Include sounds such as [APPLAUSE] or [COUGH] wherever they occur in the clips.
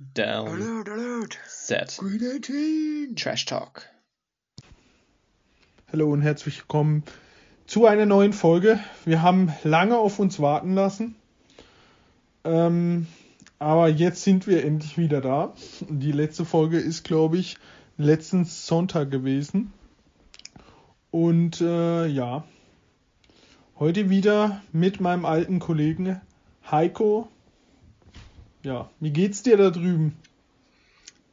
Down. Alert, alert. Set. Green 18. Trash Talk. Hallo und herzlich willkommen zu einer neuen Folge. Wir haben lange auf uns warten lassen. Ähm, aber jetzt sind wir endlich wieder da. Die letzte Folge ist, glaube ich, letzten Sonntag gewesen. Und äh, ja, heute wieder mit meinem alten Kollegen Heiko. Ja, wie geht's dir da drüben?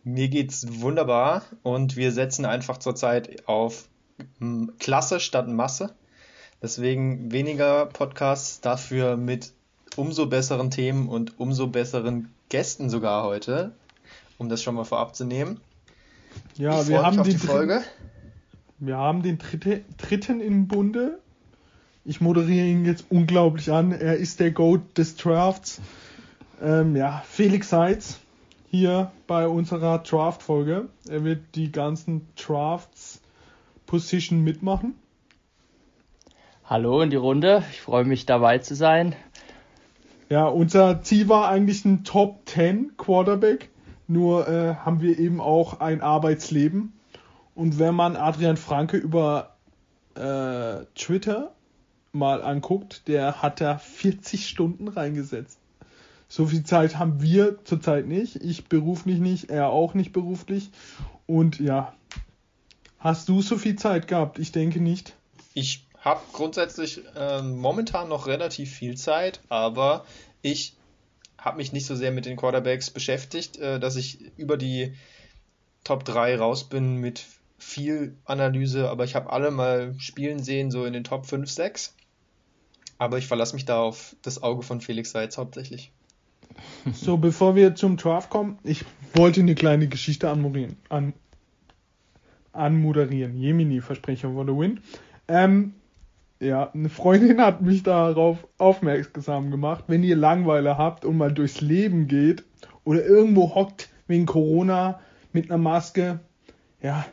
Mir geht's wunderbar und wir setzen einfach zurzeit auf Klasse statt Masse. Deswegen weniger Podcasts, dafür mit umso besseren Themen und umso besseren Gästen sogar heute, um das schon mal vorab zu nehmen. Ja, ich wir haben die Folge. Wir haben den dritte, dritten im Bunde. Ich moderiere ihn jetzt unglaublich an. Er ist der Goat des Drafts. Ähm, ja, Felix Seitz hier bei unserer Draft-Folge. Er wird die ganzen Drafts Position mitmachen. Hallo in die Runde. Ich freue mich dabei zu sein. Ja, unser Ziel war eigentlich ein Top 10 Quarterback. Nur äh, haben wir eben auch ein Arbeitsleben. Und wenn man Adrian Franke über äh, Twitter mal anguckt, der hat da 40 Stunden reingesetzt. So viel Zeit haben wir zurzeit nicht. Ich beruflich nicht, er auch nicht beruflich. Und ja, hast du so viel Zeit gehabt? Ich denke nicht. Ich habe grundsätzlich ähm, momentan noch relativ viel Zeit, aber ich habe mich nicht so sehr mit den Quarterbacks beschäftigt, äh, dass ich über die Top 3 raus bin mit viel Analyse, aber ich habe alle mal spielen sehen, so in den Top 5, 6. Aber ich verlasse mich da auf das Auge von Felix Seitz hauptsächlich. So, bevor wir zum Draft kommen, ich wollte eine kleine Geschichte anmoderieren. An, anmoderieren. Jemini, Versprecher for the win. Ähm, ja, eine Freundin hat mich darauf aufmerksam gemacht, wenn ihr Langweile habt und mal durchs Leben geht oder irgendwo hockt wegen Corona mit einer Maske, ja,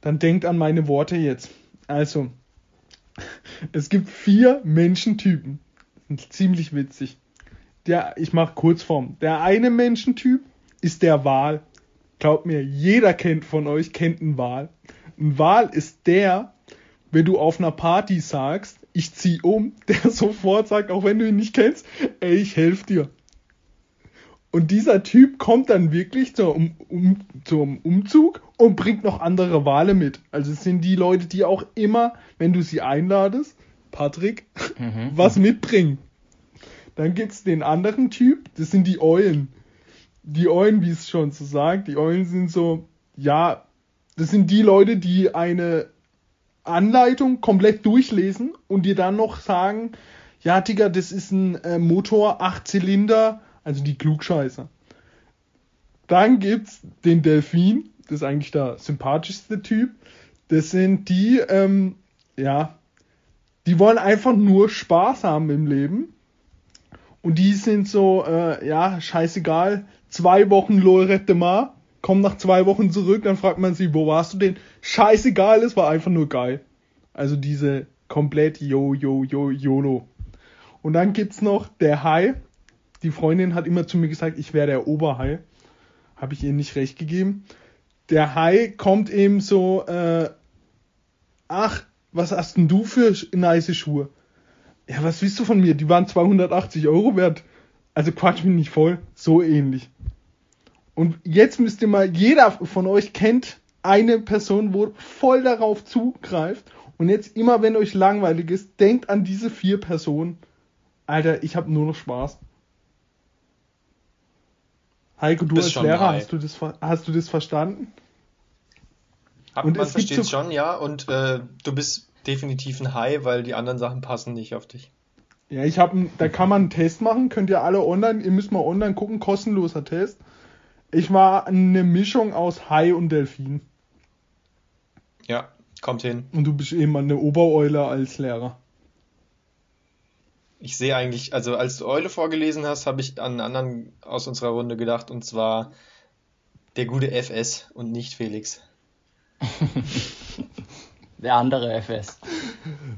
dann denkt an meine Worte jetzt. Also, [LAUGHS] es gibt vier Menschentypen. Ziemlich witzig. Der, ich mache Kurzform. Der eine Menschentyp ist der Wal. Glaubt mir, jeder kennt von euch, kennt einen Wal. Ein Wal ist der, wenn du auf einer Party sagst, ich zieh um, [LAUGHS] der sofort sagt, auch wenn du ihn nicht kennst, ey, ich helf dir. Und dieser Typ kommt dann wirklich zum, um, zum Umzug und bringt noch andere Wale mit. Also es sind die Leute, die auch immer, wenn du sie einladest, Patrick, Mhm. was mitbringen. Dann gibt's den anderen Typ, das sind die Eulen. Die Eulen, wie es schon so sagt, die Eulen sind so, ja, das sind die Leute, die eine Anleitung komplett durchlesen und dir dann noch sagen, ja, Digga, das ist ein äh, Motor, 8 Zylinder, also die Klugscheißer. Dann gibt's den Delfin, das ist eigentlich der sympathischste Typ. Das sind die, ähm, ja, die wollen einfach nur Spaß haben im Leben. Und die sind so, äh, ja, scheißegal, zwei Wochen Lorette Mar, kommen nach zwei Wochen zurück, dann fragt man sie, wo warst du denn? Scheißegal, es war einfach nur geil. Also diese komplett yo, yo, yo, YOLO. Und dann gibt's noch der Hai. Die Freundin hat immer zu mir gesagt, ich wäre der Oberhai. Habe ich ihr nicht recht gegeben. Der Hai kommt eben so, äh, ach, was hast denn du für nice Schuhe? Ja, was willst du von mir? Die waren 280 Euro wert. Also quatsch mich nicht voll. So ähnlich. Und jetzt müsst ihr mal, jeder von euch kennt eine Person, wo voll darauf zugreift. Und jetzt immer, wenn euch langweilig ist, denkt an diese vier Personen. Alter, ich habe nur noch Spaß. Heiko, du Bist als Lehrer, high. hast du, das, hast du das verstanden? Hab, Und man versteht schon, ja, und äh, du bist definitiv ein High, weil die anderen Sachen passen nicht auf dich. Ja, ich habe, da kann man einen Test machen, könnt ihr alle online, ihr müsst mal online gucken, kostenloser Test. Ich war eine Mischung aus Hai und Delfin. Ja, kommt hin. Und du bist eben eine Obereule als Lehrer. Ich sehe eigentlich, also als du Eule vorgelesen hast, habe ich an einen anderen aus unserer Runde gedacht, und zwar der gute FS und nicht Felix. [LAUGHS] Der andere FS.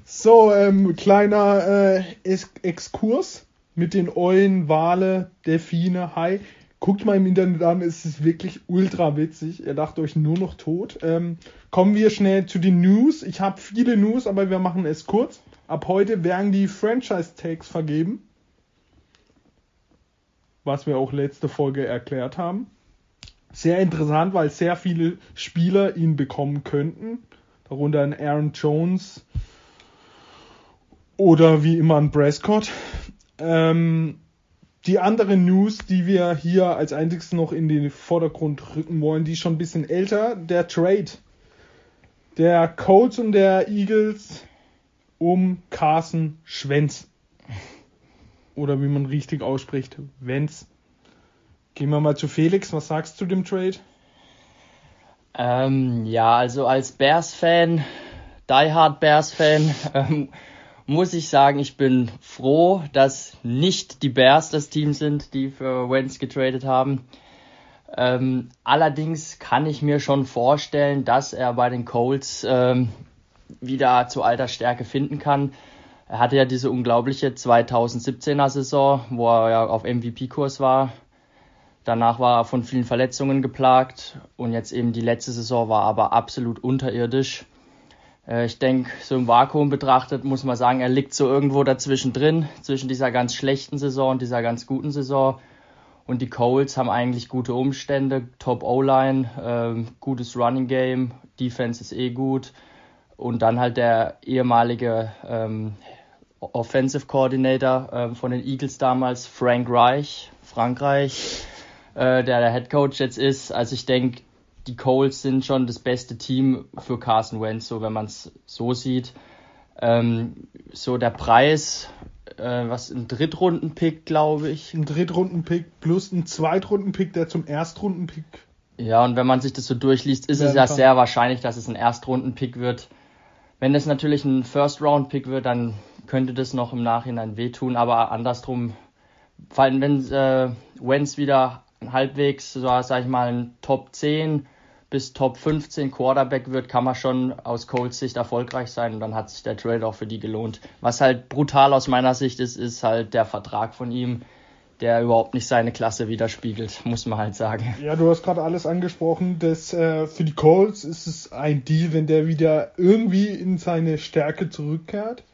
So, ähm, kleiner äh, Ex Exkurs mit den Eulen, Wale, Delfine, Hai. Guckt mal im Internet an, es ist wirklich ultra witzig. Ihr dacht euch nur noch tot. Ähm, kommen wir schnell zu den News. Ich habe viele News, aber wir machen es kurz. Ab heute werden die Franchise-Tags vergeben. Was wir auch letzte Folge erklärt haben. Sehr interessant, weil sehr viele Spieler ihn bekommen könnten. Darunter ein Aaron Jones oder wie immer ein Prescott. Ähm, die andere News, die wir hier als einziges noch in den Vordergrund rücken wollen, die ist schon ein bisschen älter, der Trade der Colts und der Eagles um Carson Schwenz. Oder wie man richtig ausspricht, Wenz. Gehen wir mal zu Felix. Was sagst du dem Trade? Ähm, ja, also als Bears-Fan, Die Hard Bears-Fan, [LAUGHS] ähm, muss ich sagen, ich bin froh, dass nicht die Bears das Team sind, die für Wentz getradet haben. Ähm, allerdings kann ich mir schon vorstellen, dass er bei den Colts ähm, wieder zu alter Stärke finden kann. Er hatte ja diese unglaubliche 2017er Saison, wo er ja auf MVP-Kurs war. Danach war er von vielen Verletzungen geplagt und jetzt eben die letzte Saison war aber absolut unterirdisch. Äh, ich denke, so im Vakuum betrachtet muss man sagen, er liegt so irgendwo dazwischen drin, zwischen dieser ganz schlechten Saison und dieser ganz guten Saison. Und die Colts haben eigentlich gute Umstände, Top O-Line, äh, gutes Running Game, Defense ist eh gut. Und dann halt der ehemalige ähm, Offensive Coordinator äh, von den Eagles damals, Frank Reich, Frankreich, äh, der der Head Coach jetzt ist. Also ich denke, die Colts sind schon das beste Team für Carson Wentz, so wenn man es so sieht. Ähm, so der Preis, äh, was ein Drittrunden-Pick, glaube ich. Ein Drittrunden-Pick plus ein Zweitrunden-Pick, der zum Erstrunden-Pick. Ja, und wenn man sich das so durchliest, ist es ja kann. sehr wahrscheinlich, dass es ein Erstrunden-Pick wird. Wenn es natürlich ein First-Round-Pick wird, dann könnte das noch im Nachhinein wehtun, aber andersrum, vor allem wenn äh, Wentz wieder halbwegs, so sag ich mal, ein Top 10 bis Top 15 Quarterback wird, kann man schon aus Colts Sicht erfolgreich sein und dann hat sich der Trade auch für die gelohnt. Was halt brutal aus meiner Sicht ist, ist halt der Vertrag von ihm, der überhaupt nicht seine Klasse widerspiegelt, [LAUGHS] muss man halt sagen. Ja, du hast gerade alles angesprochen. Das, äh, für die Colts ist es ein Deal, wenn der wieder irgendwie in seine Stärke zurückkehrt.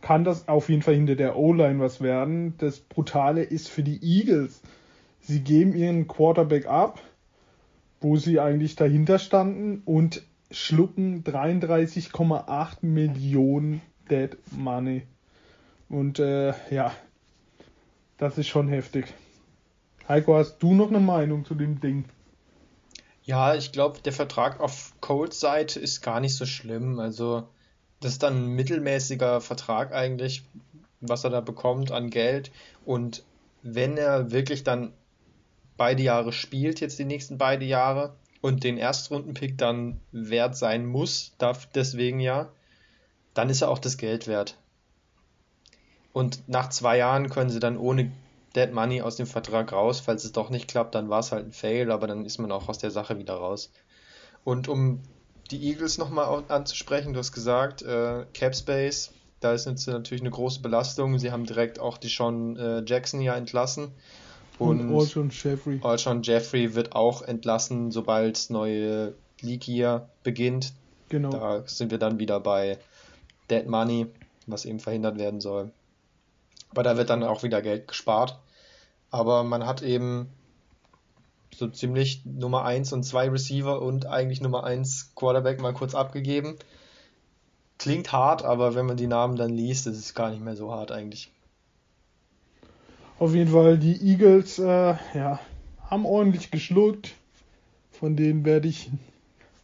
Kann das auf jeden Fall hinter der O-Line was werden. Das Brutale ist für die Eagles. Sie geben ihren Quarterback ab wo sie eigentlich dahinter standen und schlucken 33,8 Millionen Dead Money. Und äh, ja, das ist schon heftig. Heiko, hast du noch eine Meinung zu dem Ding? Ja, ich glaube, der Vertrag auf Colts Seite ist gar nicht so schlimm. Also, das ist dann ein mittelmäßiger Vertrag eigentlich, was er da bekommt an Geld. Und wenn er wirklich dann beide Jahre spielt, jetzt die nächsten beide Jahre, und den Erstrundenpick dann wert sein muss, darf deswegen ja, dann ist er auch das Geld wert. Und nach zwei Jahren können sie dann ohne Dead Money aus dem Vertrag raus. Falls es doch nicht klappt, dann war es halt ein Fail, aber dann ist man auch aus der Sache wieder raus. Und um die Eagles nochmal anzusprechen, du hast gesagt, äh, Cap Space, da ist natürlich eine große Belastung. Sie haben direkt auch die Sean äh, Jackson ja entlassen. Und, und Alshon Jeffrey. Alshon Jeffrey wird auch entlassen, sobald neue League Year beginnt. Genau. Da sind wir dann wieder bei Dead Money, was eben verhindert werden soll. Aber da wird dann auch wieder Geld gespart. Aber man hat eben so ziemlich Nummer 1 und 2 Receiver und eigentlich Nummer 1 Quarterback mal kurz abgegeben. Klingt hart, aber wenn man die Namen dann liest, ist es gar nicht mehr so hart eigentlich. Auf jeden Fall, die Eagles äh, ja, haben ordentlich geschluckt. Von denen werde ich,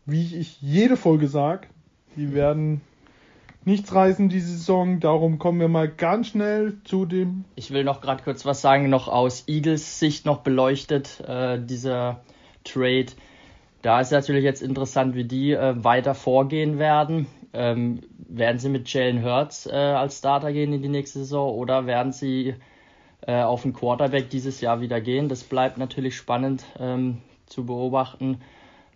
wie ich jede Folge sage, die werden nichts reißen diese Saison. Darum kommen wir mal ganz schnell zu dem. Ich will noch gerade kurz was sagen, noch aus Eagles Sicht noch beleuchtet, äh, dieser Trade. Da ist natürlich jetzt interessant, wie die äh, weiter vorgehen werden. Ähm, werden sie mit Jalen Hurts äh, als Starter gehen in die nächste Saison oder werden sie äh, auf den Quarterback dieses Jahr wieder gehen. Das bleibt natürlich spannend ähm, zu beobachten.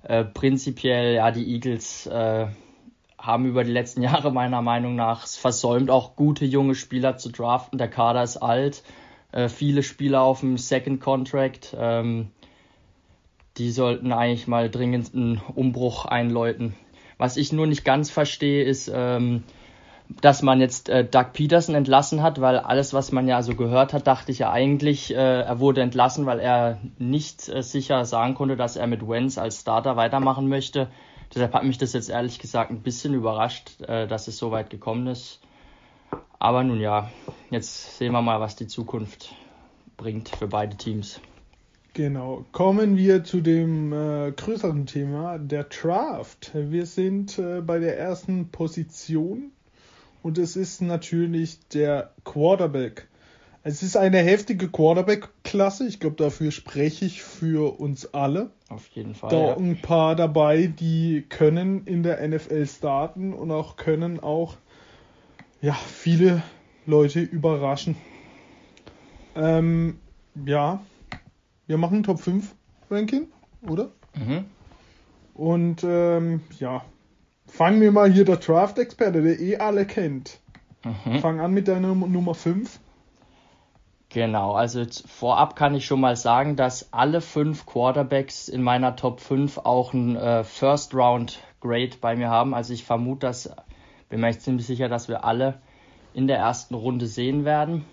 Äh, prinzipiell, ja, die Eagles äh, haben über die letzten [LAUGHS] Jahre meiner Meinung nach versäumt, auch gute junge Spieler zu draften. Der Kader ist alt, äh, viele Spieler auf dem Second Contract. Ähm, die sollten eigentlich mal dringend einen Umbruch einläuten. Was ich nur nicht ganz verstehe, ist, ähm, dass man jetzt äh, Doug Peterson entlassen hat, weil alles, was man ja so gehört hat, dachte ich ja eigentlich, äh, er wurde entlassen, weil er nicht äh, sicher sagen konnte, dass er mit Wenz als Starter weitermachen möchte. Deshalb hat mich das jetzt ehrlich gesagt ein bisschen überrascht, äh, dass es so weit gekommen ist. Aber nun ja, jetzt sehen wir mal, was die Zukunft bringt für beide Teams. Genau. Kommen wir zu dem äh, größeren Thema, der Draft. Wir sind äh, bei der ersten Position und es ist natürlich der Quarterback. Es ist eine heftige Quarterback-Klasse. Ich glaube, dafür spreche ich für uns alle. Auf jeden Fall. Da ja. ein paar dabei, die können in der NFL starten und auch können auch ja, viele Leute überraschen. Ähm, ja, wir machen Top 5 Ranking, oder? Mhm. Und ähm, ja, fangen wir mal hier der Draft-Experte, der eh alle kennt. Mhm. Fang an mit deiner Nummer 5. Genau, also jetzt vorab kann ich schon mal sagen, dass alle fünf Quarterbacks in meiner Top 5 auch ein äh, First Round Grade bei mir haben. Also ich vermute, dass, bin mir ziemlich sicher, dass wir alle in der ersten Runde sehen werden.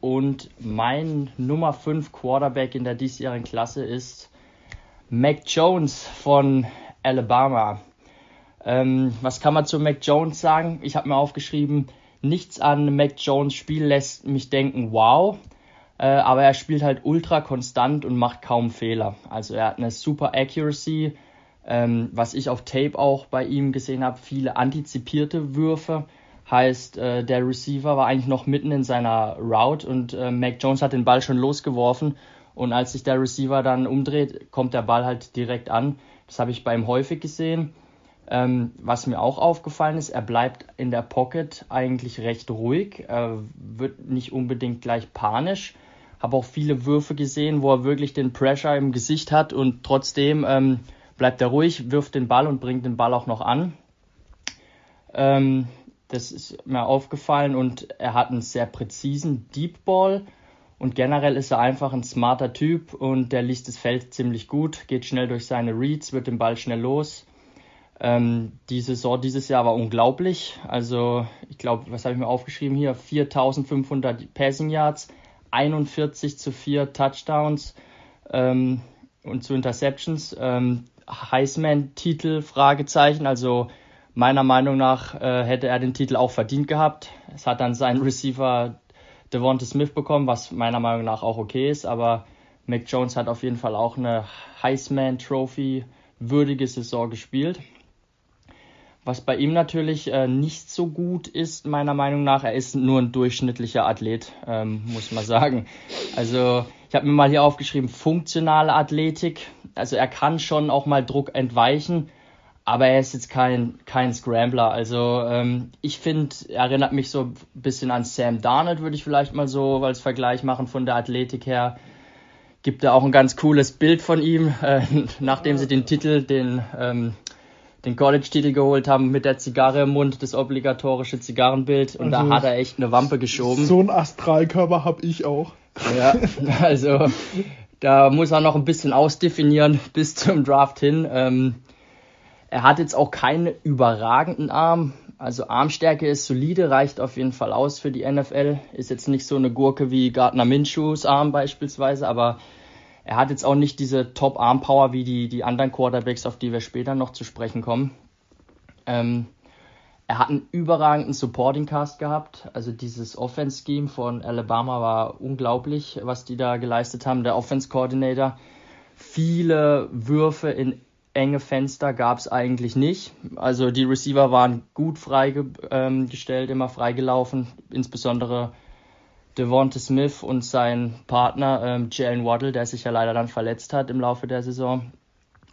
Und mein Nummer 5 Quarterback in der diesjährigen Klasse ist Mac Jones von Alabama. Ähm, was kann man zu Mac Jones sagen? Ich habe mir aufgeschrieben, nichts an Mac Jones Spiel lässt mich denken, wow. Äh, aber er spielt halt ultra konstant und macht kaum Fehler. Also er hat eine super Accuracy, ähm, was ich auf Tape auch bei ihm gesehen habe, viele antizipierte Würfe. Heißt, äh, der Receiver war eigentlich noch mitten in seiner Route und äh, Mac Jones hat den Ball schon losgeworfen. Und als sich der Receiver dann umdreht, kommt der Ball halt direkt an. Das habe ich bei ihm häufig gesehen. Ähm, was mir auch aufgefallen ist, er bleibt in der Pocket eigentlich recht ruhig, er wird nicht unbedingt gleich panisch. Habe auch viele Würfe gesehen, wo er wirklich den Pressure im Gesicht hat und trotzdem ähm, bleibt er ruhig, wirft den Ball und bringt den Ball auch noch an. Ähm, das ist mir aufgefallen und er hat einen sehr präzisen Deep Ball und generell ist er einfach ein smarter Typ und der liest das Feld ziemlich gut, geht schnell durch seine Reads, wird den Ball schnell los. Ähm, die Saison dieses Jahr war unglaublich. Also, ich glaube, was habe ich mir aufgeschrieben hier? 4500 Passing Yards, 41 zu 4 Touchdowns ähm, und zu Interceptions. Ähm, Heisman-Titel, Fragezeichen. Also, meiner Meinung nach äh, hätte er den Titel auch verdient gehabt. Es hat dann sein Receiver Devonta Smith bekommen, was meiner Meinung nach auch okay ist. Aber Mac Jones hat auf jeden Fall auch eine Heisman-Trophy würdige Saison gespielt. Was bei ihm natürlich äh, nicht so gut ist, meiner Meinung nach, er ist nur ein durchschnittlicher Athlet, ähm, muss man sagen. Also ich habe mir mal hier aufgeschrieben, funktionale Athletik. Also er kann schon auch mal Druck entweichen, aber er ist jetzt kein, kein Scrambler. Also ähm, ich finde, er erinnert mich so ein bisschen an Sam Darnold, würde ich vielleicht mal so als Vergleich machen von der Athletik her. Gibt da auch ein ganz cooles Bild von ihm, äh, [LAUGHS] nachdem sie den Titel, den ähm, den College-Titel geholt haben mit der Zigarre im Mund, das obligatorische Zigarrenbild. Und Also, da hat er echt eine Wampe geschoben. So einen Astralkörper habe ich auch. Ja, [LAUGHS] also da muss er noch ein bisschen ausdefinieren [LAUGHS] bis zum Draft hin. Ähm, er hat jetzt auch keinen überragenden Arm. Also Armstärke ist solide, reicht auf jeden Fall aus für die NFL. Ist jetzt nicht so eine Gurke wie Gardner Minshews Arm beispielsweise, aber er hat jetzt auch nicht diese Top-Arm-Power wie die, die anderen Quarterbacks, auf die wir später noch zu sprechen kommen. Ähm, er hat einen überragenden Supporting-Cast gehabt. Also dieses Offense-Scheme von Alabama war unglaublich, was die da geleistet haben. Der Offense-Coordinator. Viele Würfe in enge Fenster gab es eigentlich nicht. Also die Receiver waren gut freigestellt, immer freigelaufen. Insbesondere Devonta Smith und sein Partner ähm, Jalen Waddle, der sich ja leider dann verletzt hat im Laufe der Saison.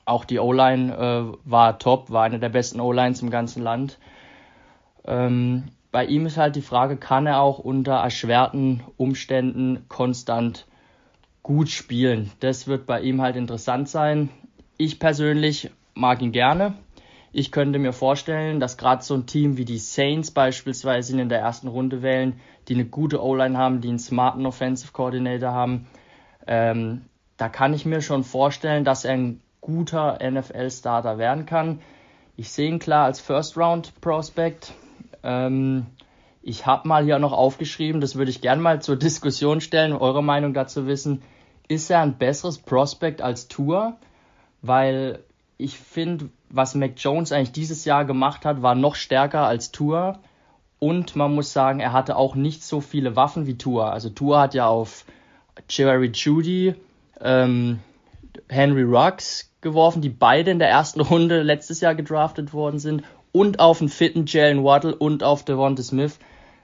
Auch die O-Line äh, war top, war eine der besten O-Lines im ganzen Land. Ähm, bei ihm ist halt die Frage, kann er auch unter erschwerten Umständen konstant gut spielen? Das wird bei ihm halt interessant sein. Ich persönlich mag ihn gerne. Ich könnte mir vorstellen, dass gerade so ein Team wie die Saints beispielsweise ihn in der ersten Runde wählen, die eine gute O-Line haben, die einen smarten Offensive Coordinator haben. Ähm, da kann ich mir schon vorstellen, dass er ein guter NFL-Starter werden kann. Ich sehe ihn klar als First-Round-Prospect. Ähm, ich habe mal hier noch aufgeschrieben, das würde ich gerne mal zur Diskussion stellen, eure Meinung dazu wissen. Ist er ein besseres Prospect als Tour? Weil ich finde, was Mac Jones eigentlich dieses Jahr gemacht hat, war noch stärker als Tour. Und man muss sagen, er hatte auch nicht so viele Waffen wie Tour. Also Tour hat ja auf Jerry Judy, ähm, Henry Ruggs geworfen, die beide in der ersten [LAUGHS] Runde letztes Jahr gedraftet worden sind. Und auf einen fitten Jalen Waddle und auf Devonta Smith.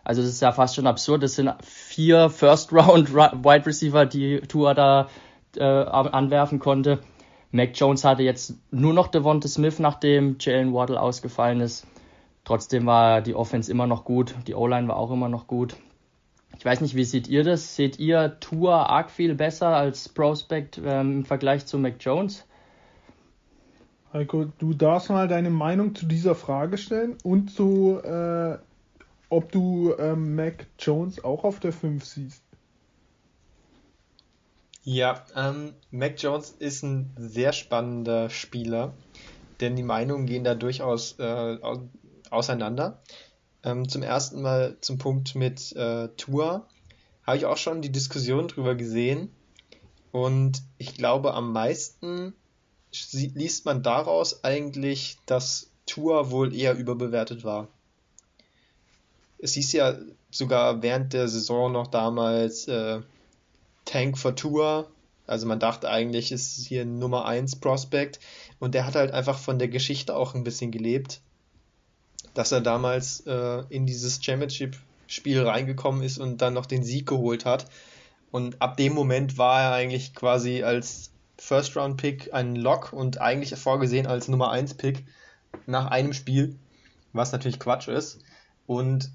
Also das ist ja fast schon absurd. Das sind vier First-Round Wide Receiver, die Tour da äh, anwerfen konnte. Mac Jones hatte jetzt nur noch Devonta Smith, nachdem Jalen Waddle ausgefallen ist. Trotzdem war die Offense immer noch gut, die O-Line war auch immer noch gut. Ich weiß nicht, wie seht ihr das? Seht ihr Tour arg viel besser als Prospect ähm, im Vergleich zu Mac Jones? Heiko, du darfst mal deine Meinung zu dieser Frage stellen und zu, äh, ob du ähm, Mac Jones auch auf der 5 siehst. Ja, ähm, Mac Jones ist ein sehr spannender Spieler, denn die Meinungen gehen da durchaus äh, auseinander. Ähm, zum ersten Mal zum Punkt mit äh, Tour habe ich auch schon die Diskussion drüber gesehen und ich glaube am meisten liest man daraus eigentlich, dass Tour wohl eher überbewertet war. Es hieß ja sogar während der Saison noch damals äh, Tank for Tour. Also man dachte eigentlich, ist hier ein Nummer 1 Prospect und der hat halt einfach von der Geschichte auch ein bisschen gelebt dass er damals äh, in dieses Championship-Spiel reingekommen ist und dann noch den Sieg geholt hat. Und ab dem Moment war er eigentlich quasi als First-Round-Pick ein Lock und eigentlich vorgesehen als Nummer 1-Pick nach einem Spiel, was natürlich Quatsch ist. Und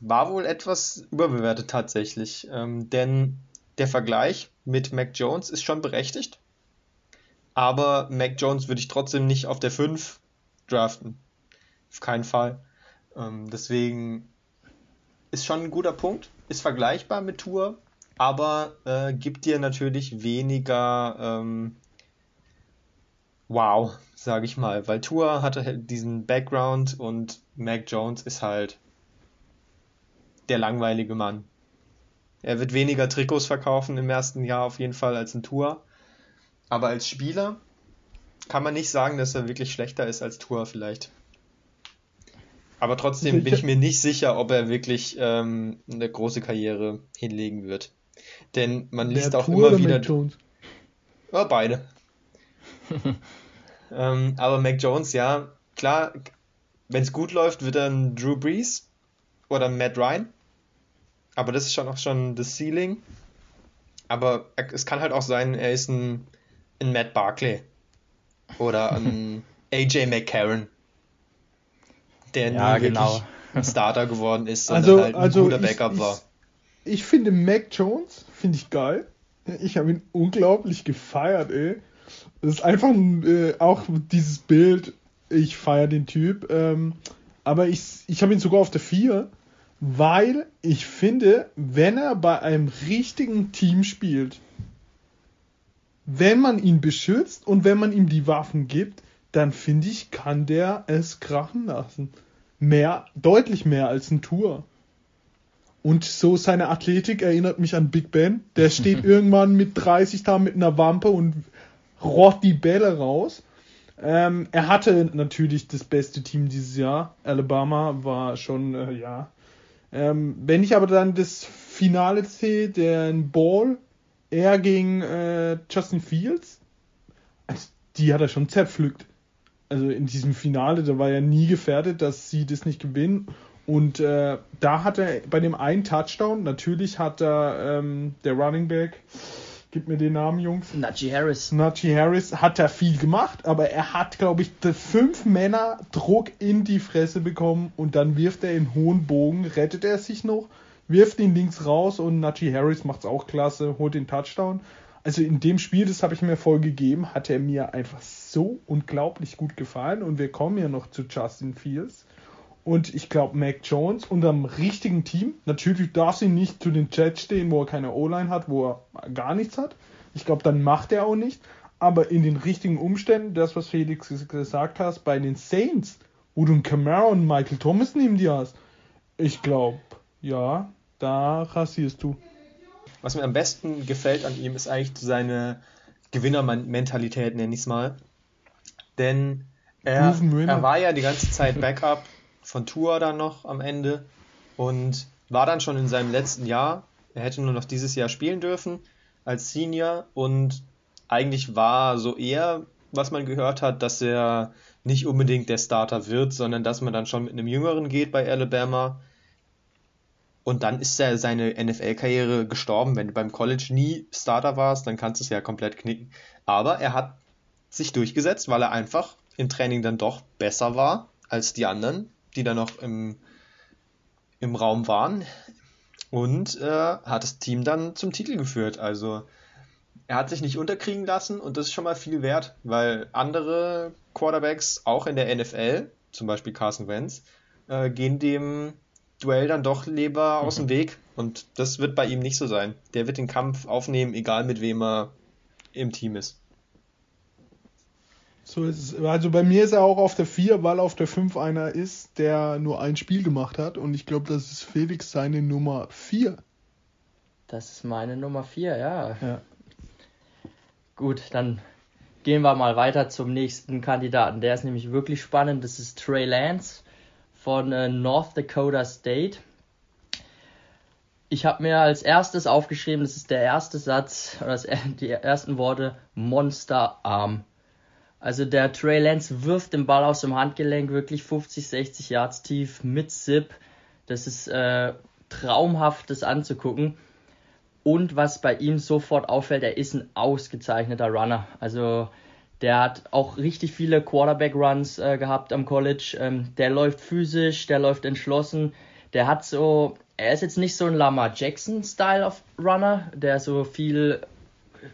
war wohl etwas überbewertet tatsächlich. Ähm, denn der Vergleich mit Mac Jones ist schon berechtigt. Aber Mac Jones würde ich trotzdem nicht auf der 5 draften. Auf keinen Fall. Ähm, deswegen ist schon ein guter Punkt, ist vergleichbar mit Tour, aber äh, gibt dir natürlich weniger ähm, Wow, sage ich mal, weil Tour hatte halt diesen Background und Mac Jones ist halt der langweilige Mann. Er wird weniger Trikots verkaufen im ersten Jahr auf jeden Fall als ein Tour, aber als Spieler kann man nicht sagen, dass er wirklich schlechter ist als Tour vielleicht. Aber trotzdem bin ich [LAUGHS] mir nicht sicher, ob er wirklich ähm, eine große Karriere hinlegen wird. Denn man liest auch Tour immer wieder. Mac Jones? Oh, beide. [LAUGHS] ähm, aber Mac Jones, ja, klar, wenn es gut läuft, wird er ein Drew Brees oder ein Matt Ryan. Aber das ist schon auch schon das Ceiling. Aber es kann halt auch sein, er ist ein, ein Matt Barkley oder ein [LAUGHS] AJ McCarron der ja, nie genau. ein Starter geworden ist, sondern also, halt ein also guter Backup ich, war. Ich, ich finde Mac Jones, finde ich geil. Ich habe ihn unglaublich gefeiert, ey. Das ist einfach äh, auch dieses Bild, ich feiere den Typ. Ähm, aber ich, ich habe ihn sogar auf der 4, weil ich finde, wenn er bei einem richtigen Team spielt, wenn man ihn beschützt und wenn man ihm die Waffen gibt, dann finde ich, kann der es krachen lassen. Mehr, deutlich mehr als ein Tour. Und so seine Athletik erinnert mich an Big Ben. Der steht [LAUGHS] irgendwann mit 30 da mit einer Wampe und rott die Bälle raus. Ähm, er hatte natürlich das beste Team dieses Jahr. Alabama war schon, äh, ja. Ähm, wenn ich aber dann das Finale sehe, den Ball, er gegen äh, Justin Fields, also die hat er schon zerpflückt also in diesem Finale, da war ja nie gefährdet, dass sie das nicht gewinnen. Und äh, da hat er bei dem einen Touchdown, natürlich hat er ähm, der Running Back, gib mir den Namen, Jungs. Najee Harris. Najee Harris hat er viel gemacht, aber er hat, glaube ich, fünf Männer Druck in die Fresse bekommen und dann wirft er in hohen Bogen, rettet er sich noch, wirft ihn links raus und Najee Harris macht's auch klasse, holt den Touchdown. Also in dem Spiel, das habe ich mir voll gegeben, hat er mir einfach so unglaublich gut gefallen und wir kommen ja noch zu Justin Fields. Und ich glaube, Mac Jones unterm richtigen Team, natürlich darf sie nicht zu den Jets stehen, wo er keine O-Line hat, wo er gar nichts hat. Ich glaube, dann macht er auch nicht. aber in den richtigen Umständen, das, was Felix gesagt hast, bei den Saints, wo du einen Camaro und Michael Thomas neben dir hast, ich glaube, ja, da rasierst du. Was mir am besten gefällt an ihm, ist eigentlich seine Gewinnermentalität, nenne ich es mal. Denn er, er war ja die ganze Zeit Backup von Tour dann noch am Ende und war dann schon in seinem letzten Jahr. Er hätte nur noch dieses Jahr spielen dürfen als Senior und eigentlich war so eher, was man gehört hat, dass er nicht unbedingt der Starter wird, sondern dass man dann schon mit einem Jüngeren geht bei Alabama. Und dann ist er seine NFL-Karriere gestorben. Wenn du beim College nie Starter warst, dann kannst du es ja komplett knicken. Aber er hat sich durchgesetzt, weil er einfach im Training dann doch besser war als die anderen, die da noch im, im Raum waren. Und äh, hat das Team dann zum Titel geführt. Also er hat sich nicht unterkriegen lassen und das ist schon mal viel wert, weil andere Quarterbacks, auch in der NFL, zum Beispiel Carson Wentz, äh, gehen dem Duell dann doch lieber aus dem mhm. Weg und das wird bei ihm nicht so sein. Der wird den Kampf aufnehmen, egal mit wem er im Team ist. So ist es. Also bei mir ist er auch auf der 4, weil auf der 5 einer ist, der nur ein Spiel gemacht hat und ich glaube, das ist Felix seine Nummer 4. Das ist meine Nummer 4, ja. ja. Gut, dann gehen wir mal weiter zum nächsten Kandidaten. Der ist nämlich wirklich spannend. Das ist Trey Lance von äh, North Dakota State. Ich habe mir als erstes aufgeschrieben, das ist der erste Satz, oder das, die ersten Worte, Monster Arm. Also der Trey Lance wirft den Ball aus dem Handgelenk wirklich 50, 60 Yards tief mit Zip. Das ist äh, traumhaft, das anzugucken. Und was bei ihm sofort auffällt, er ist ein ausgezeichneter Runner. Also der hat auch richtig viele Quarterback-Runs äh, gehabt am College. Ähm, der läuft physisch, der läuft entschlossen. Der hat so, er ist jetzt nicht so ein Lamar Jackson-Style of Runner, der so viel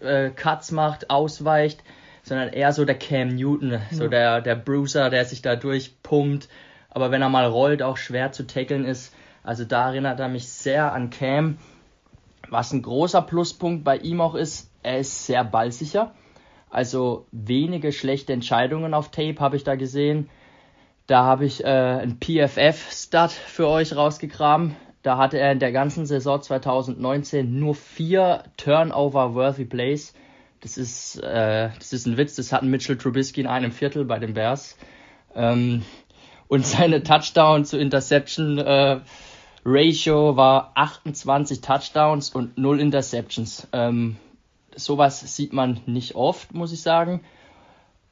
äh, Cuts macht, ausweicht, sondern eher so der Cam Newton, ja. so der, der Bruiser, der sich da durchpumpt. Aber wenn er mal rollt, auch schwer zu tackeln ist. Also da erinnert er mich sehr an Cam. Was ein großer Pluspunkt bei ihm auch ist, er ist sehr ballsicher. Also wenige schlechte Entscheidungen auf Tape habe ich da gesehen. Da habe ich äh, ein PFF-Stat für euch rausgegraben. Da hatte er in der ganzen Saison 2019 nur vier Turnover-worthy Plays. Das ist, äh, das ist ein Witz, das hat Mitchell Trubisky in einem Viertel bei den Bears. Ähm, und seine Touchdown zu Interception äh, Ratio war 28 Touchdowns und 0 Interceptions. Ähm, sowas sieht man nicht oft, muss ich sagen.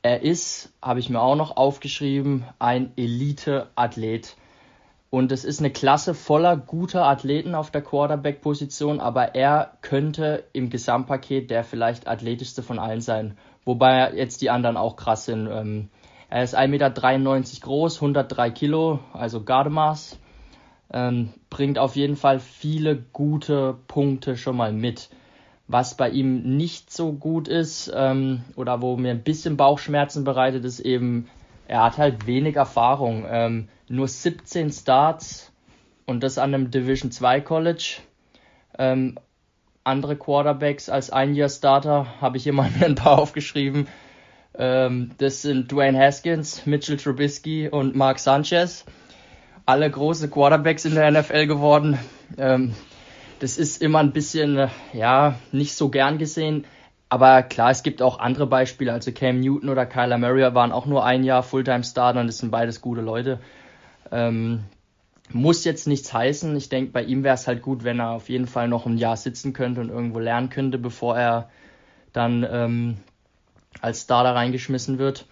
Er ist, habe ich mir auch noch aufgeschrieben, ein Elite-Athlet. Und es ist eine Klasse voller guter Athleten auf der Quarterback-Position, aber er könnte im Gesamtpaket der vielleicht athletischste von allen sein. Wobei jetzt die anderen auch krass sind. Ähm, er ist 1,93 Meter groß, 103 Kilo, also Gardemaß. Ähm, bringt auf jeden Fall viele gute Punkte schon mal mit. Was bei ihm nicht so gut ist ähm, oder wo mir ein bisschen Bauchschmerzen bereitet, ist eben, er hat halt wenig Erfahrung. Ähm, nur 17 Starts und das an einem Division 2 College. Ähm, andere Quarterbacks als ein Jahr Starter habe ich hier mal [LAUGHS] ein paar aufgeschrieben. Ähm, das sind Dwayne Haskins, Mitchell Trubisky und Mark Sanchez alle große Quarterbacks in der NFL geworden. Ähm, das ist immer ein bisschen, äh, ja, nicht so gern gesehen. Aber klar, es gibt auch andere Beispiele. Also Cam Newton oder Kyler Murray waren auch nur ein Jahr Fulltime-Starter und das sind beides gute Leute. Ähm, muss jetzt nichts heißen. Ich denke, bei ihm wäre es halt gut, wenn er auf jeden Fall noch ein Jahr sitzen könnte und irgendwo lernen könnte, bevor er dann ähm, als Starter reingeschmissen wird.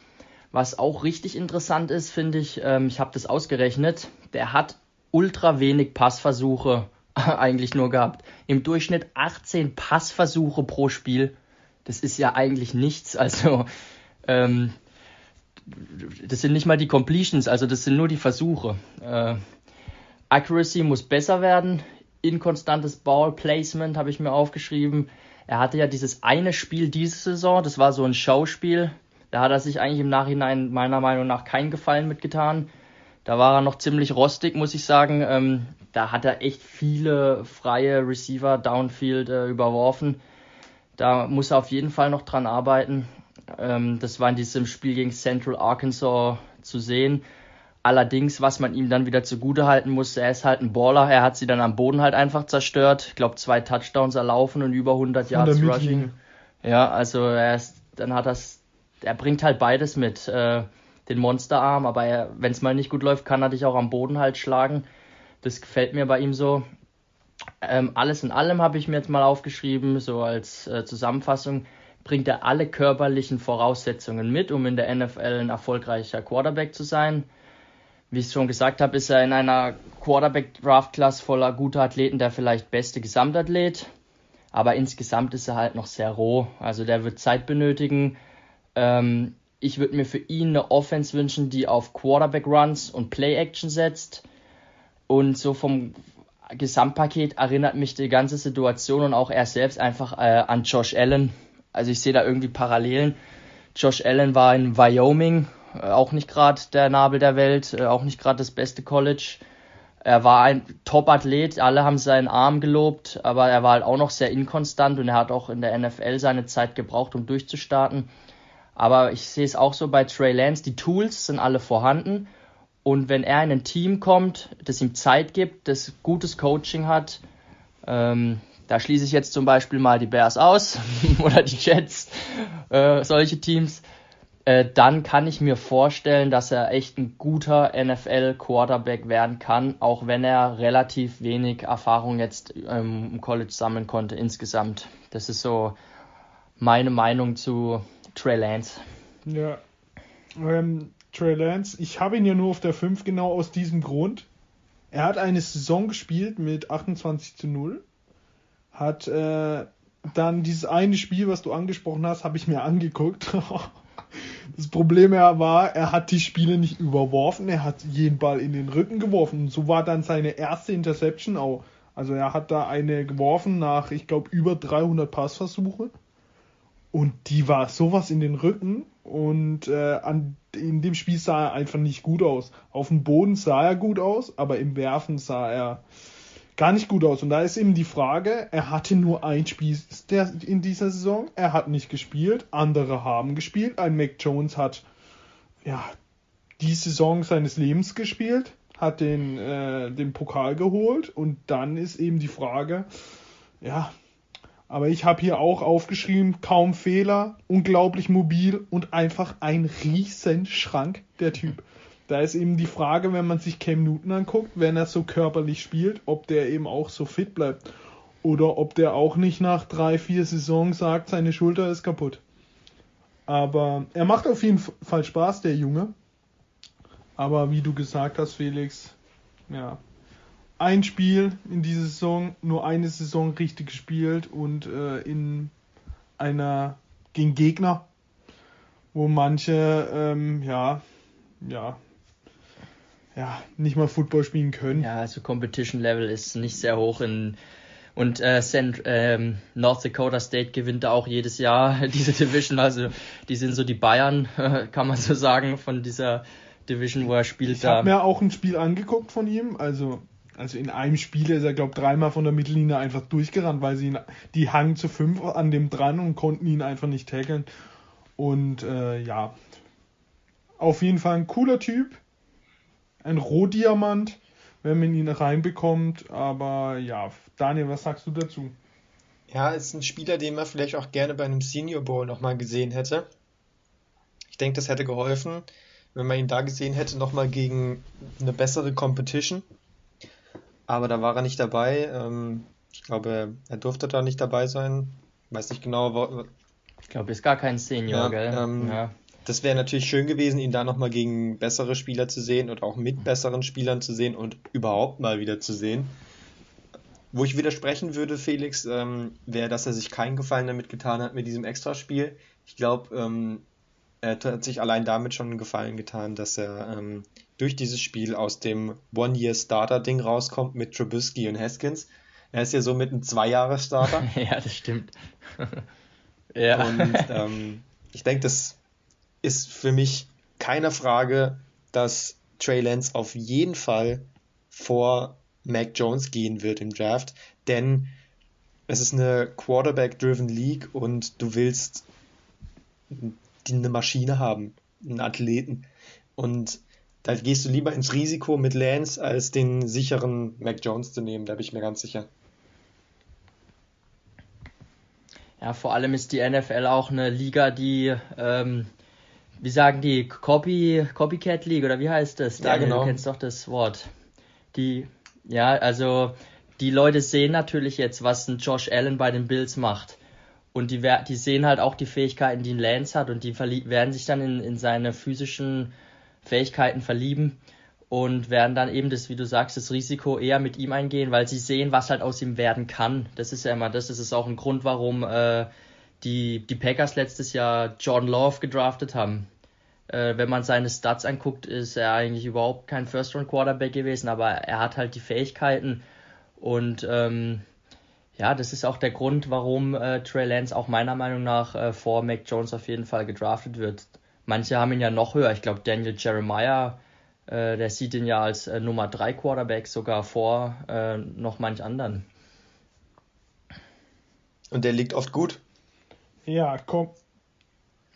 Was auch richtig interessant ist, finde ich, ähm, ich habe das ausgerechnet, der hat ultra wenig Passversuche [LAUGHS] eigentlich nur gehabt. Im Durchschnitt 18 Passversuche pro Spiel. Das ist ja eigentlich nichts. Also, ähm, das sind nicht mal die Completions, also das sind nur die Versuche. Äh, Accuracy muss besser werden. Inkonstantes Ball Placement habe ich mir aufgeschrieben. Er hatte ja dieses eine Spiel diese Saison, das war so ein Showspiel da hat er sich eigentlich im Nachhinein meiner Meinung nach keinen Gefallen mitgetan. Da war er noch ziemlich rostig, muss ich sagen. Ähm, da hat er echt viele freie Receiver downfield äh, überworfen. Da muss er auf jeden Fall noch dran arbeiten. Ähm, das war in diesem Spiel gegen Central Arkansas zu sehen. Allerdings, was man ihm dann wieder zugute halten musste, er ist halt ein Baller. Er hat sie dann am Boden halt einfach zerstört. Ich glaube, zwei Touchdowns erlaufen und über 100 Yards Rushing. Ja, also er ist, dann hat das, er bringt halt beides mit. Äh, den Monsterarm, aber wenn es mal nicht gut läuft, kann er dich auch am Boden halt schlagen. Das gefällt mir bei ihm so. Ähm, alles in allem habe ich mir jetzt mal aufgeschrieben, so als äh, Zusammenfassung, bringt er alle körperlichen Voraussetzungen mit, um in der NFL ein erfolgreicher Quarterback zu sein. Wie ich schon gesagt habe, ist er in einer Quarterback-Draft-Class voller guter Athleten der vielleicht beste Gesamtathlet. Aber insgesamt ist er halt noch sehr roh. Also der wird Zeit benötigen. Ähm, ich würde mir für ihn eine Offense wünschen, die auf Quarterback-Runs und Play-Action setzt. Und so vom Gesamtpaket erinnert mich die ganze Situation und auch er selbst einfach äh, an Josh Allen. Also ich sehe da irgendwie Parallelen. Josh Allen war in Wyoming, äh, auch nicht gerade der Nabel der Welt, äh, auch nicht gerade das beste College. Er war ein Top-Athlet, alle haben seinen Arm gelobt, aber er war halt auch noch sehr inkonstant und er hat auch in der NFL seine Zeit gebraucht, um durchzustarten. Aber ich sehe es auch so bei Trey Lance, die Tools sind alle vorhanden und wenn er in ein Team kommt, das ihm Zeit gibt, das gutes Coaching hat, ähm, da schließe ich jetzt zum Beispiel mal die Bears aus [LAUGHS] oder die Jets, äh, solche Teams, äh, dann kann ich mir vorstellen, dass er echt ein guter NFL-Quarterback werden kann, auch wenn er relativ wenig Erfahrung jetzt ähm, im College sammeln konnte insgesamt. Das ist so meine Meinung zu Trey Lance. Ja. Ähm, Trey Lance, ich habe ihn ja nur auf der 5 genau aus diesem Grund. Er hat eine Saison gespielt mit 28 zu 0. Hat äh, dann dieses eine Spiel, was du angesprochen hast, habe ich mir angeguckt. [LAUGHS] das Problem war, er hat die Spiele nicht überworfen, er hat jeden Ball in den Rücken geworfen. Und so war dann seine erste Interception auch. Also er hat da eine geworfen nach, ich glaube, über 300 Passversuche. Und die war sowas in den Rücken und äh, an, in dem Spiel sah er einfach nicht gut aus. Auf dem Boden sah er gut aus, aber im Werfen sah er gar nicht gut aus. Und da ist eben die Frage, er hatte nur ein Spiel in dieser Saison, er hat nicht gespielt, andere haben gespielt. Ein Mac Jones hat ja die Saison seines Lebens gespielt, hat den, äh, den Pokal geholt und dann ist eben die Frage, ja, aber ich habe hier auch aufgeschrieben, kaum Fehler, unglaublich mobil und einfach ein riesen Schrank, der Typ. Da ist eben die Frage, wenn man sich Cam Newton anguckt, wenn er so körperlich spielt, ob der eben auch so fit bleibt. Oder ob der auch nicht nach drei, vier Saisons sagt, seine Schulter ist kaputt. Aber er macht auf jeden Fall Spaß, der Junge. Aber wie du gesagt hast, Felix, ja, ein Spiel in dieser Saison, nur eine Saison richtig gespielt und äh, in einer gegen Gegner, wo manche ähm, ja ja ja nicht mal Football spielen können. Ja, also Competition Level ist nicht sehr hoch in und äh, Cent, ähm, North Dakota State gewinnt da auch jedes Jahr [LAUGHS] diese Division. Also die sind so die Bayern, [LAUGHS] kann man so sagen, von dieser Division, wo er spielt. Ich habe mir auch ein Spiel angeguckt von ihm. Also also in einem Spiel ist er, glaube ich, dreimal von der Mittellinie einfach durchgerannt, weil sie ihn, die hangen zu fünf an dem dran und konnten ihn einfach nicht tackeln. Und äh, ja, auf jeden Fall ein cooler Typ. Ein Rohdiamant, wenn man ihn reinbekommt. Aber ja, Daniel, was sagst du dazu? Ja, ist ein Spieler, den man vielleicht auch gerne bei einem Senior Bowl nochmal gesehen hätte. Ich denke, das hätte geholfen, wenn man ihn da gesehen hätte, nochmal gegen eine bessere Competition aber da war er nicht dabei. Ähm, ich glaube, er durfte da nicht dabei sein. Weiß nicht genau. Wo, ich glaube, ist gar kein Senior, ja, gell? Ähm, ja. Das wäre natürlich schön gewesen, ihn da nochmal gegen bessere Spieler zu sehen und auch mit besseren Spielern zu sehen und überhaupt mal wieder zu sehen. Wo ich widersprechen würde, Felix, ähm, wäre, dass er sich keinen Gefallen damit getan hat mit diesem Extraspiel. Ich glaube, ähm, er hat sich allein damit schon einen Gefallen getan, dass er ähm, durch dieses Spiel aus dem One-Year-Starter-Ding rauskommt mit Trubisky und Haskins. Er ist ja so mit einem Zwei-Jahres-Starter. [LAUGHS] ja, das stimmt. [LAUGHS] ja. Und ähm, ich denke, das ist für mich keine Frage, dass Trey Lance auf jeden Fall vor Mac Jones gehen wird im Draft, denn es ist eine Quarterback-driven League und du willst eine Maschine haben, einen Athleten. Und da gehst du lieber ins Risiko mit Lance, als den sicheren Mac Jones zu nehmen, da bin ich mir ganz sicher. Ja, vor allem ist die NFL auch eine Liga, die, ähm, wie sagen die, Copy, Copycat League oder wie heißt das? Ja, Daniel, genau. Du kennst doch das Wort. Die, ja, also die Leute sehen natürlich jetzt, was ein Josh Allen bei den Bills macht. Und die, die sehen halt auch die Fähigkeiten, die ein Lance hat und die werden sich dann in, in seine physischen Fähigkeiten verlieben und werden dann eben das, wie du sagst, das Risiko eher mit ihm eingehen, weil sie sehen, was halt aus ihm werden kann. Das ist ja immer das, das ist auch ein Grund, warum äh, die, die Packers letztes Jahr Jordan Love gedraftet haben. Äh, wenn man seine Stats anguckt, ist er eigentlich überhaupt kein First-Round-Quarterback gewesen, aber er hat halt die Fähigkeiten und ähm, ja, das ist auch der Grund, warum äh, Trey Lance auch meiner Meinung nach äh, vor Mac Jones auf jeden Fall gedraftet wird. Manche haben ihn ja noch höher. Ich glaube, Daniel Jeremiah, äh, der sieht ihn ja als äh, Nummer 3 Quarterback sogar vor äh, noch manch anderen. Und der liegt oft gut. Ja, komm,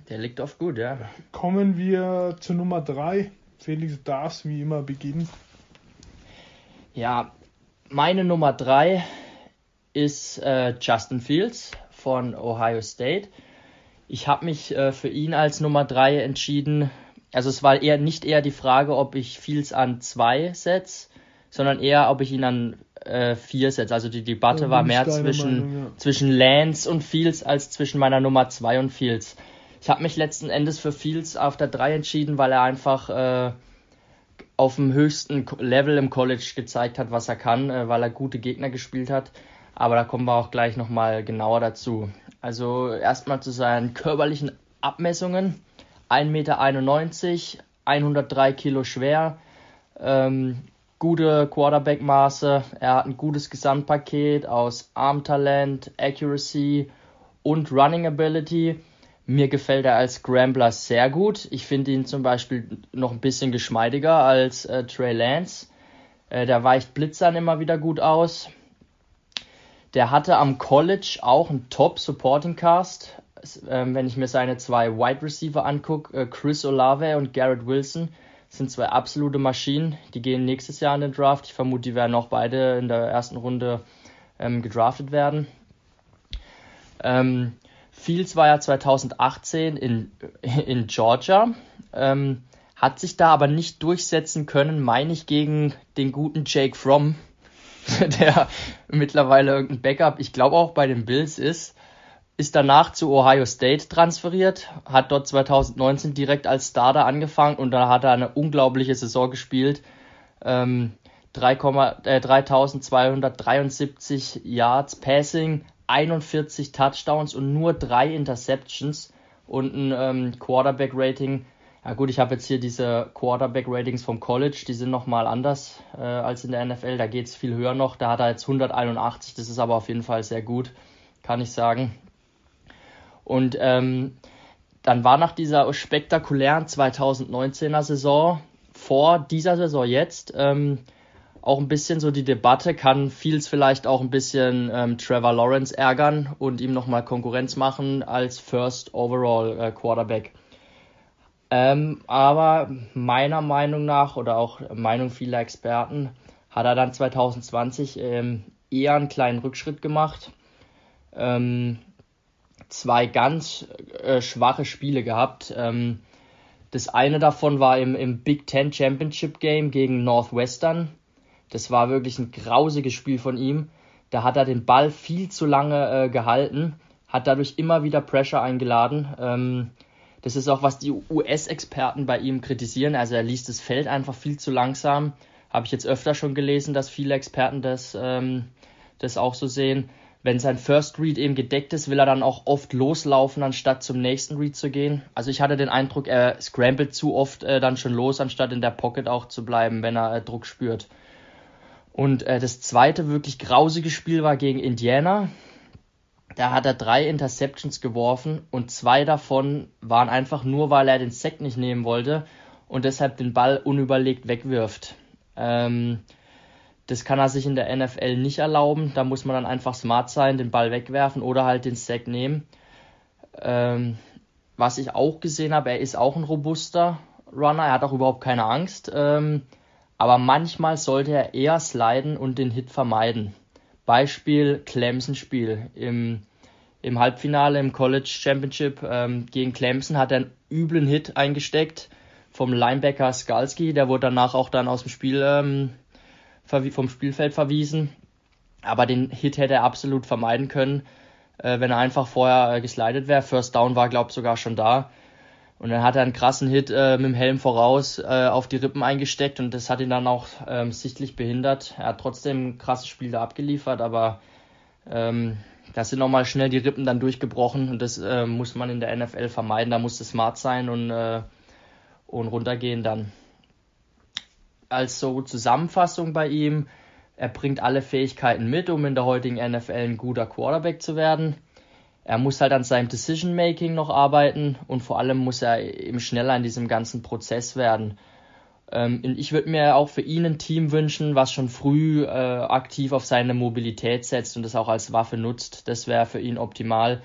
Der liegt oft gut, ja. kommen wir zu Nummer 3. Felix darfst wie immer beginnen. Ja, meine Nummer 3 ist äh, Justin Fields von Ohio State. Ich habe mich äh, für ihn als Nummer 3 entschieden. Also es war eher nicht eher die Frage, ob ich Fields an 2 setze, sondern eher, ob ich ihn an 4 setze. Also die Debatte Da war mehr zwischen, Meinung, ja. zwischen Lance und Fields als zwischen meiner Nummer 2 und Fields. Ich habe mich letzten Endes für Fields auf der 3 entschieden, weil er einfach äh, auf dem höchsten Level im College gezeigt hat, was er kann, äh, weil er gute Gegner gespielt hat. Aber da kommen wir auch gleich nochmal genauer dazu. Also erstmal zu seinen körperlichen Abmessungen. 1,91 Meter, 103 Kilo schwer, ähm, gute Quarterback-Maße. Er hat ein gutes Gesamtpaket aus Armtalent, Accuracy und Running Ability. Mir gefällt er als Scrambler sehr gut. Ich finde ihn zum Beispiel noch ein bisschen geschmeidiger als äh, Trey Lance. Äh, der weicht Blitzern immer wieder gut aus. Der hatte am College auch einen Top Supporting Cast. Es, ähm, wenn ich mir seine zwei Wide Receiver angucke, äh, Chris Olave und Garrett Wilson, sind zwei absolute Maschinen. Die gehen nächstes Jahr in den Draft. Ich vermute, die werden auch beide in der ersten Runde ähm, gedraftet werden. Ähm, Fields war ja 2018 in, [LAUGHS] in Georgia, ähm, hat sich da aber nicht durchsetzen können, meine ich, gegen den guten Jake Fromm, [LAUGHS] der mittlerweile irgendein Backup, ich glaube auch bei den Bills ist, ist danach zu Ohio State transferiert, hat dort 2019 direkt als Starter angefangen und da hat er eine unglaubliche Saison gespielt. Ähm, 3, äh, 3273 Yards Passing, 41 Touchdowns und nur drei Interceptions und ein ähm, Quarterback-Rating. Ja gut, ich habe jetzt hier diese Quarterback-Ratings vom College, die sind nochmal anders äh, als in der NFL. Da geht es viel höher noch. Da hat er jetzt 181, das ist aber auf jeden Fall sehr gut, kann ich sagen. Und ähm, dann war nach dieser spektakulären 2019er Saison, vor dieser Saison jetzt, ähm, auch ein bisschen so die Debatte, kann Fields vielleicht auch ein bisschen ähm, Trevor Lawrence ärgern und ihm nochmal Konkurrenz machen als First Overall äh, Quarterback. Ähm, aber meiner Meinung nach oder auch Meinung vieler Experten hat er dann 2020 ähm, eher einen kleinen Rückschritt gemacht. Ähm, zwei ganz äh, schwache Spiele gehabt. Ähm, das eine davon war im, im Big Ten Championship Game gegen Northwestern. Das war wirklich ein grausiges Spiel von ihm. Da hat er den Ball viel zu lange äh, gehalten, hat dadurch immer wieder Pressure eingeladen. Das ist auch, was die US-Experten bei ihm kritisieren. Also er liest das Feld einfach viel zu langsam. Habe ich jetzt öfter schon gelesen, dass viele Experten das, ähm, das auch so sehen. Wenn sein First Read eben gedeckt ist, will er dann auch oft loslaufen, anstatt zum nächsten Read zu gehen. Also ich hatte den Eindruck, er scrambled zu oft äh, dann schon los, anstatt in der Pocket auch zu bleiben, wenn er äh, Druck spürt. Und äh, das zweite wirklich grausige Spiel war gegen Indiana. Da hat er drei Interceptions geworfen und zwei davon waren einfach nur, weil er den Sack nicht nehmen wollte und deshalb den Ball unüberlegt wegwirft. Ähm, das kann er sich in der NFL nicht erlauben. Da muss man dann einfach smart sein, den Ball wegwerfen oder halt den Sack nehmen. Ähm, was ich auch gesehen habe, er ist auch ein robuster Runner, er hat auch überhaupt keine Angst. Ähm, aber manchmal sollte er eher sliden und den Hit vermeiden. Beispiel Clemson-Spiel. Im, Im Halbfinale im College Championship ähm, gegen Clemson hat er einen üblen Hit eingesteckt vom Linebacker Skalski. Der wurde danach auch dann aus dem Spiel ähm, vom Spielfeld verwiesen. Aber den Hit hätte er absolut vermeiden können, äh, wenn er einfach vorher äh, geslidet wäre. First Down war, glaube ich, sogar schon da. Und dann hat er einen krassen Hit äh, mit dem Helm voraus äh, auf die Rippen eingesteckt und das hat ihn dann auch ähm, sichtlich behindert. Er hat trotzdem ein krasses Spiel da abgeliefert, aber ähm, da sind nochmal schnell die Rippen dann durchgebrochen und das äh, muss man in der NFL vermeiden. Da muss es smart sein und, äh, und runtergehen dann. Als so Zusammenfassung bei ihm, er bringt alle Fähigkeiten mit, um in der heutigen NFL ein guter Quarterback zu werden. Er muss halt an seinem Decision Making noch arbeiten und vor allem muss er eben schneller in diesem ganzen Prozess werden. Ähm, ich würde mir auch für ihn ein Team wünschen, was schon früh äh, aktiv auf seine Mobilität setzt und das auch als Waffe nutzt. Das wäre für ihn optimal.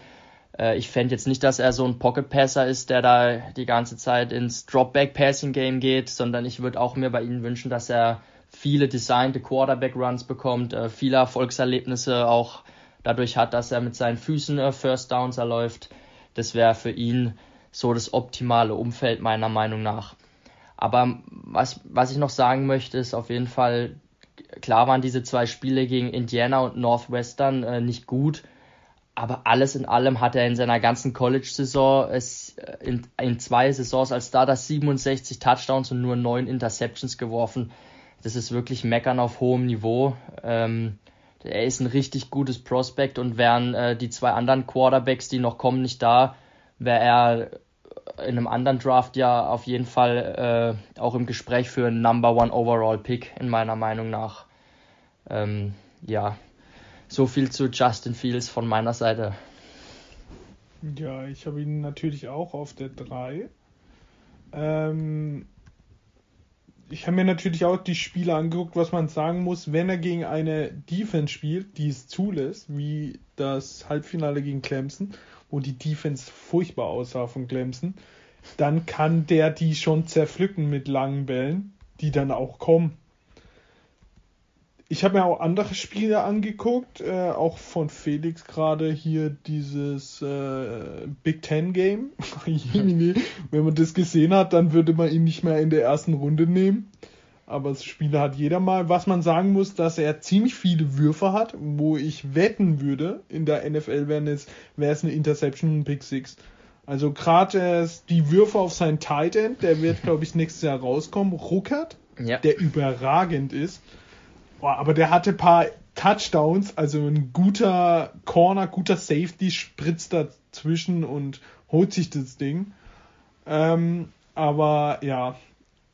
Äh, ich fände jetzt nicht, dass er so ein Pocket Passer ist, der da die ganze Zeit ins Dropback Passing Game geht, sondern ich würde auch mir bei ihm wünschen, dass er viele designte Quarterback Runs bekommt, äh, viele Erfolgserlebnisse auch dadurch hat, dass er mit seinen Füßen äh, First Downs erläuft. Das wäre für ihn so das optimale Umfeld meiner Meinung nach. Aber was, was ich noch sagen möchte, ist auf jeden Fall, klar waren diese zwei Spiele gegen Indiana und Northwestern äh, nicht gut, aber alles in allem hat er in seiner ganzen College-Saison es äh, in, in zwei Saisons als Starter 67 Touchdowns und nur neun Interceptions geworfen. Das ist wirklich Meckern auf hohem Niveau. Ähm, er ist ein richtig gutes Prospect und wären äh, die zwei anderen Quarterbacks, die noch kommen, nicht da, wäre er in einem anderen Draft ja auf jeden Fall äh, auch im Gespräch für einen Number One Overall Pick, in meiner Meinung nach. Ähm, ja, so viel zu Justin Fields von meiner Seite. Ja, ich habe ihn natürlich auch auf der 3. Ähm, ich habe mir natürlich auch die Spiele angeguckt, was man sagen muss, wenn er gegen eine Defense spielt, die es zulässt, wie das Halbfinale gegen Clemson, wo die Defense furchtbar aussah von Clemson, dann kann der die schon zerpflücken mit langen Bällen, die dann auch kommen. Ich habe mir auch andere Spiele angeguckt, äh, auch von Felix gerade hier dieses äh, Big Ten Game. [LAUGHS] Wenn man das gesehen hat, dann würde man ihn nicht mehr in der ersten Runde nehmen. Aber das Spiel hat jeder mal. Was man sagen muss, dass er ziemlich viele Würfe hat, wo ich wetten würde, in der NFL wäre es, wäre es eine Interception Pick Six. Also gerade die Würfe auf seinen Tight End, der wird, glaube ich, nächstes Jahr rauskommen. Ruckert, ja. der überragend ist. Boah, aber der hatte ein paar Touchdowns, also ein guter Corner, guter Safety spritzt dazwischen und holt sich das Ding. Ähm, aber ja,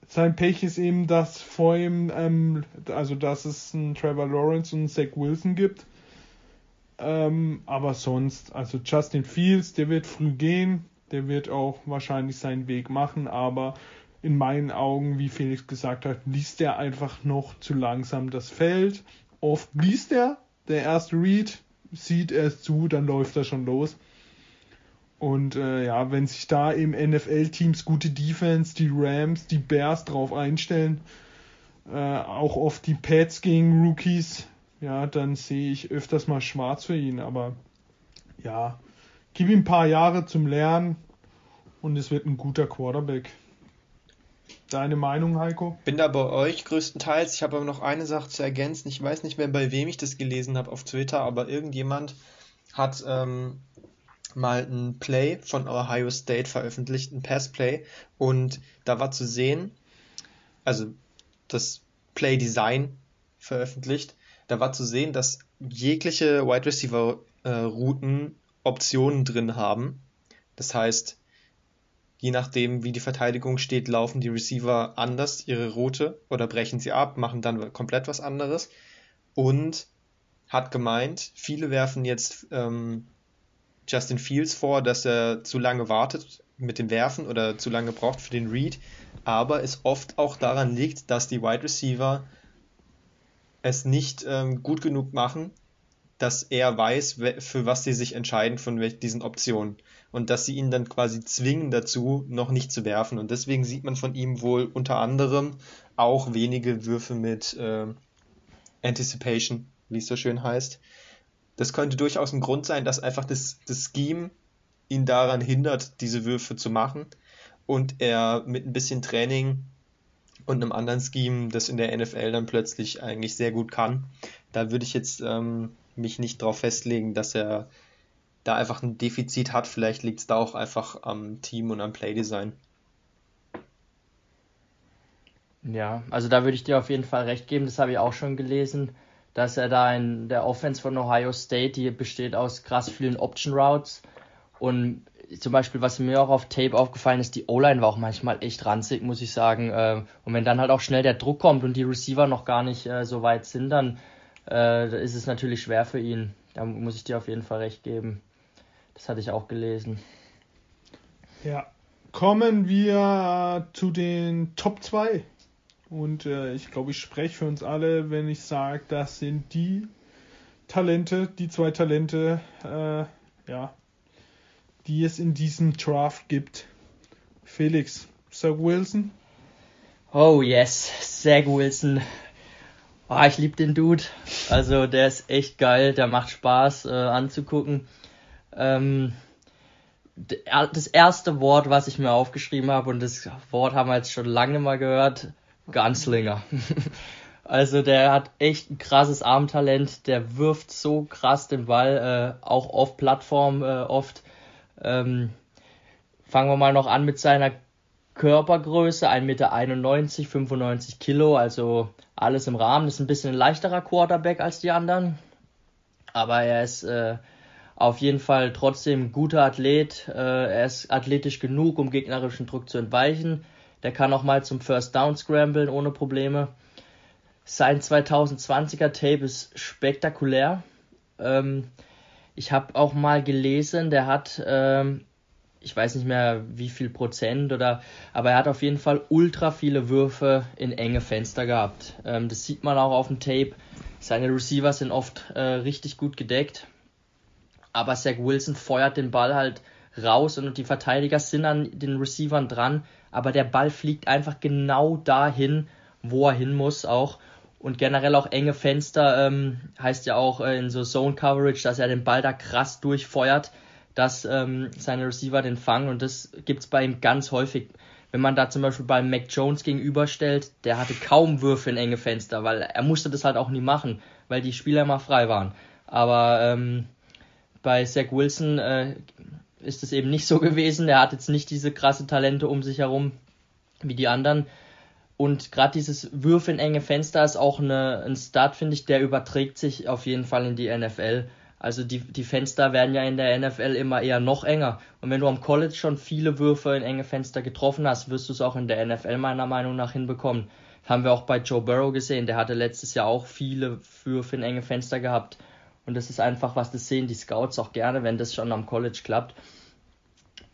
sein Pech ist eben, dass vor ihm, ähm, also dass es einen Trevor Lawrence und einen Zach Wilson gibt. Ähm, aber sonst, also Justin Fields, der wird früh gehen, der wird auch wahrscheinlich seinen Weg machen, aber in meinen Augen, wie Felix gesagt hat, liest er einfach noch zu langsam das Feld. Oft liest er, der erste Read, sieht er zu, dann läuft er schon los. Und äh, ja, wenn sich da im NFL-Teams gute Defense, die Rams, die Bears drauf einstellen, äh, auch oft die Pets gegen Rookies, ja, dann sehe ich öfters mal schwarz für ihn. Aber ja, gib ihm ein paar Jahre zum Lernen und es wird ein guter Quarterback. Deine Meinung, Heiko? Bin da bei euch größtenteils. Ich habe aber noch eine Sache zu ergänzen. Ich weiß nicht mehr, bei wem ich das gelesen habe auf Twitter, aber irgendjemand hat ähm, mal ein Play von Ohio State veröffentlicht, ein Passplay, und da war zu sehen, also das Play Design veröffentlicht, da war zu sehen, dass jegliche Wide Receiver äh, Routen Optionen drin haben. Das heißt, Je nachdem, wie die Verteidigung steht, laufen die Receiver anders ihre Route oder brechen sie ab, machen dann komplett was anderes. Und hat gemeint, viele werfen jetzt ähm, Justin Fields vor, dass er zu lange wartet mit dem Werfen oder zu lange braucht für den Read, aber es oft auch daran liegt, dass die Wide Receiver es nicht ähm, gut genug machen, dass er weiß, für was sie sich entscheiden von diesen Optionen. Und dass sie ihn dann quasi zwingen dazu, noch nicht zu werfen. Und deswegen sieht man von ihm wohl unter anderem auch wenige Würfe mit äh, Anticipation, wie es so schön heißt. Das könnte durchaus ein Grund sein, dass einfach das, das Scheme ihn daran hindert, diese Würfe zu machen und er mit ein bisschen Training und einem anderen Scheme das in der NFL dann plötzlich eigentlich sehr gut kann. Da würde ich jetzt ähm, mich nicht darauf festlegen, dass er da einfach ein Defizit hat. Vielleicht liegt es da auch einfach am Team und am Playdesign. Ja, also da würde ich dir auf jeden Fall recht geben. Das habe ich auch schon gelesen, dass er da in der Offense von Ohio State, die besteht aus krass vielen Option Routes und zum Beispiel, was mir auch auf Tape aufgefallen ist, die O-Line war auch manchmal echt ranzig, muss ich sagen. Ähm, und wenn dann halt auch schnell der Druck kommt und die Receiver noch gar nicht äh, so weit sind, dann äh, ist es natürlich schwer für ihn. Da muss ich dir auf jeden Fall recht geben. Das hatte ich auch gelesen. Ja. Kommen wir zu den Top 2. Und äh, ich glaube, ich spreche für uns alle, wenn ich sage, das sind die Talente, die zwei Talente, äh, ja, die es in diesem Draft gibt. Felix, Zach Wilson. Oh yes, Zach Wilson. Oh, ich liebe den Dude. Also der ist echt geil, der macht Spaß äh, anzugucken. Ähm, das erste Wort, was ich mir aufgeschrieben habe, und das Wort haben wir jetzt schon lange mal gehört, Gunslinger. [LAUGHS] also der hat echt ein krasses Armtalent, der wirft so krass den Ball, äh, auch auf Plattform äh, oft. Ähm, fangen wir mal noch an mit seiner Körpergröße, 1,91 Meter, 95 Kilo, also alles im Rahmen. Ist ein bisschen ein leichterer Quarterback als die anderen, aber er ist äh, auf jeden Fall trotzdem guter Athlet. Äh, er ist athletisch genug, um gegnerischen Druck zu entweichen. Der kann auch mal zum First Down scramblen ohne Probleme. Sein 2020er Tape ist spektakulär. Ähm, ich habe auch mal gelesen, der hat, ähm, ich weiß nicht mehr wie viel Prozent oder, aber er hat auf jeden Fall ultra viele Würfe in enge Fenster gehabt. Ähm, das sieht man auch auf dem Tape. Seine Receiver sind oft äh, richtig gut gedeckt aber Zach Wilson feuert den Ball halt raus und die Verteidiger sind an den Receivern dran, aber der Ball fliegt einfach genau dahin, wo er hin muss auch. Und generell auch enge Fenster ähm, heißt ja auch äh, in so Zone Coverage, dass er den Ball da krass durchfeuert, dass ähm, seine Receiver den fangen und das gibt's bei ihm ganz häufig. Wenn man da zum Beispiel bei Mac Jones gegenüberstellt, der hatte kaum Würfe in enge Fenster, weil er musste das halt auch nie machen, weil die Spieler immer frei waren. Aber ähm, bei Zach Wilson äh, ist es eben nicht so gewesen. Er hat jetzt nicht diese krasse Talente um sich herum wie die anderen. Und gerade dieses Würfe in enge Fenster ist auch eine, ein Start, finde ich, der überträgt sich auf jeden Fall in die NFL. Also die, die Fenster werden ja in der NFL immer eher noch enger. Und wenn du am College schon viele Würfe in enge Fenster getroffen hast, wirst du es auch in der NFL meiner Meinung nach hinbekommen. Haben wir auch bei Joe Burrow gesehen. Der hatte letztes Jahr auch viele Würfe in enge Fenster gehabt. Und das ist einfach was, das sehen die Scouts auch gerne, wenn das schon am College klappt.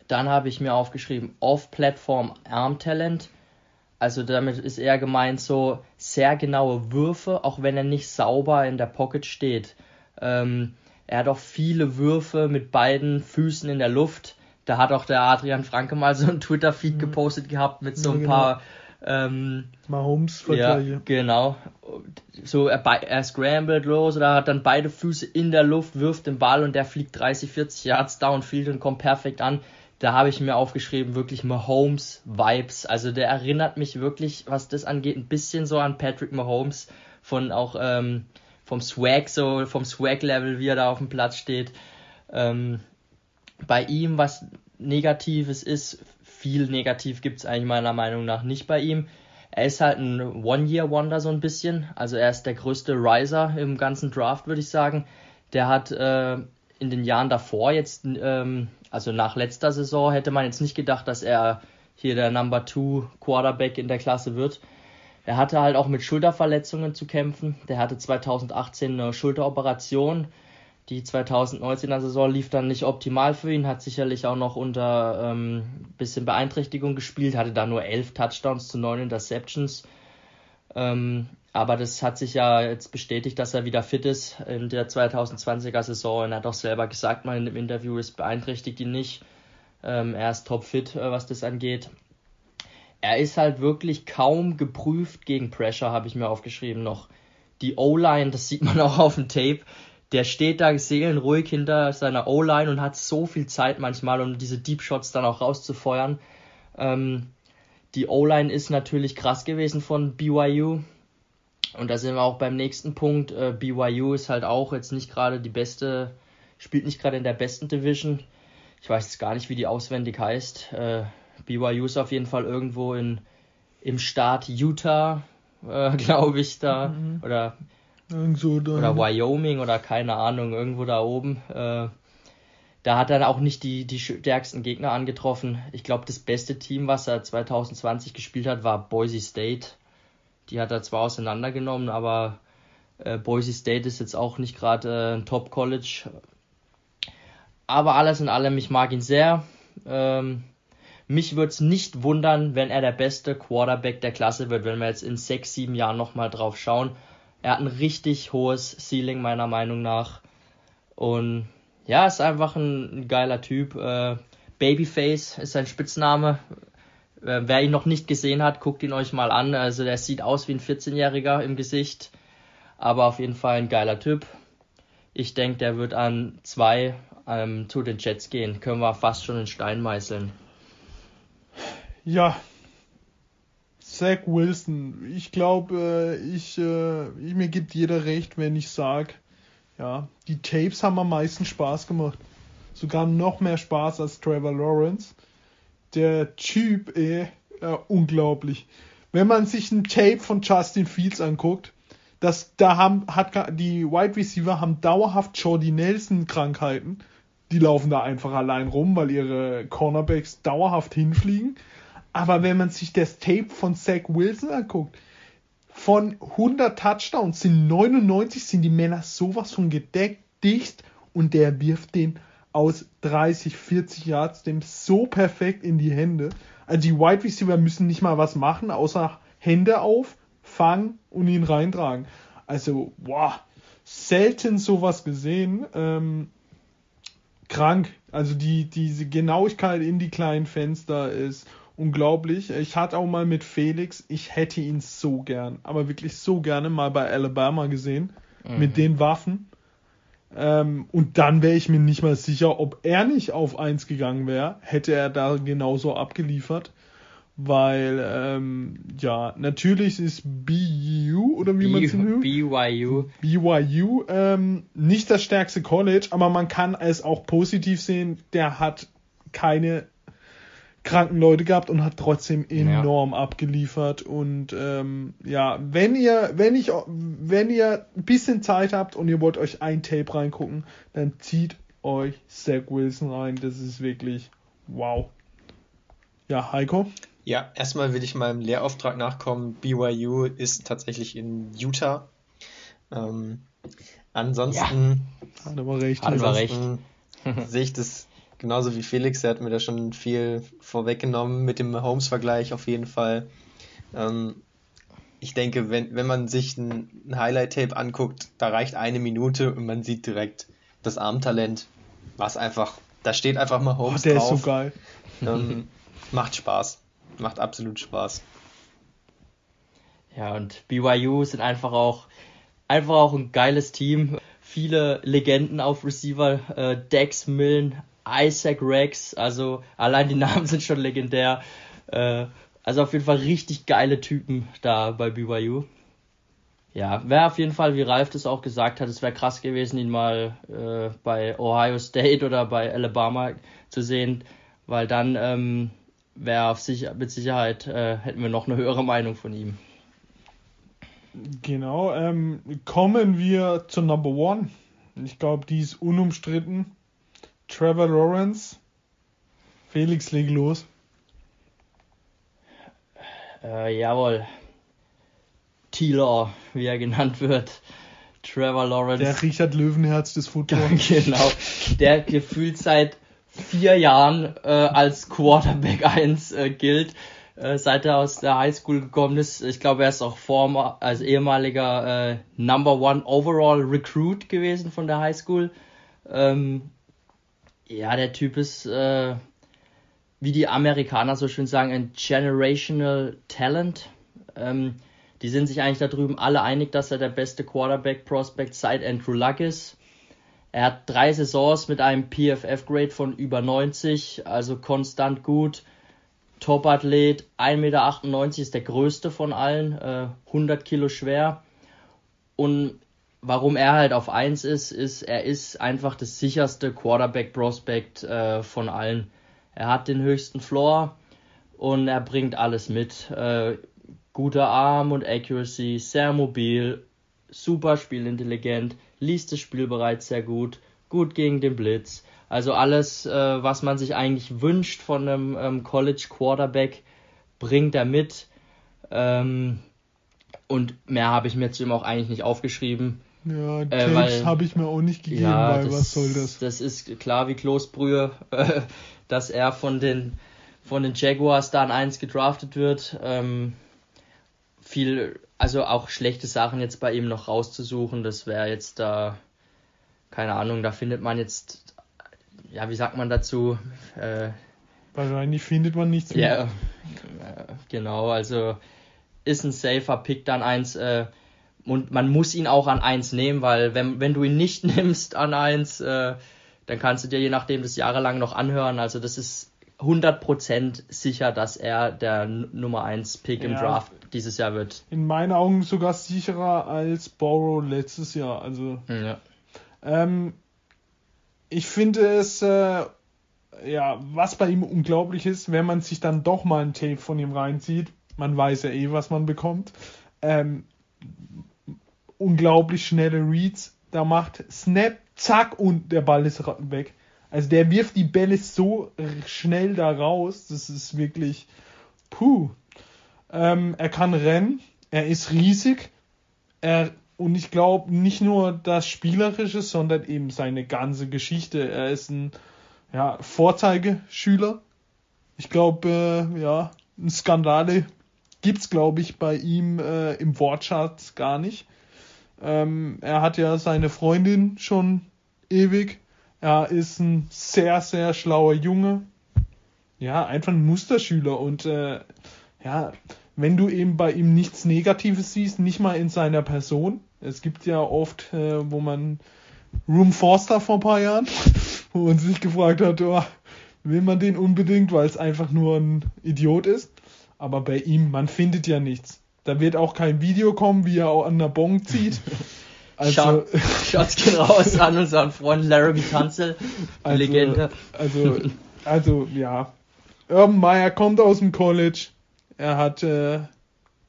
Dann habe ich mir aufgeschrieben, Off-Platform Arm Talent. Also damit ist eher gemeint so sehr genaue Würfe, auch wenn er nicht sauber in der Pocket steht. Ähm, er hat auch viele Würfe mit beiden Füßen in der Luft. Da hat auch der Adrian Franke mal so ein Twitter-Feed mhm. gepostet gehabt mit so ein ja, genau. Ähm, Mahomes-Vergleiche. Ja, genau. So, er, er scrambled los oder hat dann beide Füße in der Luft, wirft den Ball und der fliegt 30, 40 Yards downfield und kommt perfekt an. Da habe ich mir aufgeschrieben, wirklich Mahomes-Vibes. Also der erinnert mich wirklich, was das angeht, ein bisschen so an Patrick Mahomes von auch ähm, vom Swag, so vom Swag-Level, wie er da auf dem Platz steht. Ähm, bei ihm, was Negatives ist, viel negativ gibt es eigentlich meiner Meinung nach nicht bei ihm. Er ist halt ein One-Year-Wonder so ein bisschen. Also er ist der größte Riser im ganzen Draft, würde ich sagen. Der hat äh, in den Jahren davor jetzt, ähm, also nach letzter Saison, hätte man jetzt nicht gedacht, dass er hier der Number Two Quarterback in der Klasse wird. Er hatte halt auch mit Schulterverletzungen zu kämpfen. Der hatte 2018 eine Schulteroperation die 2019er Saison lief dann nicht optimal für ihn, hat sicherlich auch noch unter ähm, bisschen Beeinträchtigung gespielt, hatte da nur elf Touchdowns zu neun Interceptions. Ähm, aber das hat sich ja jetzt bestätigt, dass er wieder fit ist in der 2020er Saison. Und er hat auch selber gesagt, mal in dem Interview, es beeinträchtigt ihn nicht. Ähm, er ist topfit, äh, was das angeht. Er ist halt wirklich kaum geprüft gegen Pressure, habe ich mir aufgeschrieben noch. Die O-Line, das sieht man auch auf dem Tape, der steht da seelenruhig hinter seiner O-Line und hat so viel Zeit manchmal, um diese Deep Shots dann auch rauszufeuern. Ähm, die O-Line ist natürlich krass gewesen von BYU. Und da sind wir auch beim nächsten Punkt. Äh, BYU ist halt auch jetzt nicht gerade die beste, spielt nicht gerade in der besten Division. Ich weiß jetzt gar nicht, wie die auswendig heißt. Äh, BYU ist auf jeden Fall irgendwo in, im Staat Utah, äh, [LAUGHS] glaube ich, da. Mhm. Oder, Irgendso da. oder Wyoming oder keine Ahnung, irgendwo da oben. Äh, da hat er auch nicht die, die stärksten Gegner angetroffen. Ich glaube, das beste Team, was er 2020 gespielt hat, war Boise State. Die hat er zwar auseinandergenommen, aber äh, Boise State ist jetzt auch nicht gerade äh, ein Top-College. Aber alles in allem, ich mag ihn sehr. Ähm, mich würde es nicht wundern, wenn er der beste Quarterback der Klasse wird, wenn wir jetzt in sechs, sieben Jahren nochmal drauf schauen. Er hat ein richtig hohes Ceiling, meiner Meinung nach. Und ja, ist einfach ein, geiler Typ. Äh, Babyface ist sein Spitzname. Äh, wer ihn noch nicht gesehen hat, guckt ihn euch mal an. Also der sieht aus wie ein 14-Jähriger im Gesicht. Aber auf jeden Fall ein geiler Typ. Ich denke, der wird an zwei ähm, zu den Jets gehen. Können wir fast schon in Stein meißeln. Ja. Zach Wilson. Ich glaube, äh, ich, äh, ich, mir gibt jeder recht, wenn ich sage, ja, die Tapes haben am meisten Spaß gemacht. Sogar noch mehr Spaß als Trevor Lawrence. Der Typ, ey, äh, unglaublich. Wenn man sich ein Tape von Justin Fields anguckt, das, da haben, hat, die Wide Receiver haben dauerhaft Jordy Nelson Krankheiten. Die laufen da einfach allein rum, weil ihre Cornerbacks dauerhaft hinfliegen. Aber wenn man sich das Tape von Zach Wilson anguckt, von 100 Touchdowns sind 99 sind die Männer sowas von gedeckt, dicht und der wirft den aus 30, 40 Yards dem so perfekt in die Hände. Also die Wide Receiver müssen nicht mal was machen, außer Hände auf, fangen und ihn reintragen. Also, wow, selten sowas gesehen. Ähm, krank. Also die, diese Genauigkeit in die kleinen Fenster ist unglaublich. Ich hatte auch mal mit Felix, ich hätte ihn so gern, aber wirklich so gerne mal bei Alabama gesehen. Mhm. Mit den Waffen. Ähm, und dann wäre ich mir nicht mal sicher, ob er nicht auf 1 gegangen wäre, hätte er da genauso abgeliefert. Weil, ähm, ja, natürlich ist BU oder wie man es nennt. BYU. BYU ähm, nicht das stärkste College, aber man kann es auch positiv sehen. Der hat keine kranken Leute gehabt und hat trotzdem enorm ja. abgeliefert. Und ähm, ja, wenn ihr, wenn ich, wenn ihr ein bisschen Zeit habt und ihr wollt euch ein Tape reingucken, dann zieht euch Zach Wilson rein. Das ist wirklich wow. Ja, Heiko? Ja, erstmal will ich meinem Lehrauftrag nachkommen. BYU ist tatsächlich in Utah. Ähm, ansonsten, ja. hat aber recht. Hat aber recht. sehe ich das genauso wie Felix, der hat mir da schon viel vorweggenommen mit dem Holmes-Vergleich auf jeden Fall. Ähm, ich denke, wenn, wenn man sich ein, ein Highlight-Tape anguckt, da reicht eine Minute und man sieht direkt das Armtalent, was einfach, da steht einfach mal Holmes oh, der drauf. ist so geil. Ähm, [LAUGHS] macht Spaß. Macht absolut Spaß. Ja, und BYU sind einfach auch, einfach auch ein geiles Team. Viele Legenden auf Receiver, äh, Dex Millen, Isaac Rex, also allein die [LAUGHS] Namen sind schon legendär. Äh, also auf jeden Fall richtig geile Typen da bei BYU. Ja, wäre auf jeden Fall, wie Ralf das auch gesagt hat, es wäre krass gewesen, ihn mal äh, bei Ohio State oder bei Alabama zu sehen, weil dann ähm, wäre auf sich mit Sicherheit äh, hätten wir noch eine höhere Meinung von ihm. Genau, ähm, kommen wir zur Number One. Ich glaube, die ist unumstritten. Trevor Lawrence. Felix, leg los. Äh, jawohl. T-Law, wie er genannt wird. Trevor Lawrence. Der Richard Löwenherz des Footballs. [LAUGHS] genau. Der gefühlt seit vier Jahren äh, als Quarterback [LAUGHS] 1 äh, gilt. Äh, seit er aus der Highschool gekommen ist. Ich glaube, er ist auch former, als ehemaliger äh, Number One Overall Recruit gewesen von der Highschool. Ähm, ja, der Typ ist, äh, wie die Amerikaner so schön sagen, ein generational talent. Ähm, die sind sich eigentlich da drüben alle einig, dass er der beste Quarterback-Prospect seit Andrew Luck ist. Er hat drei Saisons mit einem PFF-Grade von über 90, also konstant gut. Top-Athlet, 1,98 Meter ist der größte von allen, äh, 100 Kilo schwer. Und warum er halt auf 1 ist, ist, er ist einfach das sicherste Quarterback-Prospect äh, von allen. Er hat den höchsten Floor und er bringt alles mit. Äh, guter Arm und Accuracy, sehr mobil, super spielintelligent, liest das Spiel bereits sehr gut, gut gegen den Blitz. Also alles, äh, was man sich eigentlich wünscht von einem ähm, College Quarterback, bringt er mit. Ähm, und mehr habe ich mir zu ihm auch eigentlich nicht aufgeschrieben. Ja, Tapes äh, habe ich mir auch nicht gegeben, ja, weil das, was soll das? Das ist klar wie Kloßbrühe, äh, dass er von den, von den Jaguars da an 1 gedraftet wird. Ähm, viel, also auch schlechte Sachen jetzt bei ihm noch rauszusuchen, das wäre jetzt da, keine Ahnung, da findet man jetzt, ja, wie sagt man dazu? Äh, Wahrscheinlich findet man nichts mehr. Ja, äh, genau, also ist ein safer Pick dann eins, äh, und man muss ihn auch an eins nehmen, weil wenn, wenn du ihn nicht [LAUGHS] nimmst an eins, äh, dann kannst du dir je nachdem das jahrelang noch anhören. Also das ist 100% sicher, dass er der Nummer 1 Pick im Draft dieses Jahr wird. In meinen Augen sogar sicherer als Borrow letztes Jahr. Also, ja. ähm, ich finde es, äh, ja, was bei ihm unglaublich ist, wenn man sich dann doch mal ein Tape von ihm reinzieht, man weiß ja eh, was man bekommt. Ähm, unglaublich schnelle Reads, da macht Snap, zack und der Ball ist weg. Also der wirft die Bälle so schnell da raus, das ist wirklich puh. Ähm, er kann rennen, er ist riesig, er und ich glaube nicht nur das Spielerische, sondern eben seine ganze Geschichte. Er ist ein ja, Vorzeigeschüler. Ich glaube, äh, ja, Skandale gibt's glaube ich bei ihm äh, im Wortschatz gar nicht. Ähm, er hat ja seine Freundin schon ewig. Er ist ein sehr, sehr schlauer Junge. Ja, einfach ein Musterschüler. Und äh, ja, wenn du eben bei ihm nichts Negatives siehst, nicht mal in seiner Person. Es gibt ja oft, äh, wo man Room Forster vor ein paar Jahren, [LAUGHS] wo man sich gefragt hat, oh, will man den unbedingt, weil es einfach nur ein Idiot ist. Aber bei ihm, man findet ja nichts. Da wird auch kein Video kommen, wie er auch an der Bong zieht. [LAUGHS] Also, [LAUGHS] Shots gehen raus an unseren Freund Larry Tanzel, [LAUGHS] also, Legende. Also, also, ja. Urban Meyer kommt aus dem College. Er hat äh,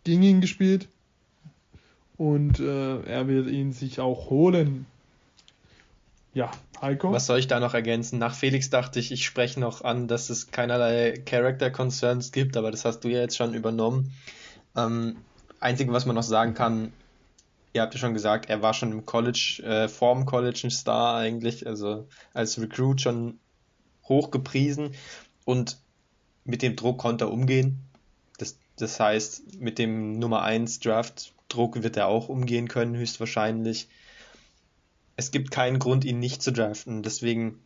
gegen ihn gespielt. Und äh, er wird ihn sich auch holen. Ja, Heiko? Was soll ich da noch ergänzen? Nach Felix dachte ich, ich spreche noch an, dass es keinerlei Character Concerns gibt, aber das hast du ja jetzt schon übernommen. Ähm, Einzige, was man noch sagen kann, ihr habt ja schon gesagt, er war schon im College, äh, vorm College ein Star eigentlich, also als Recruit schon hoch gepriesen und mit dem Druck konnte er umgehen. Das, das heißt, mit dem Nummer 1 Draft Druck wird er auch umgehen können, höchstwahrscheinlich. Es gibt keinen Grund, ihn nicht zu draften, deswegen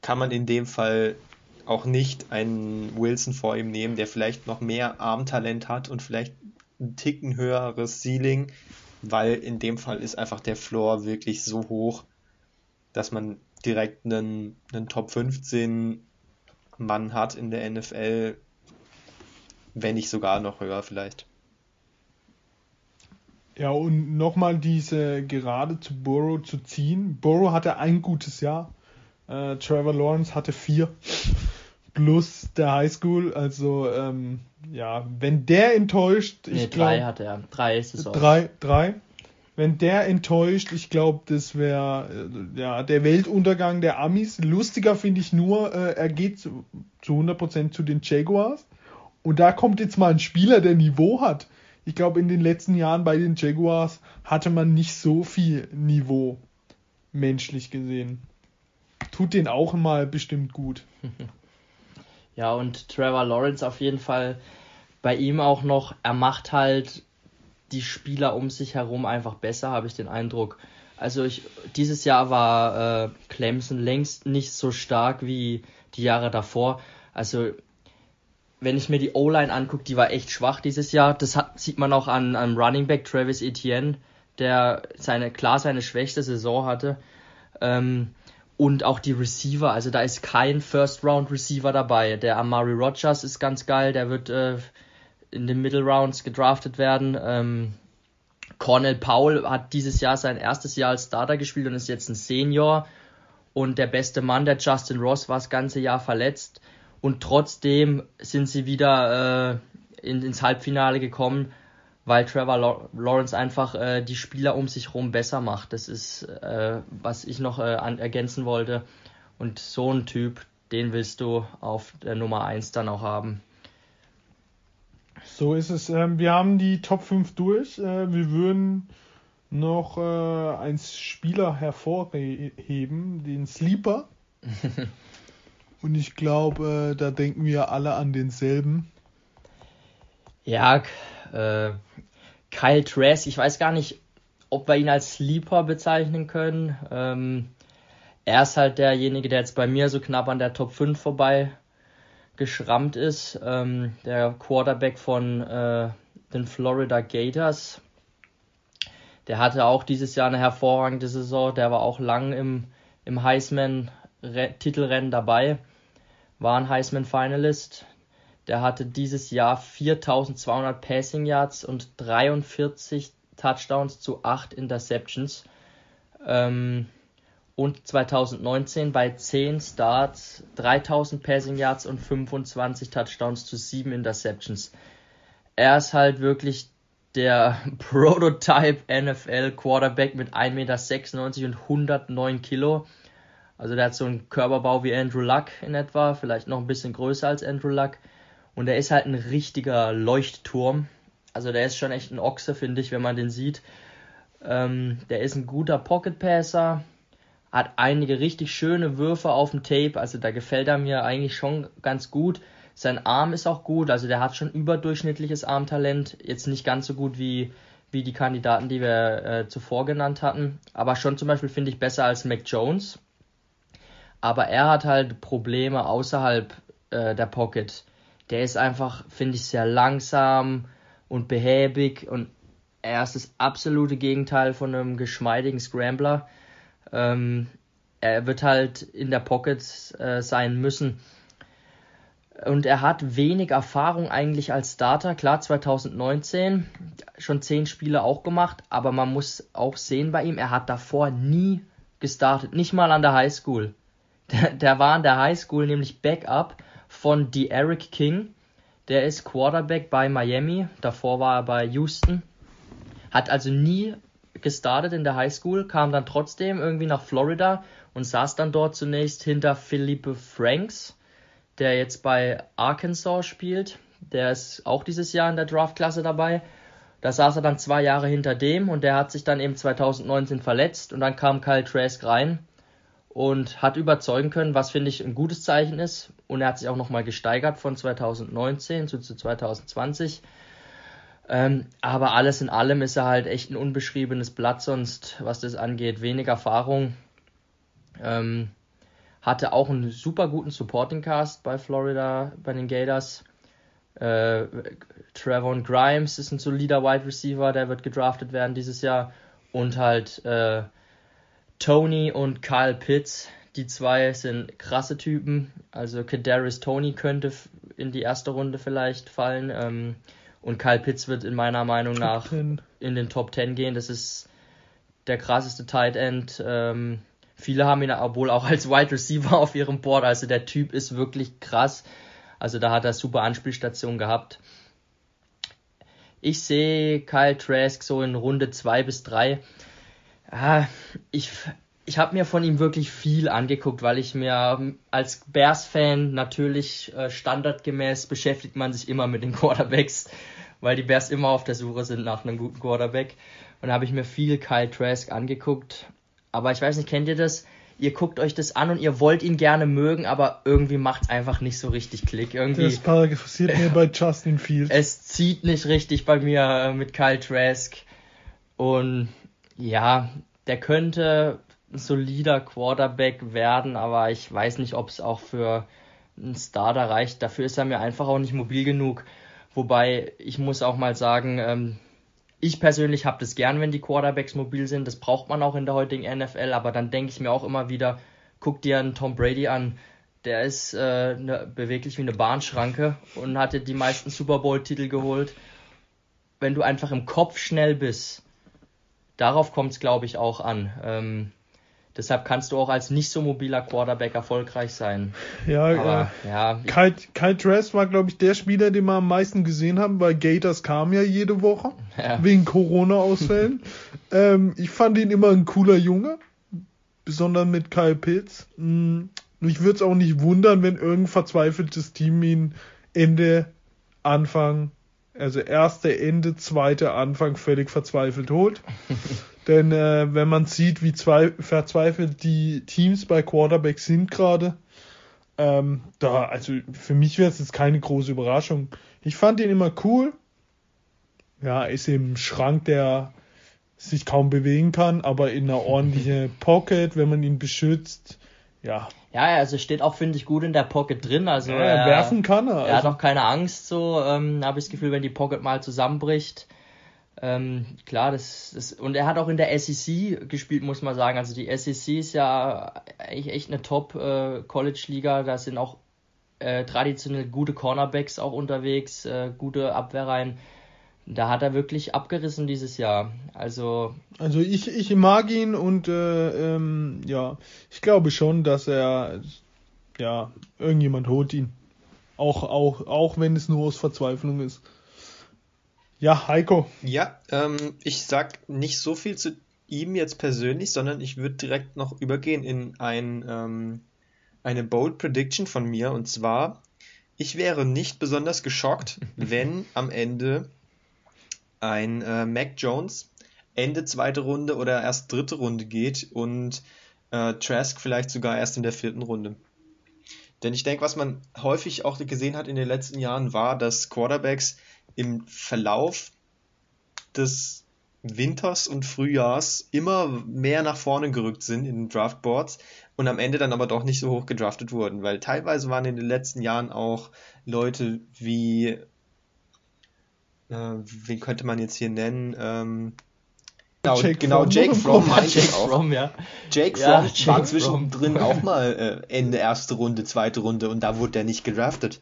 kann man in dem Fall auch nicht einen Wilson vor ihm nehmen, der vielleicht noch mehr Armtalent hat und vielleicht ein Ticken höheres Ceiling, weil in dem Fall ist einfach der Floor wirklich so hoch, dass man direkt einen, einen Top 15 Mann hat in der NFL, wenn nicht sogar noch höher vielleicht. Ja, und nochmal diese gerade zu Burrow zu ziehen. Burrow hatte ein gutes Jahr. Äh, Trevor Lawrence hatte vier plus der Highschool. Also ähm, ja, wenn der enttäuscht, nee, ich drei glaub, hat er, drei ist es auch. Drei, drei. Wenn der enttäuscht, ich glaube, das wäre äh, ja der Weltuntergang der Amis. Lustiger finde ich nur, äh, er geht zu, zu 100% zu den Jaguars. Und da kommt jetzt mal ein Spieler, der Niveau hat. Ich glaube, in den letzten Jahren bei den Jaguars hatte man nicht so viel Niveau, menschlich gesehen. Tut den auch mal bestimmt gut. [LAUGHS] Ja, und Trevor Lawrence auf jeden Fall bei ihm auch noch, er macht halt die Spieler um sich herum einfach besser, habe ich den Eindruck. Also ich, dieses Jahr war äh, Clemson längst nicht so stark wie die Jahre davor, Also, wenn ich mir die O-Line angucke, die war echt schwach dieses Jahr. Das hat, sieht man auch an, an Running Back Travis Etienne, der seine, klar seine schwächste Saison hatte. Ähm, und auch die Receiver, also da ist kein First-Round-Receiver dabei. Der Amari Rogers ist ganz geil, der wird äh, in den Middle Rounds gedraftet werden. Ähm, Cornell Powell hat dieses Jahr sein erstes Jahr als Starter gespielt und ist jetzt ein Senior. Und der beste Mann, der Justin Ross, war das ganze Jahr verletzt. Und trotzdem sind sie wieder äh, in, ins Halbfinale gekommen, weil Trevor Lawrence einfach äh, die Spieler um sich herum besser macht. Das ist, äh, was ich noch äh, an, ergänzen wollte. Und so ein Typ, den willst du auf der Nummer 1 dann auch haben. So ist es. Ähm, wir haben die Top 5 durch. Äh, wir würden noch äh, einen Spieler hervorheben, den Sleeper. [LAUGHS] Und ich glaube, äh, da denken wir alle an denselben. Ja, äh, Kyle Trask, ich weiß gar nicht, ob wir ihn als Sleeper bezeichnen können. Ähm, er ist halt derjenige, der jetzt bei mir so knapp an der Top 5 vorbei geschrammt ist. Ähm, der Quarterback von äh, den Florida Gators. Der hatte auch dieses Jahr eine hervorragende Saison. Der war auch lang im, im Heisman-Titelrennen dabei. War ein Heisman-Finalist. Der hatte dieses Jahr 4200 Passing Yards und 43 Touchdowns zu 8 Interceptions. Ähm, und 2019 bei 10 Starts 3000 Passing Yards und 25 Touchdowns zu 7 Interceptions. Er ist halt wirklich der [LAUGHS] Prototype NFL Quarterback mit 1,96 Meter und 109 Kilo. Also der hat so einen Körperbau wie Andrew Luck in etwa, vielleicht noch ein bisschen größer als Andrew Luck. Und er ist halt ein richtiger Leuchtturm. Also der ist schon echt ein Ochse, finde ich, wenn man den sieht. Ähm, der ist ein guter Pocket Passer, hat einige richtig schöne Würfe auf dem Tape, also da gefällt er mir eigentlich schon ganz gut. Sein Arm ist auch gut, also der hat schon überdurchschnittliches Armtalent, jetzt nicht ganz so gut wie, wie die Kandidaten, die wir äh, zuvor genannt hatten, aber schon zum Beispiel finde ich besser als Mac Jones. Aber er hat halt Probleme außerhalb äh, der Pocket. Der ist einfach, finde ich, sehr langsam und behäbig und er ist das absolute Gegenteil von einem geschmeidigen Scrambler. Ähm, er wird halt in der Pocket äh, sein müssen. Und er hat wenig Erfahrung eigentlich als Starter. Klar, 2019 schon zehn Spiele auch gemacht, aber man muss auch sehen bei ihm, er hat davor nie gestartet, nicht mal an der Highschool. Der, der war an der Highschool nämlich Backup von die Eric King. Der ist Quarterback bei Miami, davor war er bei Houston. Hat also nie gestartet in der Highschool, kam dann trotzdem irgendwie nach Florida und saß dann dort zunächst hinter Philippe Franks, der jetzt bei Arkansas spielt. Der ist auch dieses Jahr in der Draftklasse dabei. Da saß er dann zwei Jahre hinter dem und der hat sich dann eben 2019 verletzt und dann kam Kyle Trask rein und hat überzeugen können, was finde ich ein gutes Zeichen ist. Und er hat sich auch nochmal gesteigert von 2019 zu, zu 2020. Ähm, aber alles in allem ist er halt echt ein unbeschriebenes Blatt, sonst was das angeht, wenig Erfahrung. Ähm, hatte auch einen super guten Supporting Cast bei Florida, bei den Gators. Äh, Trevon Grimes ist ein solider Wide Receiver, der wird gedraftet werden dieses Jahr. Und halt äh, Tony und Kyle Pitts, die zwei sind krasse Typen. Also Kadarius Tony könnte in die erste Runde vielleicht fallen. Ähm, und Kyle Pitts wird in meiner Meinung Top nach 10. in den Top 10 gehen. Das ist der krasseste Tight End. Ähm, viele haben ihn obwohl auch als Wide Receiver auf ihrem Board. Also der Typ ist wirklich krass. Also da hat er super Anspielstationen gehabt. Ich sehe Kyle Trask so in Runde 2 bis 3. Ah, ich ich habe mir von ihm wirklich viel angeguckt, weil ich mir als Bears-Fan natürlich äh, standardgemäß beschäftigt man sich immer mit den [LAUGHS] Quarterbacks, weil die Bears immer auf der Suche sind nach einem guten Quarterback. Und da habe ich mir viel Kyle Trask angeguckt. Aber ich weiß nicht, kennt ihr das? Ihr guckt euch das an und ihr wollt ihn gerne mögen, aber irgendwie macht es einfach nicht so richtig Klick. Irgendwie, das passiert mir bei Justin Fields. Es zieht nicht richtig bei mir äh, mit Kyle Trask. Und ja, der könnte ein solider Quarterback werden, aber ich weiß nicht, ob es auch für ein Starter reicht. Dafür ist er mir einfach auch nicht mobil genug. Wobei ich muss auch mal sagen, ähm, ich persönlich habe das gern, wenn die Quarterbacks mobil sind. Das braucht man auch in der heutigen NFL. Aber dann denke ich mir auch immer wieder, guck dir einen Tom Brady an. Der ist äh, ne, beweglich wie eine Bahnschranke und hatte die meisten Super Bowl-Titel geholt. Wenn du einfach im Kopf schnell bist, darauf kommt es, glaube ich, auch an. Ähm, deshalb kannst du auch als nicht so mobiler Quarterback erfolgreich sein. Ja, Aber, äh, ja, ich, Kyle, Kyle Trask war, glaube ich, der Spieler, den wir am meisten gesehen haben, weil Gators kam ja jede Woche [LAUGHS] ja. wegen Corona-Ausfällen. [LAUGHS] ähm, ich fand ihn immer ein cooler Junge, besonders mit Kyle Pitts. Mm, Mich würde es auch nicht wundern, wenn irgendein verzweifeltes Team ihn Ende, Anfang, also erste, Ende, zweite, Anfang völlig verzweifelt holt. [LAUGHS] Denn äh, wenn man sieht, wie zwei, verzweifelt die Teams bei Quarterback sind gerade, ähm, da, also für mich wäre es jetzt keine große Überraschung. Ich fand ihn immer cool. Ja, ist im Schrank, der sich kaum bewegen kann, aber in einer [LAUGHS] ordentlichen Pocket, wenn man ihn beschützt, ja, ja, also steht auch, finde ich, gut in der Pocket drin. Also ja er, werfen kann er. er hat Also, auch keine Angst, so ähm, habe ich das Gefühl, wenn die Pocket mal zusammenbricht. Ähm, klar, das, das und er hat auch in der SEC gespielt, muss man sagen. Also die SEC ist ja echt, echt eine Top äh. Da sind auch äh, traditionell gute Cornerbacks auch unterwegs, äh, gute Abwehrreihen. Da hat er wirklich abgerissen dieses Jahr. Also also ich, ich mag ihn und äh, ähm, ja, ich glaube schon, dass er ja, irgendjemand holt ihn. Auch, auch, auch wenn es nur aus Verzweiflung ist. Ja, Heiko. Ja, ähm, ich sag nicht so viel zu ihm jetzt persönlich, sondern ich würde direkt noch übergehen in ein, ähm, eine Bold Prediction von mir. Und zwar, ich wäre nicht besonders geschockt, [LAUGHS] wenn am Ende ein äh, Mac Jones Ende zweite Runde oder erst dritte Runde geht und äh, Trask vielleicht sogar erst in der vierten Runde. Denn ich denke, was man häufig auch gesehen hat in den letzten Jahren, war, dass Quarterbacks im Verlauf des Winters und Frühjahrs immer mehr nach vorne gerückt sind in den Draftboards und am Ende dann aber doch nicht so hoch gedraftet wurden, weil teilweise waren in den letzten Jahren auch Leute wie, äh, wen könnte man jetzt hier nennen? Ähm, genau, Jake genau, Fromm. Jake [LAUGHS] Fromm Ja, meinte ich Jake auch. Fromm, ja. Jake Ja, Fromm Jake war zwischendrin auch [LAUGHS] mal äh, Ende erste Runde, zweite Runde und da wurde er nicht gedraftet.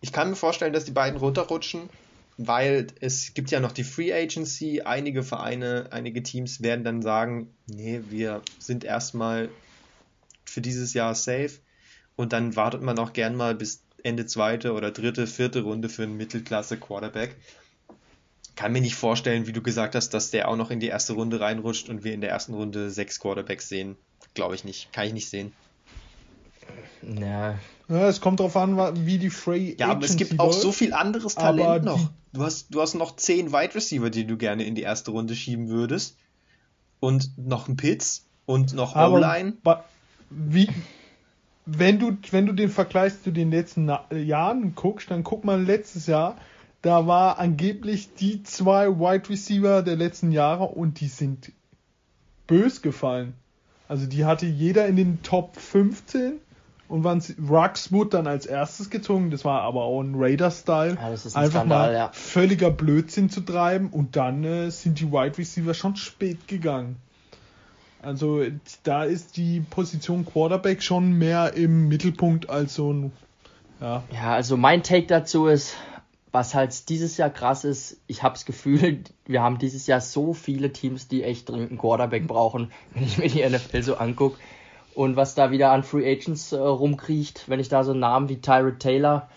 Ich kann mir vorstellen, dass die beiden runterrutschen, weil es gibt ja noch die Free Agency. Einige Vereine, einige Teams werden dann sagen, nee, wir sind erstmal für dieses Jahr safe und dann wartet man auch gern mal bis Ende zweite oder dritte, vierte Runde für einen Mittelklasse Quarterback. Kann mir nicht vorstellen, wie du gesagt hast, dass der auch noch in die erste Runde reinrutscht und wir in der ersten Runde sechs Quarterbacks sehen. Glaube ich nicht. Kann ich nicht sehen. Ja, Ja, es kommt drauf an, wie die Free Ja, aber es gibt auch so viel anderes Talent noch. Du hast, du hast noch zehn Wide Receiver, die du gerne in die erste Runde schieben würdest. Und noch einen Pitts und noch O-Line. Aber wie, wenn du, wenn du den Vergleich zu den letzten Na Jahren guckst, dann guck mal letztes Jahr, da war angeblich die zwei Wide Receiver der letzten Jahre und die sind bös gefallen. Also die hatte jeder in den Top 15 und waren Rux wurde dann als erstes gezogen, das war aber auch ein Raider-Style. Ja, ein Einfach Skandal, mal ja. völliger Blödsinn zu treiben und dann äh, sind die Wide Receiver schon spät gegangen. Also da ist die Position Quarterback schon mehr im Mittelpunkt als so ein ja, Ja, also mein Take dazu ist, was halt dieses Jahr krass ist, ich habe das Gefühl, wir haben dieses Jahr so viele Teams, die echt dringend einen Quarterback brauchen, wenn ich mir die NFL so angucke. Und was da wieder an Free Agents äh, rumkriecht, wenn ich da so Namen wie Tyrod Taylor,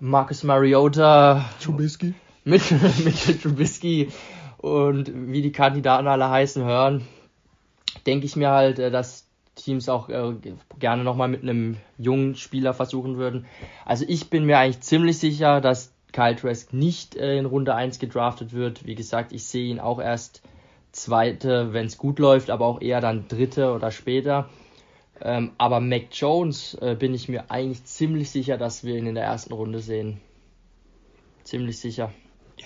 Marcus Mariota, Trubisky. mit [LAUGHS] Mitchell Trubisky und wie die Kandidaten alle heißen hören, denke ich mir halt, äh, dass Teams auch äh, gerne nochmal mit einem jungen Spieler versuchen würden. Also ich bin mir eigentlich ziemlich sicher, dass Kyle Trask nicht äh, in Runde 1 gedraftet wird. Wie gesagt, ich sehe ihn auch erst zweite, wenn es gut läuft, aber auch eher dann dritte oder später. Ähm, aber Mac Jones bin ich mir eigentlich ziemlich sicher, dass wir ihn in der ersten Runde sehen. Ziemlich sicher.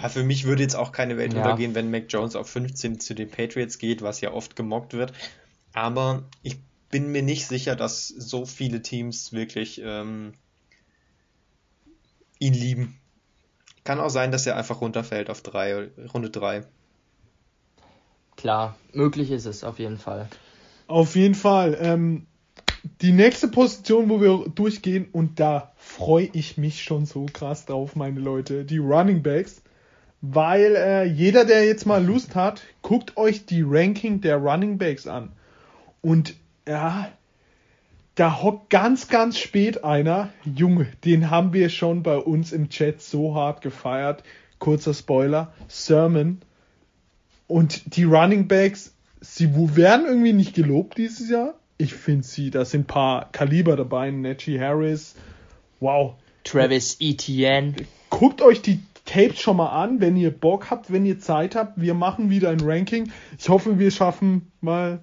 Ja, für mich würde jetzt auch keine Welt Ja. untergehen, wenn Mac Jones auf 15 zu den Patriots geht, was ja oft gemockt wird. Aber ich bin mir nicht sicher, dass so viele Teams wirklich ähm, ihn lieben. Kann auch sein, dass er einfach runterfällt auf drei, Runde 3. Klar, möglich ist es auf jeden Fall. Auf jeden Fall. Ähm, die nächste Position, wo wir durchgehen, und da freue ich mich schon so krass drauf, meine Leute, die Running Backs. Weil äh, jeder, der jetzt mal Lust hat, guckt euch die Ranking der Running Backs an. Und ja, da hockt ganz, ganz spät einer. Junge, den haben wir schon bei uns im Chat so hart gefeiert. Kurzer Spoiler, Sermon. Und die Running Backs, sie werden irgendwie nicht gelobt dieses Jahr. Ich finde sie, da sind ein paar Kaliber dabei. Najee Harris, wow. Travis Etienne. Guckt euch die Tapes schon mal an, wenn ihr Bock habt, wenn ihr Zeit habt. Wir machen wieder ein Ranking. Ich hoffe, wir schaffen mal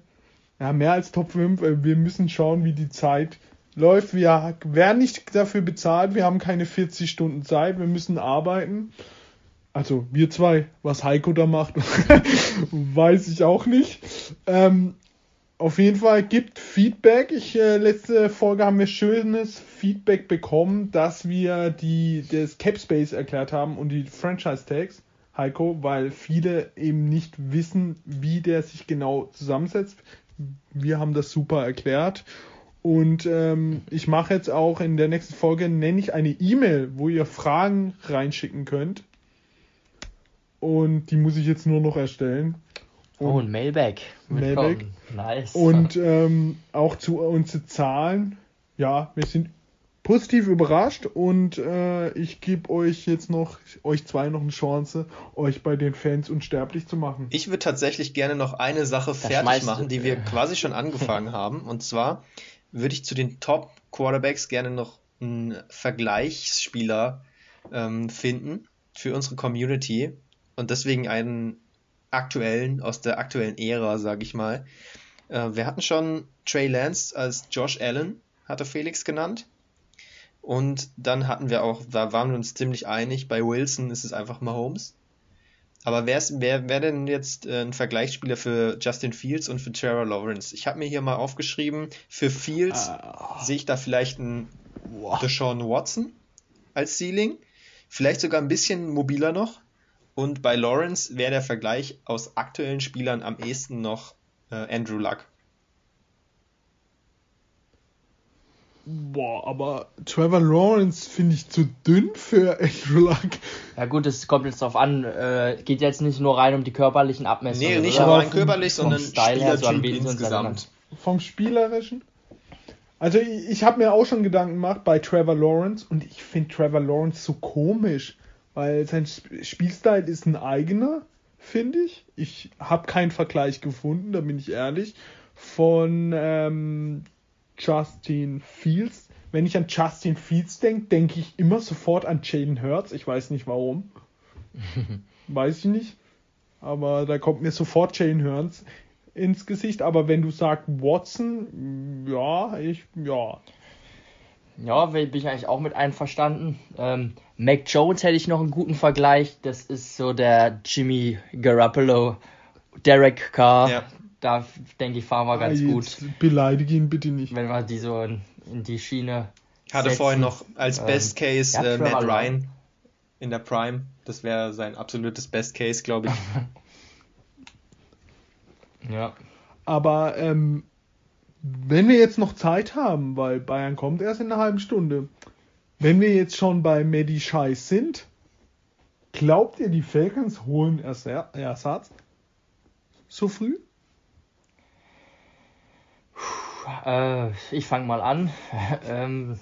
ja, mehr als Top 5. Äh, wir müssen schauen, wie die Zeit läuft. Wir werden nicht dafür bezahlt. Wir haben keine 40 Stunden Zeit. Wir müssen arbeiten. Also wir zwei, was Heiko da macht, [LAUGHS] weiß ich auch nicht. Ähm, auf jeden Fall gibt Feedback. Ich, äh, letzte Folge haben wir schönes Feedback bekommen, dass wir die, das Capspace erklärt haben und die Franchise Tags, Heiko, weil viele eben nicht wissen, wie der sich genau zusammensetzt. Wir haben das super erklärt. Und ähm, ich mache jetzt auch in der nächsten Folge, nenne ich eine E-Mail, wo ihr Fragen reinschicken könnt. Und die muss ich jetzt nur noch erstellen. Und oh, ein Mailback. Mailback. Nice. Und ähm, auch zu unseren Zahlen. Ja, wir sind positiv überrascht und äh, ich gebe euch jetzt noch, euch zwei noch eine Chance, euch bei den Fans unsterblich zu machen. Ich würde tatsächlich gerne noch eine Sache das fertig machen, die wir quasi schon angefangen [LAUGHS] haben. Und zwar würde ich zu den Top Quarterbacks gerne noch einen Vergleichsspieler ähm, finden für unsere Community und deswegen einen aktuellen, aus der aktuellen Ära, sage ich mal. Äh, wir hatten schon Trey Lance als Josh Allen, hatte Felix genannt. Und dann hatten wir auch, da waren wir uns ziemlich einig, bei Wilson ist es einfach Mahomes. Aber wer, ist, wer, wer denn jetzt äh, ein Vergleichsspieler für Justin Fields und für Trevor Lawrence? Ich habe mir hier mal aufgeschrieben, für Fields uh, sehe ich da vielleicht einen wow. Deshaun Watson als Ceiling. Vielleicht sogar ein bisschen mobiler noch. Und bei Lawrence wäre der Vergleich aus aktuellen Spielern am ehesten noch äh, Andrew Luck. Boah, aber Trevor Lawrence finde ich zu dünn für [LAUGHS] Andrew Luck. Ja gut, es kommt jetzt darauf an, äh, geht jetzt nicht nur rein um die körperlichen Abmessungen. Nee, nicht nur rein körperlich, sondern Style her, so insgesamt. Vom Spielerischen? Also ich, ich habe mir auch schon Gedanken gemacht bei Trevor Lawrence und ich finde Trevor Lawrence so komisch, weil sein Spielstil ist ein eigener, finde ich. Ich habe keinen Vergleich gefunden, da bin ich ehrlich, von ähm, Justin Fields. Wenn ich an Justin Fields denke, denke ich immer sofort an Jalen Hurts. Ich weiß nicht warum. [LAUGHS] weiß ich nicht. Aber da kommt mir sofort Jalen Hurts ins Gesicht. Aber wenn du sagst Watson, ja, ich, ja. Ja, bin ich eigentlich auch mit einverstanden. Ähm, Mac Jones hätte ich noch einen guten Vergleich. Das ist so der Jimmy Garoppolo, Derek Carr. Ja da denke ich, fahren wir ganz ah, gut. Beleidige ihn bitte nicht. Wenn wir die so in, in die Schiene. Hatte setzen. vorhin noch als ähm, Best Case äh, Matt Ryan in der Prime. Das wäre sein absolutes Best Case, glaube ich. [LAUGHS] ja. Aber ähm, wenn wir jetzt noch Zeit haben, weil Bayern kommt erst in einer halben Stunde, wenn wir jetzt schon bei Medi Scheiß sind, glaubt ihr, die Falcons holen Ersatz? So früh? Äh, ich fange mal an. [LAUGHS] ähm,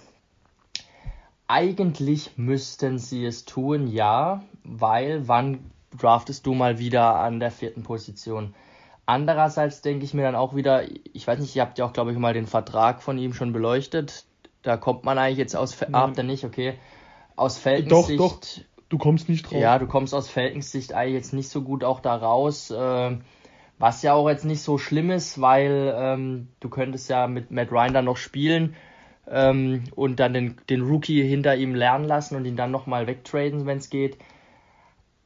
eigentlich müssten sie es tun, ja, weil wann draftest du mal wieder an der vierten Position? Andererseits denke ich mir dann auch wieder, ich weiß nicht, ihr habt ja auch, glaube ich, mal den Vertrag von ihm schon beleuchtet. Da kommt man eigentlich jetzt aus, ah, habt ihr nicht, okay, aus Falcons doch, Sicht. Doch, du kommst nicht drauf. Ja, du kommst aus Falcons Sicht eigentlich jetzt nicht so gut auch da raus. Äh, was ja auch jetzt nicht so schlimm ist, weil ähm, du könntest ja mit Matt Ryan dann noch spielen ähm, und dann den, den Rookie hinter ihm lernen lassen und ihn dann nochmal wegtraden, wenn es geht.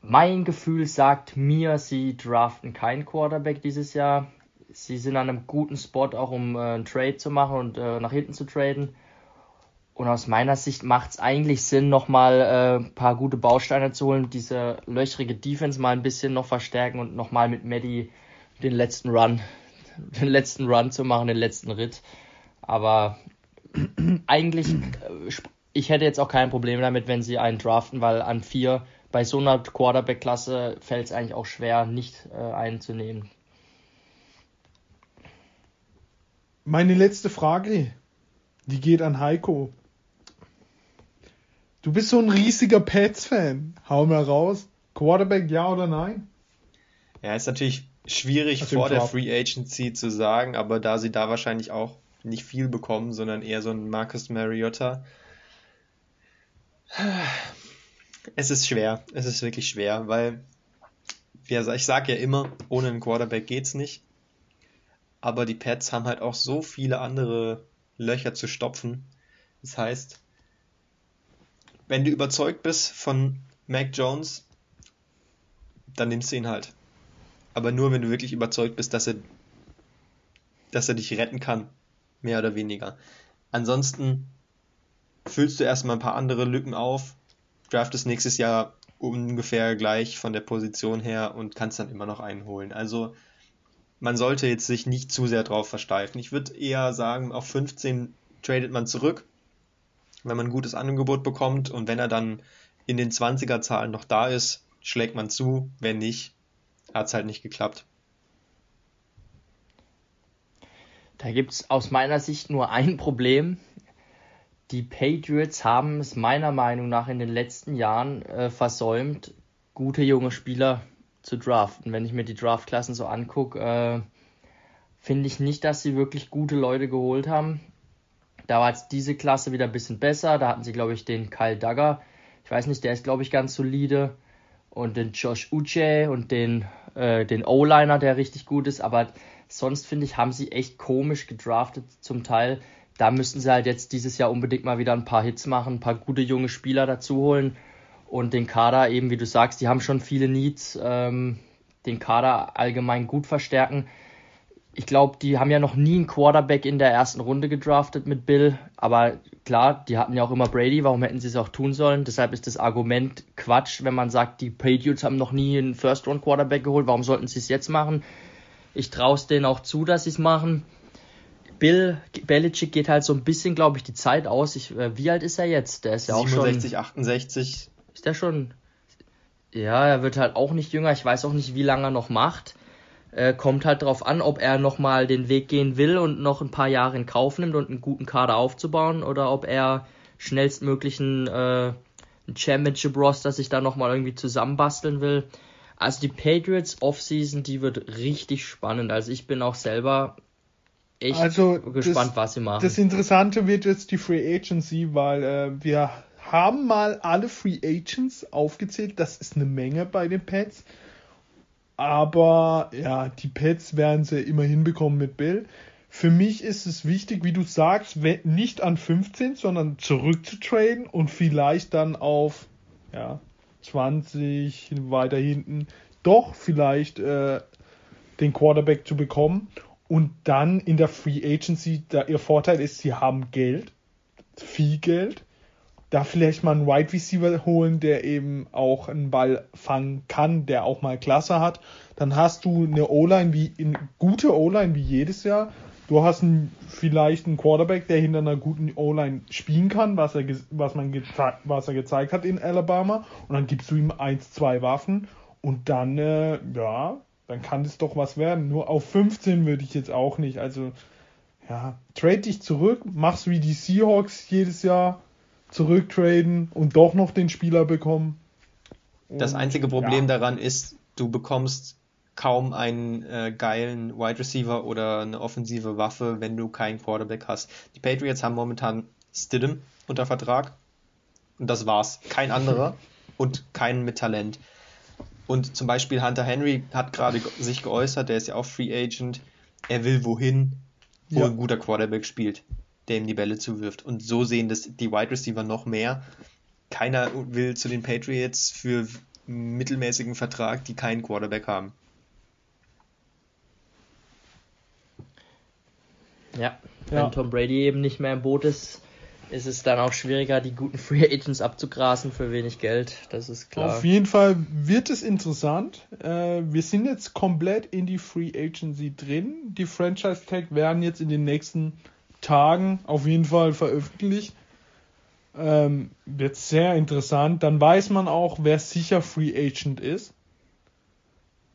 Mein Gefühl sagt mir, sie draften keinen Quarterback dieses Jahr. Sie sind an einem guten Spot, auch um äh, einen Trade zu machen und äh, nach hinten zu traden. Und aus meiner Sicht macht es eigentlich Sinn, nochmal äh, ein paar gute Bausteine zu holen, diese löchrige Defense mal ein bisschen noch verstärken und nochmal mit Maddie den letzten Run, [LAUGHS] den letzten Run zu machen, den letzten Ritt. Aber [CLEARS THROAT] eigentlich, äh, ich hätte jetzt auch kein Problem damit, wenn sie einen draften, weil an vier bei so einer Quarterback-Klasse fällt es eigentlich auch schwer, nicht äh, einen zu nehmen. Meine letzte Frage, die geht an Heiko. Du bist so ein riesiger Pets-Fan. Hau mal raus. Quarterback, ja oder nein? Ja, ist natürlich schwierig Also vor der. Free Agency zu sagen, aber da sie da wahrscheinlich auch nicht viel bekommen, sondern eher so ein Marcus Mariota. Es ist schwer, es ist wirklich schwer, weil ich sage ja immer, ohne einen Quarterback geht's nicht. Aber die Pets haben halt auch so viele andere Löcher zu stopfen. Das heißt, wenn du überzeugt bist von Mac Jones, dann nimmst du ihn halt. Aber nur, wenn du wirklich überzeugt bist, dass er, dass er dich retten kann. Mehr oder weniger. Ansonsten füllst du erstmal ein paar andere Lücken auf, draftest nächstes Jahr ungefähr gleich von der Position her und kannst dann immer noch einen holen. Also man sollte jetzt sich nicht zu sehr drauf versteifen. Ich würde eher sagen, auf 15 tradet man zurück, wenn man ein gutes Angebot bekommt und wenn er dann in den 20er Zahlen noch da ist, schlägt man zu. Wenn nicht, hat es halt nicht geklappt. Da gibt es aus meiner Sicht nur ein Problem. Die Patriots haben es meiner Meinung nach in den letzten Jahren äh, versäumt, gute junge Spieler zu draften. Wenn ich mir die Draftklassen so angucke, äh, finde ich nicht, dass sie wirklich gute Leute geholt haben. Da war jetzt diese Klasse wieder ein bisschen besser. Da hatten sie, glaube ich, den Kyle Duggar. Ich weiß nicht, der ist, glaube ich, ganz solide. Und den Josh Uche und den, äh, den O-Liner, der richtig gut ist. Aber sonst, finde ich, haben sie echt komisch gedraftet zum Teil. Da müssten sie halt jetzt dieses Jahr unbedingt mal wieder ein paar Hits machen, ein paar gute junge Spieler dazu holen und den Kader eben, wie du sagst, die haben schon viele Needs, ähm, den Kader allgemein gut verstärken. Ich glaube, die haben ja noch nie einen Quarterback in der ersten Runde gedraftet mit Bill, aber klar, die hatten ja auch immer Brady, warum hätten sie es auch tun sollen? Deshalb ist das Argument Quatsch, wenn man sagt, die Patriots haben noch nie einen First-Round-Quarterback geholt, warum sollten sie es jetzt machen? Ich traue es denen auch zu, dass sie es machen. Bill Belichick geht halt so ein bisschen, glaube ich, die Zeit aus. Ich, äh, wie alt ist er jetzt? Der ist ja auch 67, schon. 68. Ist der schon? Ja, er wird halt auch nicht jünger. Ich weiß auch nicht, wie lange er noch macht. Äh, kommt halt drauf an, ob er nochmal den Weg gehen will und noch ein paar Jahre in Kauf nimmt und einen guten Kader aufzubauen oder ob er schnellstmöglichen äh, ein Championship Roster sich da nochmal irgendwie zusammenbasteln will. Also die Patriots Offseason, die wird richtig spannend. Also ich bin auch selber echt Also, gespannt, das- was sie machen. Das Interessante wird jetzt die Free Agency, weil äh, wir haben mal alle Free Agents aufgezählt. Das ist eine Menge bei den Pets. Aber ja, die Pets werden sie immer hinbekommen mit Bill. Für mich ist es wichtig, wie du sagst, nicht an 15, sondern zurückzutraden und vielleicht dann auf ja, 20 weiter hinten doch vielleicht äh, den Quarterback zu bekommen. Und dann in der Free Agency, da ihr Vorteil ist, sie haben Geld, viel Geld. Da vielleicht mal einen Wide Receiver holen, der eben auch einen Ball fangen kann, der auch mal Klasse hat. Dann hast du eine O-Line wie, eine gute O-Line wie jedes Jahr. Du hast einen, vielleicht einen Quarterback, der hinter einer guten O-Line spielen kann, was er, was, man was er gezeigt hat in Alabama. Und dann gibst du ihm eins, zwei Waffen. Und dann, äh, ja, dann kann es doch was werden. Nur auf 15 würde ich jetzt auch nicht. Also, ja, trade dich zurück, mach's wie die Seahawks jedes Jahr, zurücktraden und doch noch den Spieler bekommen. Das Und, einzige Problem ja, daran ist, du bekommst kaum einen äh, geilen Wide Receiver oder eine offensive Waffe, wenn du keinen Quarterback hast. Die Patriots haben momentan Stidham unter Vertrag und das war's. Kein anderer [LAUGHS] und keinen mit Talent. Und zum Beispiel Hunter Henry hat gerade ge- sich geäußert, der ist ja auch Free Agent. Er will wohin, wo Ja. ein guter Quarterback spielt, der ihm die Bälle zuwirft. Und so sehen das die Wide Receiver noch mehr. Keiner will zu den Patriots für mittelmäßigen Vertrag, die keinen Quarterback haben. Ja, Ja. wenn Tom Brady eben nicht mehr im Boot ist, ist es dann auch schwieriger, die guten [LAUGHS] Free Agents abzugrasen für wenig Geld. Das ist klar. Auf jeden Fall wird es interessant. Äh, wir sind jetzt komplett in die Free Agency drin. Die Franchise Tag werden jetzt in den nächsten Tagen auf jeden Fall veröffentlicht. Ähm, wird sehr interessant. Dann weiß man auch, wer sicher Free Agent ist.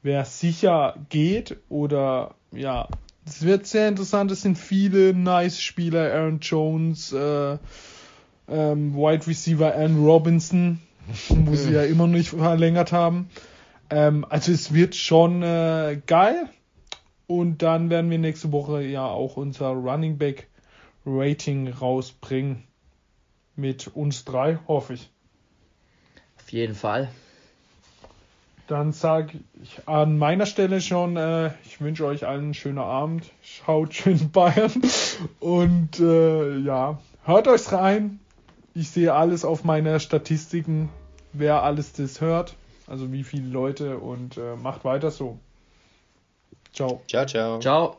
Wer sicher geht oder ja, es wird sehr interessant. Es sind viele nice Spieler. Aaron Jones, äh, ähm, Wide Receiver Aaron Robinson, [LAUGHS] wo sie ja immer noch nicht verlängert haben. Ähm, also es wird schon äh, geil. Und dann werden wir nächste Woche ja auch unser Running Back Rating rausbringen. Mit uns drei, hoffe ich. Auf jeden Fall. Dann sage ich an meiner Stelle schon, äh, ich wünsche euch allen einen schönen Abend. Schaut schön Bayern. Und äh, ja, hört euch rein. Ich sehe alles auf meiner Statistiken, wer alles das hört. Also wie viele Leute und äh, macht weiter so. Ciao. Ciao, ciao. Ciao.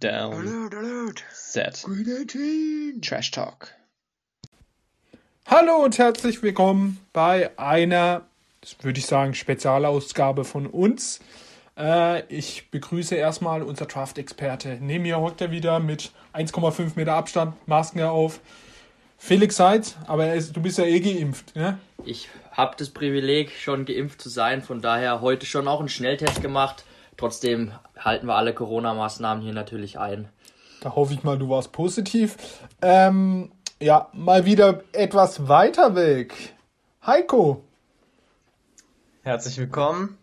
Down, Alert, alert. set, Green 18. Trash Talk. Hallo und herzlich willkommen bei einer, das würde ich sagen, Spezialausgabe von uns. Äh, ich begrüße erstmal unser Draft-Experte. Neben mir hockt er wieder mit 1,5 Meter Abstand, Masken auf. Felix Seitz, aber er ist, du bist ja eh geimpft, ne? Ich habe das Privileg, schon geimpft zu sein. Von daher heute schon auch einen Schnelltest gemacht. Trotzdem halten wir alle Corona-Maßnahmen hier natürlich ein. Da hoffe ich mal, du warst positiv. Ähm, ja, mal wieder etwas weiter weg. Heiko. Herzlich willkommen.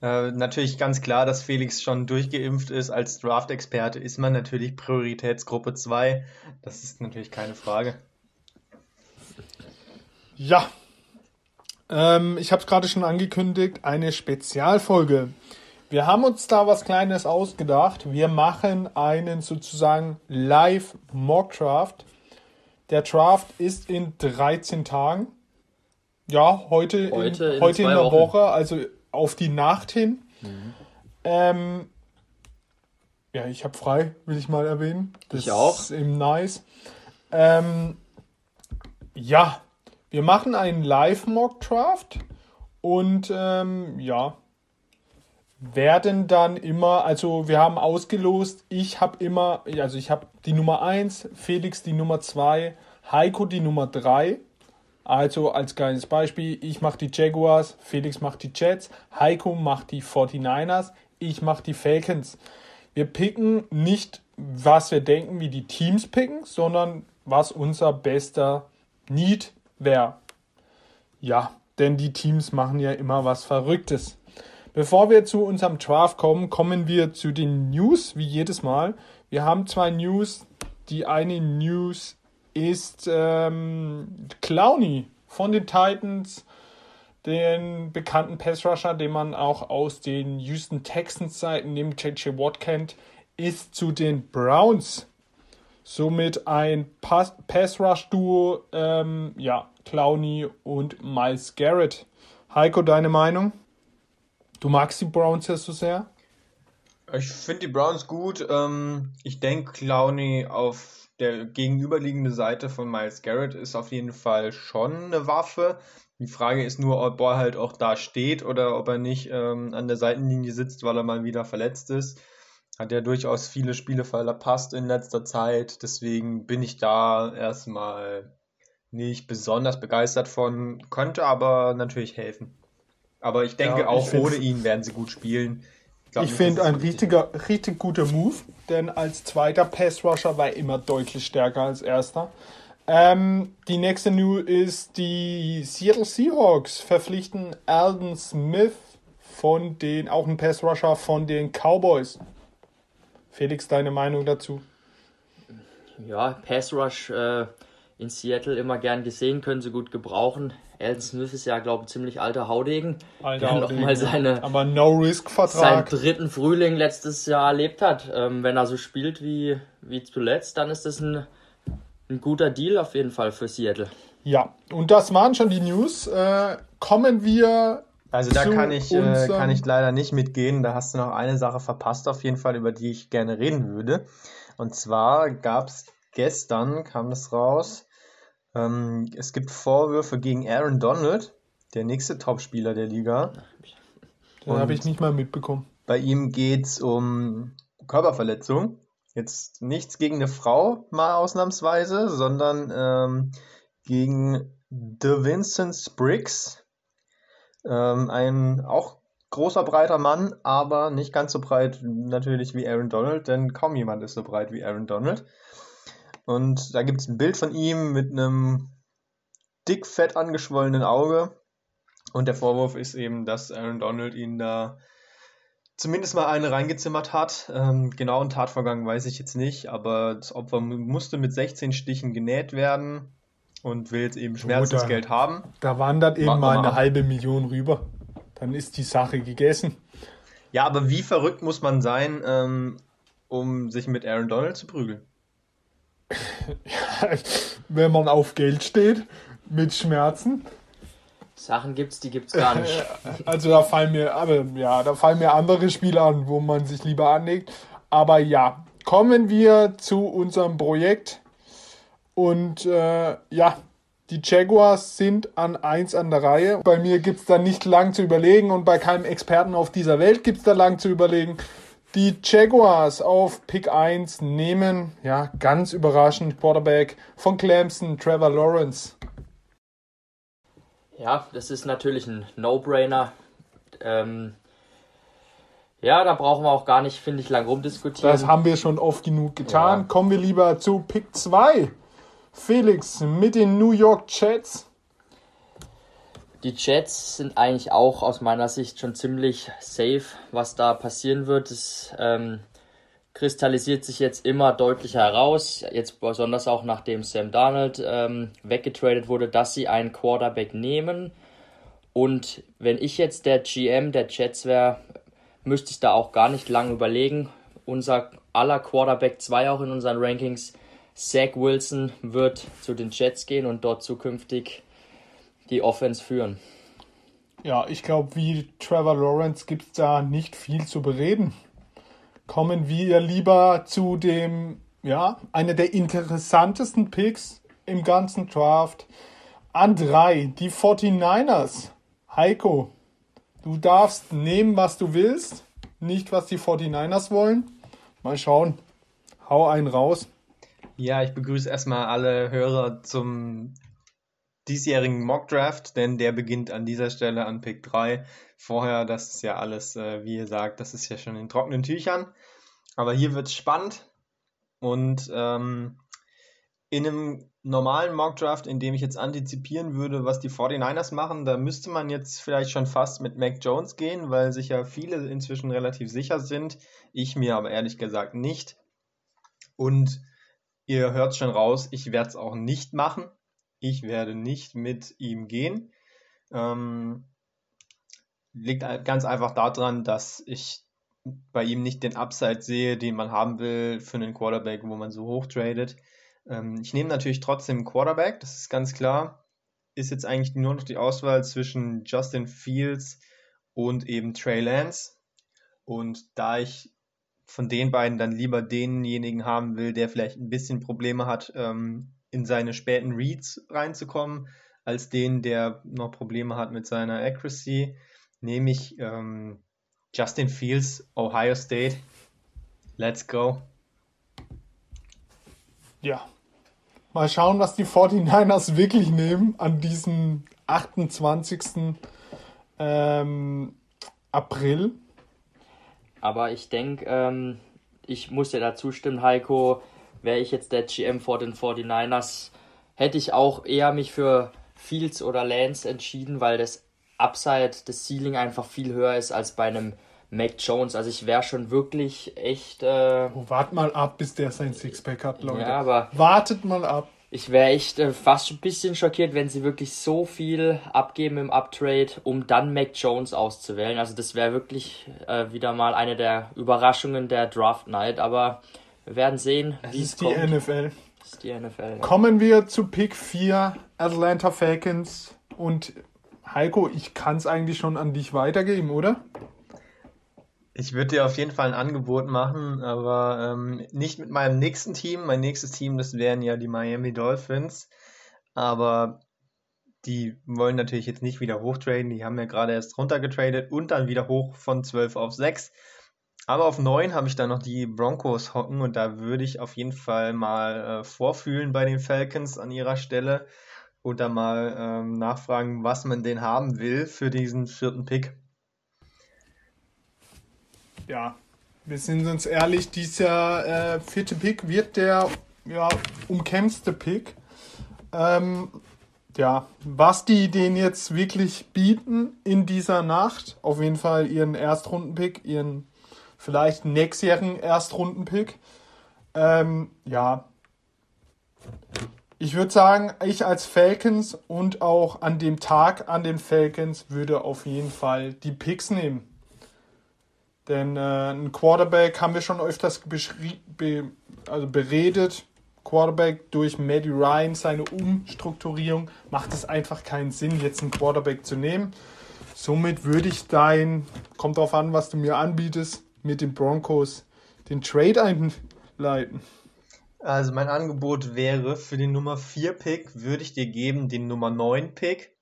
Äh, natürlich ganz klar, dass Felix schon durchgeimpft ist. Als Draft-Experte ist man natürlich Prioritätsgruppe 2. Das ist natürlich keine Frage. Ja. Ähm, ich habe es gerade schon angekündigt, eine Spezialfolge. Wir haben uns da was Kleines ausgedacht. Wir machen einen sozusagen Live-Mock-Draft. Der Draft ist in 13 Tagen. Ja, heute, Heute in, in heute in der Wochen. Woche, also auf die Nacht hin. Ähm, ja, ich habe frei, will ich mal erwähnen. Das Ich auch. ist eben nice. Ähm, ja, wir machen einen Live-Mock-Draft und ähm, ja, werden dann immer, also wir haben ausgelost, ich habe immer, also ich habe die Nummer 1, Felix die Nummer 2, Heiko die Nummer 3. Also als kleines Beispiel, ich mache die Jaguars, Felix macht die Jets, Heiko macht die 49ers, ich mache die Falcons. Wir picken nicht, was wir denken, wie die Teams picken, sondern was unser bester Need wäre. Ja, denn die Teams machen ja immer was Verrücktes. Bevor wir zu unserem Draft kommen, kommen wir zu den News, wie jedes Mal. Wir haben zwei News. Die eine News ist ähm, Clowney von den Titans, den bekannten Pass-Rusher, den man auch aus den Houston Texans-Seiten neben JJ Watt kennt, ist zu den Browns. Somit ein Pass- Pass-Rush-Duo, ähm, ja, Clowney und Miles Garrett. Heiko, deine Meinung? Du magst die Browns ja so sehr? Ich finde die Browns gut. Ähm, ich denke, Clowney auf der gegenüberliegende Seite von Miles Garrett ist auf jeden Fall schon eine Waffe. Die Frage ist nur, ob er halt auch da steht oder ob er nicht ähm, an der Seitenlinie sitzt, weil er mal wieder verletzt ist. Hat er durchaus viele Spiele verpasst in letzter Zeit. Deswegen bin ich da erstmal nicht besonders begeistert von. Könnte aber natürlich helfen. Aber ich denke, Ja, ich auch ohne ihn werden sie gut spielen. Glaub Ich finde ein richtiger, richtig guter Move, denn als zweiter Pass-Rusher war er immer deutlich stärker als erster. Ähm, die nächste News ist, die Seattle Seahawks verpflichten Alden Smith von den, auch ein Pass-Rusher von den Cowboys. Felix, deine Meinung dazu? Ja, Pass Rush äh, in Seattle immer gern gesehen, können sie gut gebrauchen. Alden Smith ist ja, glaube ich, ein ziemlich alter Haudegen, der noch mal seine, Aber seinen No-Risk-Vertrag. dritten Frühling letztes Jahr erlebt hat. Ähm, wenn er so spielt wie, wie zuletzt, dann ist das ein, ein guter Deal auf jeden Fall für Seattle. Ja, und das waren schon die News. Äh, kommen wir Also da kann ich, äh, kann ich leider nicht mitgehen. Da hast du noch eine Sache verpasst, auf jeden Fall, über die ich gerne reden würde. Und zwar gab es gestern kam das raus. Ähm, es gibt Vorwürfe gegen Aaron Donald, der nächste Topspieler der Liga. Den habe ich nicht mal mitbekommen. Bei ihm geht es um Körperverletzung. Jetzt nichts gegen eine Frau, mal ausnahmsweise, sondern ähm, gegen The Vincent Spriggs. Ähm, ein auch großer, breiter Mann, aber nicht ganz so breit natürlich wie Aaron Donald, denn kaum jemand ist so breit wie Aaron Donald. Und da gibt es ein Bild von ihm mit einem dick, fett angeschwollenen Auge. Und der Vorwurf ist eben, dass Aaron Donald ihn da zumindest mal eine reingezimmert hat. Ähm, genauen Tatvorgang weiß ich jetzt nicht, aber das Opfer mu- musste mit 16 Stichen genäht werden und will jetzt eben Schmerzensgeld haben. Da wandert eben Warten mal mal eine ab. halbe Million rüber. Dann ist die Sache gegessen. Ja, aber wie verrückt muss man sein, ähm, um sich mit Aaron Donald zu prügeln? [LAUGHS] Wenn man auf Geld steht, mit Schmerzen. Sachen gibt's, die gibt's gar nicht. [LAUGHS] Also da fallen mir, aber ja, da fallen mir andere Spiele an, wo man sich lieber anlegt. Aber ja, kommen wir zu unserem Projekt. Und äh, ja, die Jaguars sind an 1 an der Reihe. Bei mir gibt es da nicht lang zu überlegen und bei keinem Experten auf dieser Welt gibt es da lang zu überlegen. Die Jaguars auf Pick 1 nehmen, ja, ganz überraschend, Quarterback von Clemson, Trevor Lawrence. Ja, das ist natürlich ein No-Brainer. Ähm, ja, da brauchen wir auch gar nicht, finde ich, lang rumdiskutieren. Das haben wir schon oft genug getan. Ja. Kommen wir lieber zu Pick 2. Felix mit den New York Jets. Die Jets sind eigentlich auch aus meiner Sicht schon ziemlich safe, was da passieren wird. Es ähm, kristallisiert sich jetzt immer deutlicher heraus, jetzt besonders auch nachdem Sam Darnold ähm, weggetradet wurde, dass sie einen Quarterback nehmen. Und wenn ich jetzt der GM der Jets wäre, müsste ich da auch gar nicht lange überlegen. Unser aller Quarterback 2 auch in unseren Rankings, Zach Wilson, wird zu den Jets gehen und dort zukünftig die Offense führen. Ja, ich glaube, wie Trevor Lawrence gibt es da nicht viel zu bereden. Kommen wir lieber zu dem, ja, einer der interessantesten Picks im ganzen Draft. An drei, die 49ers. Heiko, du darfst nehmen, was du willst, nicht was die 49ers wollen. Mal schauen. Hau einen raus. Ja, ich begrüße erstmal alle Hörer zum diesjährigen Mock Draft, denn der beginnt an dieser Stelle an Pick 3. Vorher, das ist ja alles, äh, wie ihr sagt, das ist ja schon in trockenen Tüchern. Aber hier wird es spannend und ähm, in einem normalen Mock Draft, in dem ich jetzt antizipieren würde, was die 49ers machen, da müsste man jetzt vielleicht schon fast mit Mac Jones gehen, weil sich ja viele inzwischen relativ sicher sind. Ich mir aber ehrlich gesagt nicht. Und ihr hört schon raus, ich werde es auch nicht machen. Ich werde nicht mit ihm gehen. Ähm, liegt ganz einfach daran, dass ich bei ihm nicht den Upside sehe, den man haben will für einen Quarterback, wo man so hoch tradet. Ähm, ich nehme natürlich trotzdem Quarterback, das ist ganz klar. Ist jetzt eigentlich nur noch die Auswahl zwischen Justin Fields und eben Trey Lance. Und da ich von den beiden dann lieber denjenigen haben will, der vielleicht ein bisschen Probleme hat, ähm, in seine späten Reads reinzukommen, als den, der noch Probleme hat mit seiner Accuracy, nehme ich ähm, Justin Fields, Ohio State. Let's go. Ja. Mal schauen, was die 49ers [LAUGHS] wirklich nehmen an diesem 28. Ähm, April. Aber ich denke, ähm, ich muss dir da zustimmen, Heiko. Wäre ich jetzt der GM vor den 49ers, hätte ich auch eher mich für Fields oder Lance entschieden, weil das Upside, das Ceiling einfach viel höher ist als bei einem Mac Jones. Also ich wäre schon wirklich echt, äh, Oh, wart mal ab, bis der sein Sixpack hat, Leute. ja, aber Wartet mal ab. ich wäre echt äh, fast ein bisschen schockiert, wenn sie wirklich so viel abgeben im Uptrade, um dann Mac Jones auszuwählen. Also das wäre wirklich äh, wieder mal eine der Überraschungen der Draft Night. Aber wir werden sehen, wie es ist die kommt. NFL. Das ist die NFL. Ja. Kommen wir zu Pick 4, Atlanta Falcons. Und Heiko, ich kann es eigentlich schon an dich weitergeben, oder? Ich würde dir auf jeden Fall ein Angebot machen, aber ähm, nicht mit meinem nächsten Team. Mein nächstes Team, das wären ja die Miami Dolphins. Aber die wollen natürlich jetzt nicht wieder hochtraden. Die haben ja gerade erst runtergetradet und dann wieder hoch von 12 auf 6. Aber auf 9 habe ich dann noch die Broncos hocken und da würde ich auf jeden Fall mal äh, vorfühlen bei den Falcons an ihrer Stelle und da mal ähm, nachfragen, was man denn haben will für diesen vierten Pick. Ja, wir sind uns ehrlich, dieser äh, vierte Pick wird der ja, umkämpfte Pick. Ähm, ja, was die den jetzt wirklich bieten in dieser Nacht, auf jeden Fall ihren Erstrundenpick, ihren vielleicht nächstjährigen Erstrundenpick. Ähm, ja, ich würde sagen, ich als Falcons und auch an dem Tag an den Falcons würde auf jeden Fall die Picks nehmen. Denn äh, ein Quarterback haben wir schon öfters be also beredet. Quarterback durch Maddie Ryan, seine Umstrukturierung, macht es einfach keinen Sinn, jetzt einen Quarterback zu nehmen. Somit würde ich dein, kommt darauf an, was du mir anbietest, mit den Broncos den Trade einleiten. Also mein Angebot wäre für den Nummer 4 Pick würde ich dir geben den Nummer 9 Pick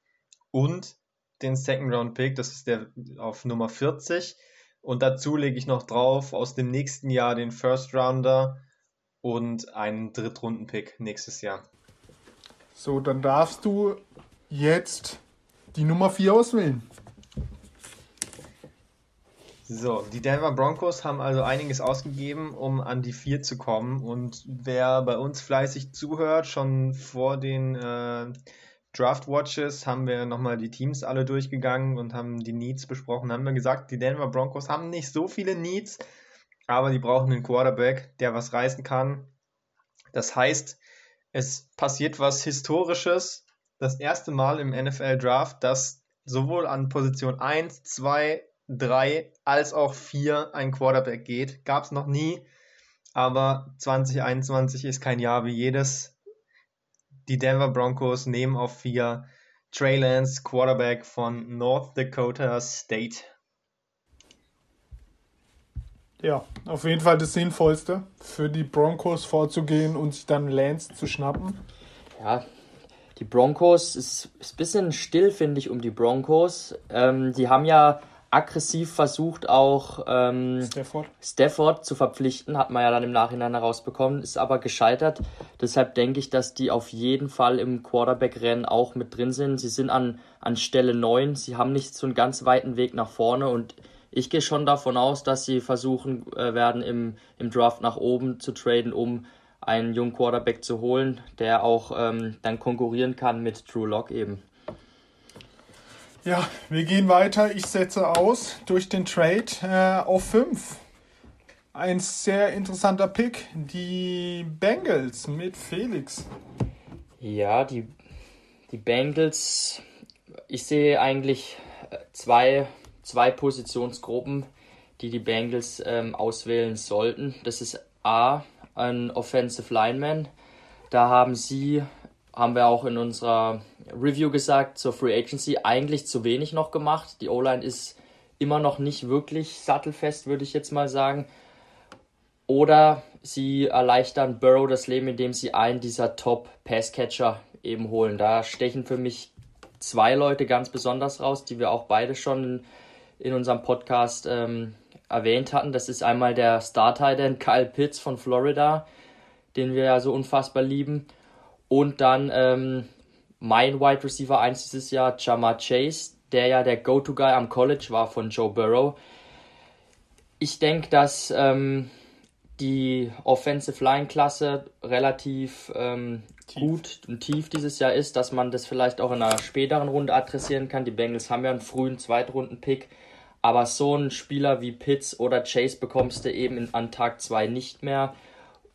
und den Second Round Pick, das ist der auf Nummer 40 und dazu lege ich noch drauf aus dem nächsten Jahr den First Rounder und einen Drittrunden-Pick nächstes Jahr. So, dann darfst du jetzt die Nummer 4 auswählen. So, die Denver Broncos haben also einiges ausgegeben, um an die 4 zu kommen. Und wer bei uns fleißig zuhört, schon vor den äh, Draft Watches haben wir nochmal die Teams alle durchgegangen und haben die Needs besprochen. Haben wir gesagt, die Denver Broncos haben nicht so viele Needs, aber die brauchen einen Quarterback, der was reißen kann. Das heißt, es passiert was Historisches. Das erste Mal im NFL Draft, dass sowohl an Position 1, 2, 3 als auch 4 ein Quarterback geht. Gab es noch nie, aber 2021 ist kein Jahr wie jedes die Denver Broncos nehmen auf vier Trey Lance, Quarterback von North Dakota State. Ja, auf jeden Fall das Sinnvollste, für die Broncos vorzugehen und sich dann Lance zu schnappen. Ja, die Broncos ist, ist ein bisschen still, finde ich, um die Broncos. Ähm, die haben ja aggressiv versucht, auch ähm, Stafford. Stafford zu verpflichten, hat man ja dann im Nachhinein herausbekommen, ist aber gescheitert. Deshalb denke ich, dass die auf jeden Fall im Quarterback-Rennen auch mit drin sind. Sie sind an, an Stelle 9, sie haben nicht so einen ganz weiten Weg nach vorne und ich gehe schon davon aus, dass sie versuchen äh, werden, im, im Draft nach oben zu traden, um einen jungen Quarterback zu holen, der auch ähm, dann konkurrieren kann mit Drew Lock eben. Ja, wir gehen weiter. Ich setze aus durch den Trade äh, auf 5. Ein sehr interessanter Pick. Die Bengals mit Felix. Ja, die, die Bengals. Ich sehe eigentlich äh, zwei, zwei Positionsgruppen, die die Bengals ähm, auswählen sollten. Das ist A, ein Offensive Lineman. Da haben sie haben wir auch in unserer Review gesagt zur Free Agency, eigentlich zu wenig noch gemacht. Die O-Line ist immer noch nicht wirklich sattelfest, würde ich jetzt mal sagen. Oder sie erleichtern Burrow das Leben, indem sie einen dieser Top-Passcatcher eben holen. Da stechen für mich zwei Leute ganz besonders raus, die wir auch beide schon in unserem Podcast ähm, erwähnt hatten. Das ist einmal der Star-Titan Kyle Pitts von Florida, den wir ja so unfassbar lieben. Und dann ähm, mein Wide Receiver 1 dieses Jahr, Jamar Chase, der ja der Go-To-Guy am College war von Joe Burrow. Ich denke, dass ähm, die Offensive Line-Klasse relativ ähm, gut und tief dieses Jahr ist, dass man das vielleicht auch in einer späteren Runde adressieren kann. Die Bengals haben ja einen frühen Zweitrunden-Pick, aber so einen Spieler wie Pitts oder Chase bekommst du eben an Tag 2 nicht mehr.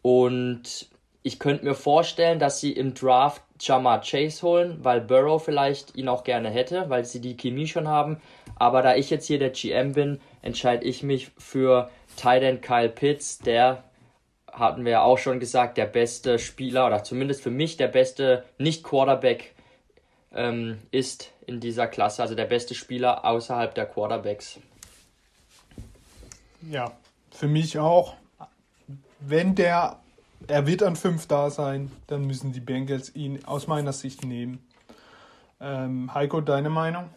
Und ich könnte mir vorstellen, dass sie im Draft Jamar Chase holen, weil Burrow vielleicht ihn auch gerne hätte, weil sie die Chemie schon haben. Aber da ich jetzt hier der GM bin, entscheide ich mich für Titan Kyle Pitts, der hatten wir ja auch schon gesagt, der beste Spieler oder zumindest für mich der beste Nicht-Quarterback ähm, ist in dieser Klasse, also der beste Spieler außerhalb der Quarterbacks. Ja, für mich auch. Wenn der, er wird an 5 da sein, dann müssen die Bengals ihn aus meiner Sicht nehmen. Ähm, Heiko, deine Meinung?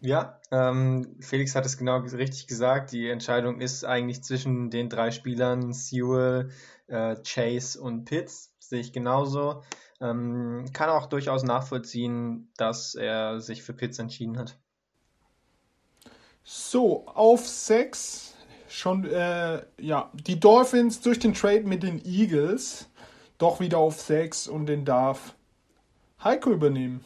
Ja, ähm, Felix hat es genau richtig gesagt. Die Entscheidung ist eigentlich zwischen den drei Spielern Sewell, äh, Chase und Pitts. Sehe ich genauso. Ähm, kann auch durchaus nachvollziehen, dass er sich für Pitts entschieden hat. So, auf 6 schon, äh, ja, die Dolphins durch den Trade mit den Eagles doch wieder auf 6 und den darf Heiko übernehmen.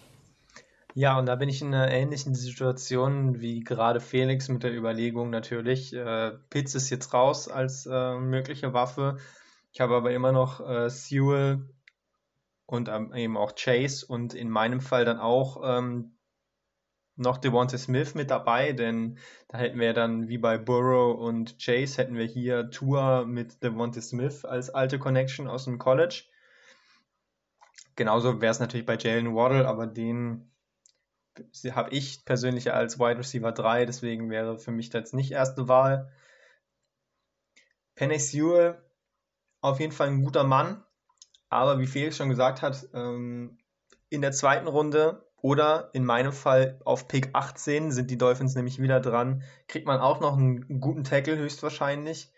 Ja, und da bin ich in einer ähnlichen Situation wie gerade Felix mit der Überlegung natürlich. Äh, Pitts ist jetzt raus als äh, mögliche Waffe. Ich habe aber immer noch äh, Sewell und ähm, eben auch Chase und in meinem Fall dann auch ähm, noch Devonta Smith mit dabei, denn da hätten wir dann wie bei Burrow und Chase hätten wir hier Tour mit Devonta Smith als alte Connection aus dem College. Genauso wäre es natürlich bei Jalen Waddle, aber den habe ich persönlich als Wide Receiver 3, deswegen wäre für mich das nicht erste Wahl. Penny Sewell, auf jeden Fall ein guter Mann, aber wie Felix schon gesagt hat, ähm, in der zweiten Runde oder in meinem Fall auf Pick 18 sind die Dolphins nämlich wieder dran, kriegt man auch noch einen guten Tackle höchstwahrscheinlich,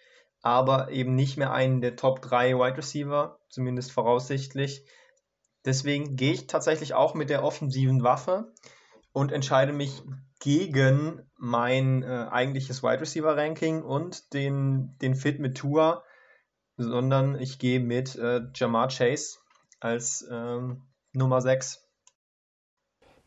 aber eben nicht mehr einen der Top 3 Wide Receiver, zumindest voraussichtlich. Deswegen gehe ich tatsächlich auch mit der offensiven Waffe und entscheide mich gegen mein äh, eigentliches Wide Receiver Ranking und den, den Fit mit Tour, sondern ich gehe mit äh, Jamar Chase als ähm, Nummer 6.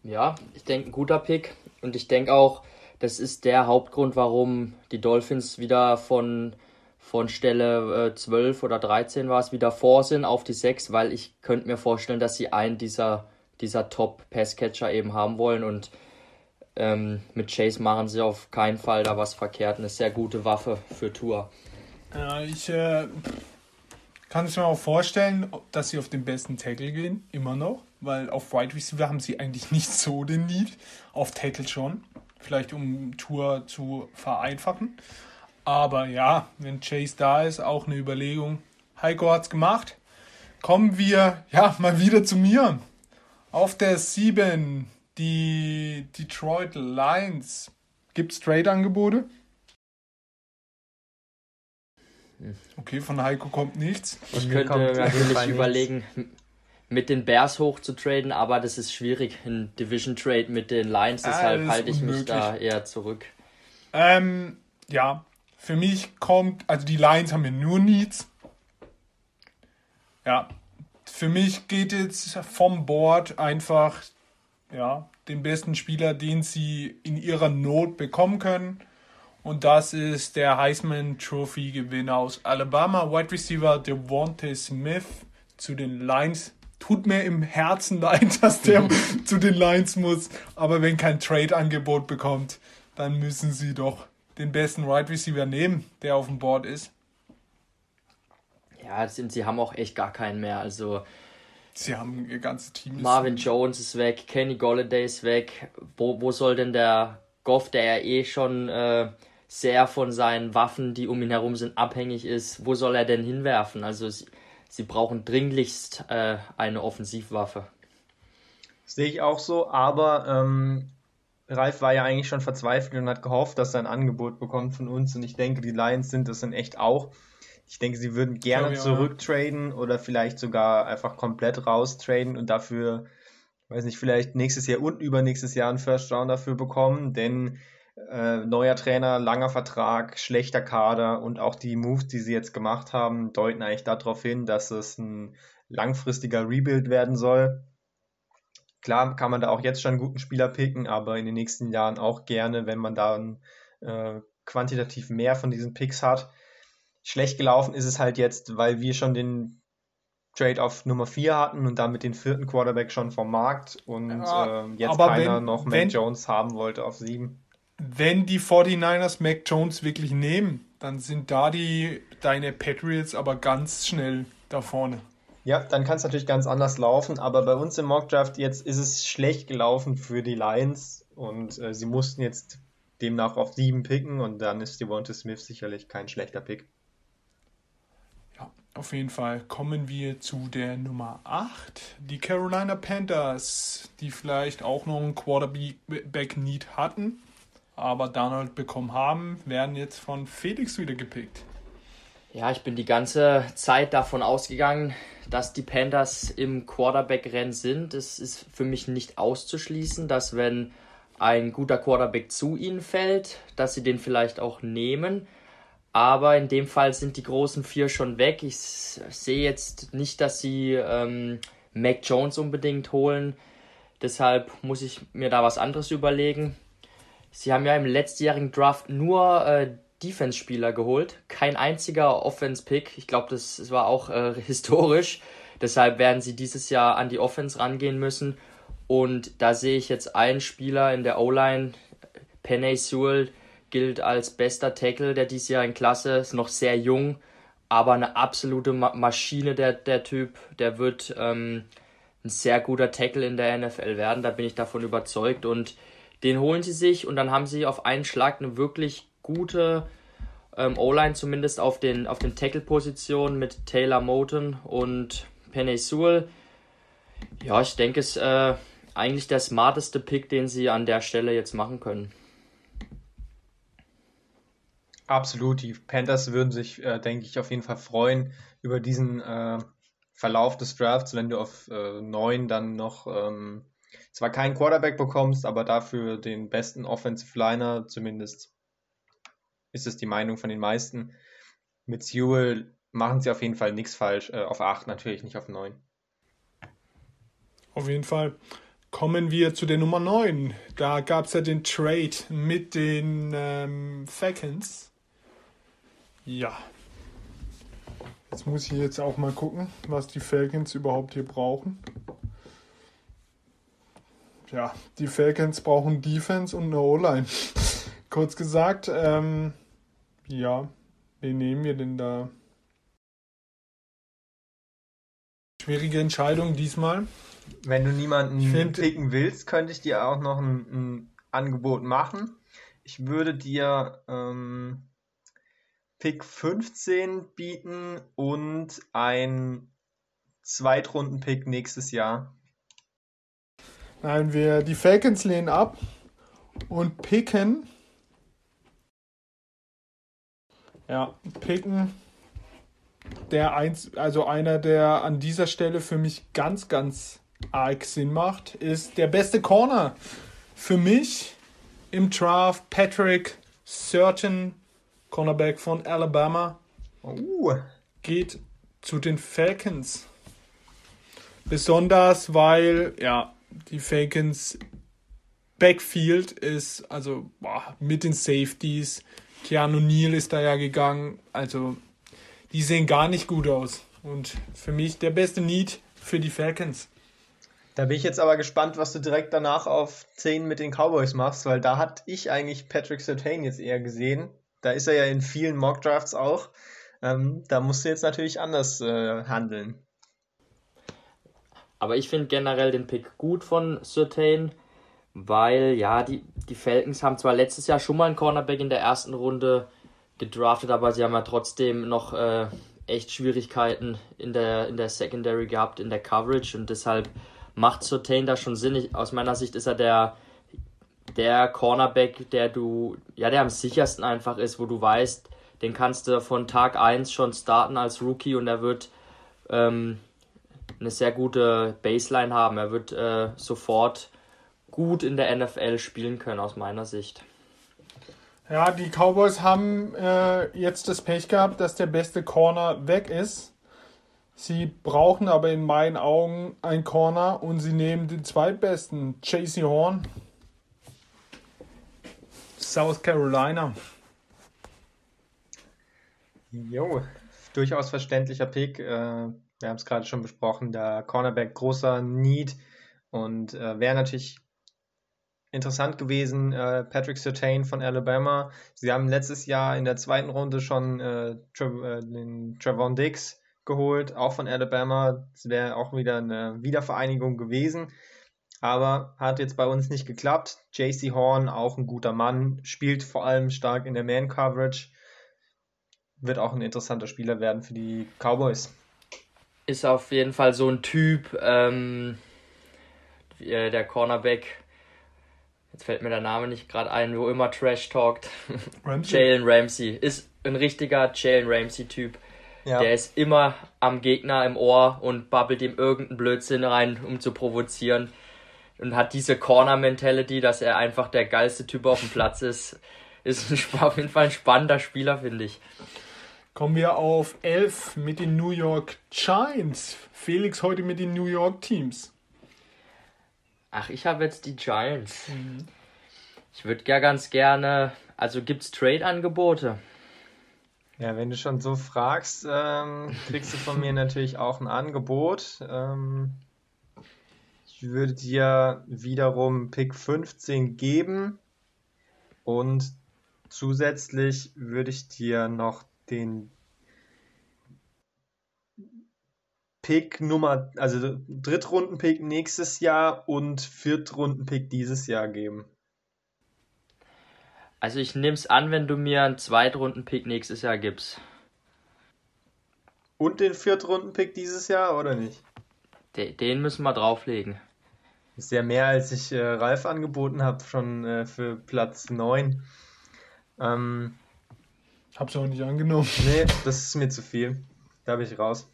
Ja, ich denke, ein guter Pick. Und ich denke auch, das ist der Hauptgrund, warum die Dolphins wieder von, von Stelle äh, 12 oder 13 war es, wieder vor sind auf die 6, weil ich könnte mir vorstellen, dass sie einen dieser dieser Top-Passcatcher eben haben wollen. Und ähm, mit Chase machen sie auf keinen Fall da was verkehrt. Eine sehr gute Waffe für Tour. Ja, ich äh, kann es mir auch vorstellen, dass sie auf den besten Tackle gehen, immer noch. Weil auf Wide Receiver haben sie eigentlich nicht so den Need. Auf Tackle schon. Vielleicht um Tour zu vereinfachen. Aber ja, wenn Chase da ist, auch eine Überlegung. Heiko hat's gemacht. Kommen wir ja mal wieder zu mir. Auf der 7 die Detroit Lions. Gibt es Trade-Angebote? Okay, von Heiko kommt nichts. Ich könnte natürlich überlegen, mit den Bears hoch zu traden, aber das ist schwierig. Ein Division Trade mit den Lions, ah, deshalb halte ich unmöglich. mich da eher zurück. Ähm, ja, für mich kommt, also die Lions haben ja nur Needs. Ja, für mich geht jetzt vom Board einfach ja, den besten Spieler, den sie in ihrer Not bekommen können. Und das ist der Heisman Trophy Gewinner aus Alabama, Wide Receiver Devontae Smith zu den Lions. Tut mir im Herzen [LAUGHS] leid, dass der [LAUGHS] zu den Lions muss. Aber wenn kein Trade-Angebot bekommt, dann müssen sie doch den besten Wide Receiver nehmen, der auf dem Board ist. Ja, sind, sie haben auch echt gar keinen mehr. Also sie haben ihr ganzes Team. Marvin Jones ist weg, Kenny Golladay ist weg. Wo, wo soll denn der Goff, der ja eh schon äh, sehr von seinen Waffen, die um ihn herum sind, abhängig ist, wo soll er denn hinwerfen? Also sie, sie brauchen dringlichst äh, eine Offensivwaffe. Sehe ich auch so, aber ähm, Ralf war ja eigentlich schon verzweifelt und hat gehofft, dass er ein Angebot bekommt von uns und ich denke, die Lions sind das in echt auch. Ich denke, sie würden gerne ja, zurücktraden oder vielleicht sogar einfach komplett raustraden und dafür, weiß nicht, vielleicht nächstes Jahr und übernächstes Jahr einen First Round dafür bekommen, denn äh, neuer Trainer, langer Vertrag, schlechter Kader und auch die Moves, die sie jetzt gemacht haben, deuten eigentlich darauf hin, dass es ein langfristiger Rebuild werden soll. Klar kann man da auch jetzt schon einen guten Spieler picken, aber in den nächsten Jahren auch gerne, wenn man da äh, quantitativ mehr von diesen Picks hat. Schlecht gelaufen ist es halt jetzt, weil wir schon den Trade auf Nummer 4 hatten und damit den vierten Quarterback schon vom Markt und ja, äh, jetzt keiner wenn, noch Mac Jones haben wollte auf 7. Wenn die 49ers Mac Jones wirklich nehmen, dann sind da die deine Patriots aber ganz schnell da vorne. Ja, dann kann es natürlich ganz anders laufen, aber bei uns im Mock Draft jetzt ist es schlecht gelaufen für die Lions und äh, sie mussten jetzt demnach auf 7 picken und dann ist Devonta Smith sicherlich kein schlechter Pick. Ja, auf jeden Fall kommen wir zu der Nummer 8. Die Carolina Panthers, die vielleicht auch noch einen Quarterback-Need hatten, aber Donald bekommen haben, werden jetzt von Felix wieder gepickt. Ja, ich bin die ganze Zeit davon ausgegangen, dass die Panthers im Quarterback-Rennen sind. Es ist für mich nicht auszuschließen, dass wenn ein guter Quarterback zu ihnen fällt, dass sie den vielleicht auch nehmen. Aber in dem Fall sind die großen vier schon weg. Ich sehe jetzt nicht, dass sie ähm, Mac Jones unbedingt holen. Deshalb muss ich mir da was anderes überlegen. Sie haben ja im letztjährigen Draft nur äh, Defense-Spieler geholt. Kein einziger Offense-Pick. Ich glaube, das, das, war auch äh, [LAUGHS] historisch. Deshalb werden sie dieses Jahr an die Offense rangehen müssen. Und da sehe ich jetzt einen Spieler in der O-Line. Penny Sewell gilt als bester Tackle der diesjährigen Klasse, ist noch sehr jung, aber eine absolute Ma Maschine, der, der Typ. Der wird ähm, ein sehr guter Tackle in der NFL werden, da bin ich davon überzeugt. Und den holen sie sich und dann haben sie auf einen Schlag eine wirklich gute ähm, O-Line, zumindest auf den, auf den Tackle-Positionen mit Taylor Moten und Penny Sewell. Ja, ich denke, es ist äh, eigentlich der smarteste Pick, den sie an der Stelle jetzt machen können. Absolut, die Panthers würden sich, äh, denke ich, auf jeden Fall freuen über diesen äh, Verlauf des Drafts, wenn du auf äh, 9 dann noch ähm, zwar keinen Quarterback bekommst, aber dafür den besten Offensive Liner, zumindest ist es die Meinung von den meisten. Mit Sewell machen sie auf jeden Fall nichts falsch, äh, auf 8 natürlich, nicht auf 9. Auf jeden Fall. Kommen wir zu der Nummer 9. Da gab es ja den Trade mit den ähm, Falcons. Ja. Jetzt muss ich jetzt auch mal gucken, was die Falcons überhaupt hier brauchen. Ja, die Falcons brauchen Defense und eine O-Line. [LAUGHS] Kurz gesagt, ähm, ja, wen nehmen wir denn da? Schwierige Entscheidung diesmal. Wenn du niemanden find, picken willst, könnte ich dir auch noch ein, ein Angebot machen. Ich würde dir ähm, Pick 15 bieten und ein Zweitrunden-Pick nächstes Jahr. Nein, wir die Falcons lehnen ab und picken. Ja, picken. Der eins, also einer, der an dieser Stelle für mich ganz, ganz arg Sinn macht, ist der beste Corner für mich im Draft Patrick Certain Cornerback von Alabama. Uh. Geht zu den Falcons. Besonders, weil, ja, die Falcons Backfield ist, also boah, mit den Safeties. Keanu Neal ist da ja gegangen. Also, die sehen gar nicht gut aus. Und für mich der beste Need für die Falcons. Da bin ich jetzt aber gespannt, was du direkt danach auf 10 mit den Cowboys machst, weil da hatte ich eigentlich Patrick Sertain jetzt eher gesehen. Da ist er ja in vielen Mock-Drafts auch. Ähm, da musst du jetzt natürlich anders äh, handeln. Aber ich finde generell den Pick gut von Certain, weil ja, die, die Falcons haben zwar letztes Jahr schon mal einen Cornerback in der ersten Runde gedraftet, aber sie haben ja trotzdem noch äh, echt Schwierigkeiten in der, in der Secondary gehabt, in der Coverage und deshalb macht Certain da schon Sinn. Ich, aus meiner Sicht ist er der der Cornerback, der du, ja, der am sichersten einfach ist, wo du weißt, den kannst du von Tag 1 schon starten als Rookie und er wird ähm, eine sehr gute Baseline haben. Er wird äh, sofort gut in der NFL spielen können, aus meiner Sicht. Ja, die Cowboys haben äh, jetzt das Pech gehabt, dass der beste Corner weg ist. Sie brauchen aber in meinen Augen einen Corner und sie nehmen den zweitbesten, JC Horn. South Carolina. Jo, durchaus verständlicher Pick. Äh, wir haben es gerade schon besprochen, der Cornerback großer Need und äh, wäre natürlich interessant gewesen. Äh, Patrick Sertain von Alabama. Sie haben letztes Jahr in der zweiten Runde schon äh, Tra den Trevon Diggs geholt, auch von Alabama. Es wäre auch wieder eine Wiedervereinigung gewesen. aber hat jetzt bei uns nicht geklappt. JC Horn, auch ein guter Mann, spielt vor allem stark in der Man-Coverage. Wird auch ein interessanter Spieler werden für die Cowboys. Ist auf jeden Fall so ein Typ, ähm, äh, der Cornerback. Jetzt fällt mir der Name nicht gerade ein, wo immer Trash talkt. Ramsey. Jalen Ramsey. Ist ein richtiger Jalen Ramsey-Typ. Ja. Der ist immer am Gegner im Ohr und babbelt ihm irgendeinen Blödsinn rein, um zu provozieren. Und hat diese Corner-Mentality, dass er einfach der geilste Typ auf dem Platz ist. Ist [LAUGHS] auf jeden Fall ein spannender Spieler, finde ich. Kommen wir auf 11 mit den New York Giants. Felix heute mit den New York Teams. Ach, ich habe jetzt die Giants. Ich würde ja ganz gerne. Also gibt's Trade-Angebote? Ja, wenn du schon so fragst, ähm, kriegst du von mir [LAUGHS] natürlich auch ein Angebot. Ähm, ich würde dir wiederum Pick 15 geben und zusätzlich würde ich dir noch den Pick Nummer, also Drittrunden-Pick nächstes Jahr und Viertrunden-Pick dieses Jahr geben. Also ich nehm's an, wenn du mir einen Zweitrunden-Pick nächstes Jahr gibst. Und den Viertrunden-Pick dieses Jahr oder nicht? De den müssen wir drauflegen. Ist ja mehr, als ich äh, Ralf angeboten habe, schon äh, für Platz 9. Ähm, Hab's auch nicht angenommen. nee, das ist mir zu viel. Da bin ich raus.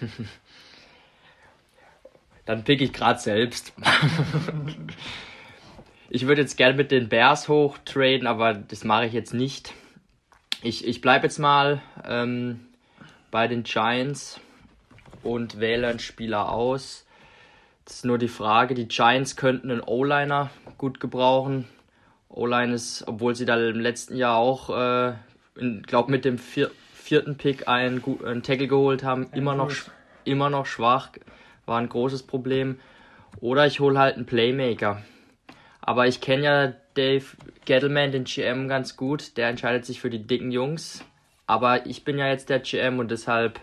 [LAUGHS] Dann pick ich gerade selbst. ich würde jetzt gerne mit den Bears hoch traden, aber das mache ich jetzt nicht. Ich, ich bleibe jetzt mal ähm, bei den Giants und wähle einen Spieler aus. Das ist nur die Frage, die Giants könnten einen O-Liner gut gebrauchen. O-Line ist, obwohl sie da im letzten Jahr auch, äh, glaube mit dem vier, vierten Pick einen, einen Tackle geholt haben, immer noch, immer noch schwach, war ein großes Problem. Oder ich hole halt einen Playmaker. Aber ich kenne ja Dave Gettleman, den GM, ganz gut. Der entscheidet sich für die dicken Jungs. Aber ich bin ja jetzt der GM und deshalb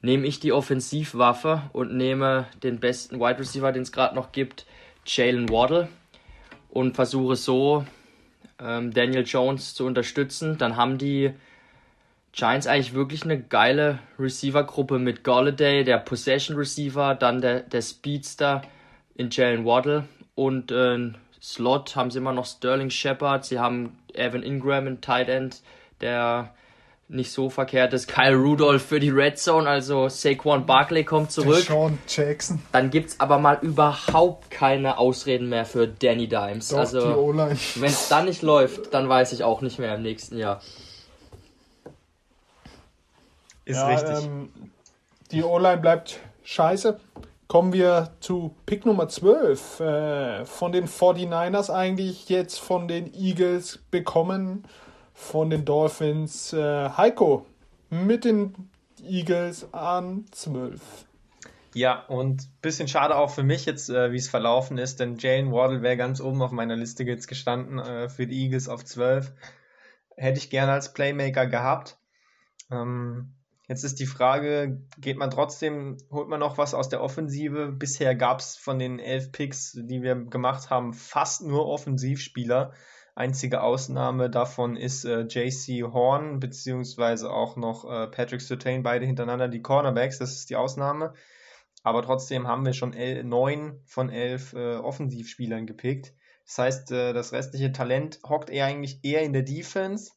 nehme ich die Offensivwaffe und nehme den besten Wide Receiver, den es gerade noch gibt, Jalen Waddle und versuche so ähm, Daniel Jones zu unterstützen. Dann haben die Giants eigentlich wirklich eine geile Receiver-Gruppe mit Galladay, der Possession Receiver, dann der, der Speedster in Jalen Waddle und äh, Slot haben sie immer noch Sterling Shepard, sie haben Evan Ingram in Tight End, der nicht so verkehrt ist, Kyle Rudolph für die Red Zone, also Saquon Barkley kommt zurück. Sean Jackson. Dann gibt's aber mal überhaupt keine Ausreden mehr für Danny Dimes. Doch, also wenn es dann nicht läuft, dann weiß ich auch nicht mehr im nächsten Jahr. Ist Ja, richtig. ähm, die O-Line bleibt scheiße. Kommen wir zu Pick Nummer 12. Äh, von den 49ers eigentlich jetzt von den Eagles bekommen. Von den Dolphins äh, Heiko mit den Eagles an 12. Ja, und bisschen schade auch für mich jetzt, äh, wie es verlaufen ist, denn Jalen Waddle wäre ganz oben auf meiner Liste jetzt gestanden äh, für die Eagles auf 12. Hätte ich gerne als Playmaker gehabt. Ähm, jetzt ist die Frage, geht man trotzdem, holt man noch was aus der Offensive? Bisher gab es von den elf Picks, die wir gemacht haben, fast nur Offensivspieler. Einzige Ausnahme davon ist äh, JC Horn, beziehungsweise auch noch äh, Patrick Surtain, beide hintereinander die Cornerbacks, das ist die Ausnahme. Aber trotzdem haben wir schon el neun von elf äh, Offensivspielern gepickt. Das heißt, äh, das restliche Talent hockt eher eigentlich eher in der Defense.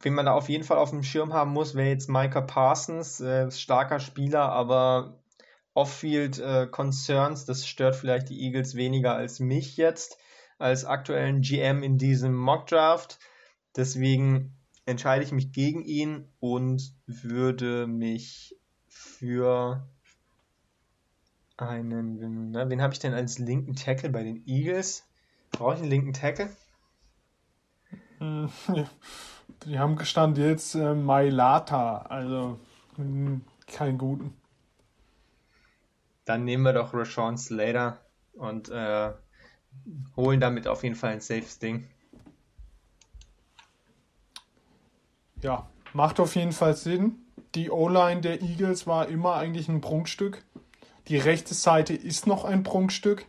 Wen man da auf jeden Fall auf dem Schirm haben muss, wäre jetzt Micah Parsons, äh, starker Spieler, aber Off-Field äh, das stört vielleicht die Eagles weniger als mich jetzt, als aktuellen GM in diesem Mock Draft. Deswegen entscheide ich mich gegen ihn und würde mich für einen, na, wen habe ich denn als linken Tackle bei den Eagles? Brauche ich einen linken Tackle? Ja. [LAUGHS] Die haben gestanden jetzt äh, Mailata, also hm, keinen guten. Dann nehmen wir doch Rashawn Slater und äh, holen damit auf jeden Fall ein safes Ding. Ja, macht auf jeden Fall Sinn. die O-Line der Eagles war immer eigentlich ein Prunkstück. Die rechte Seite ist noch ein Prunkstück,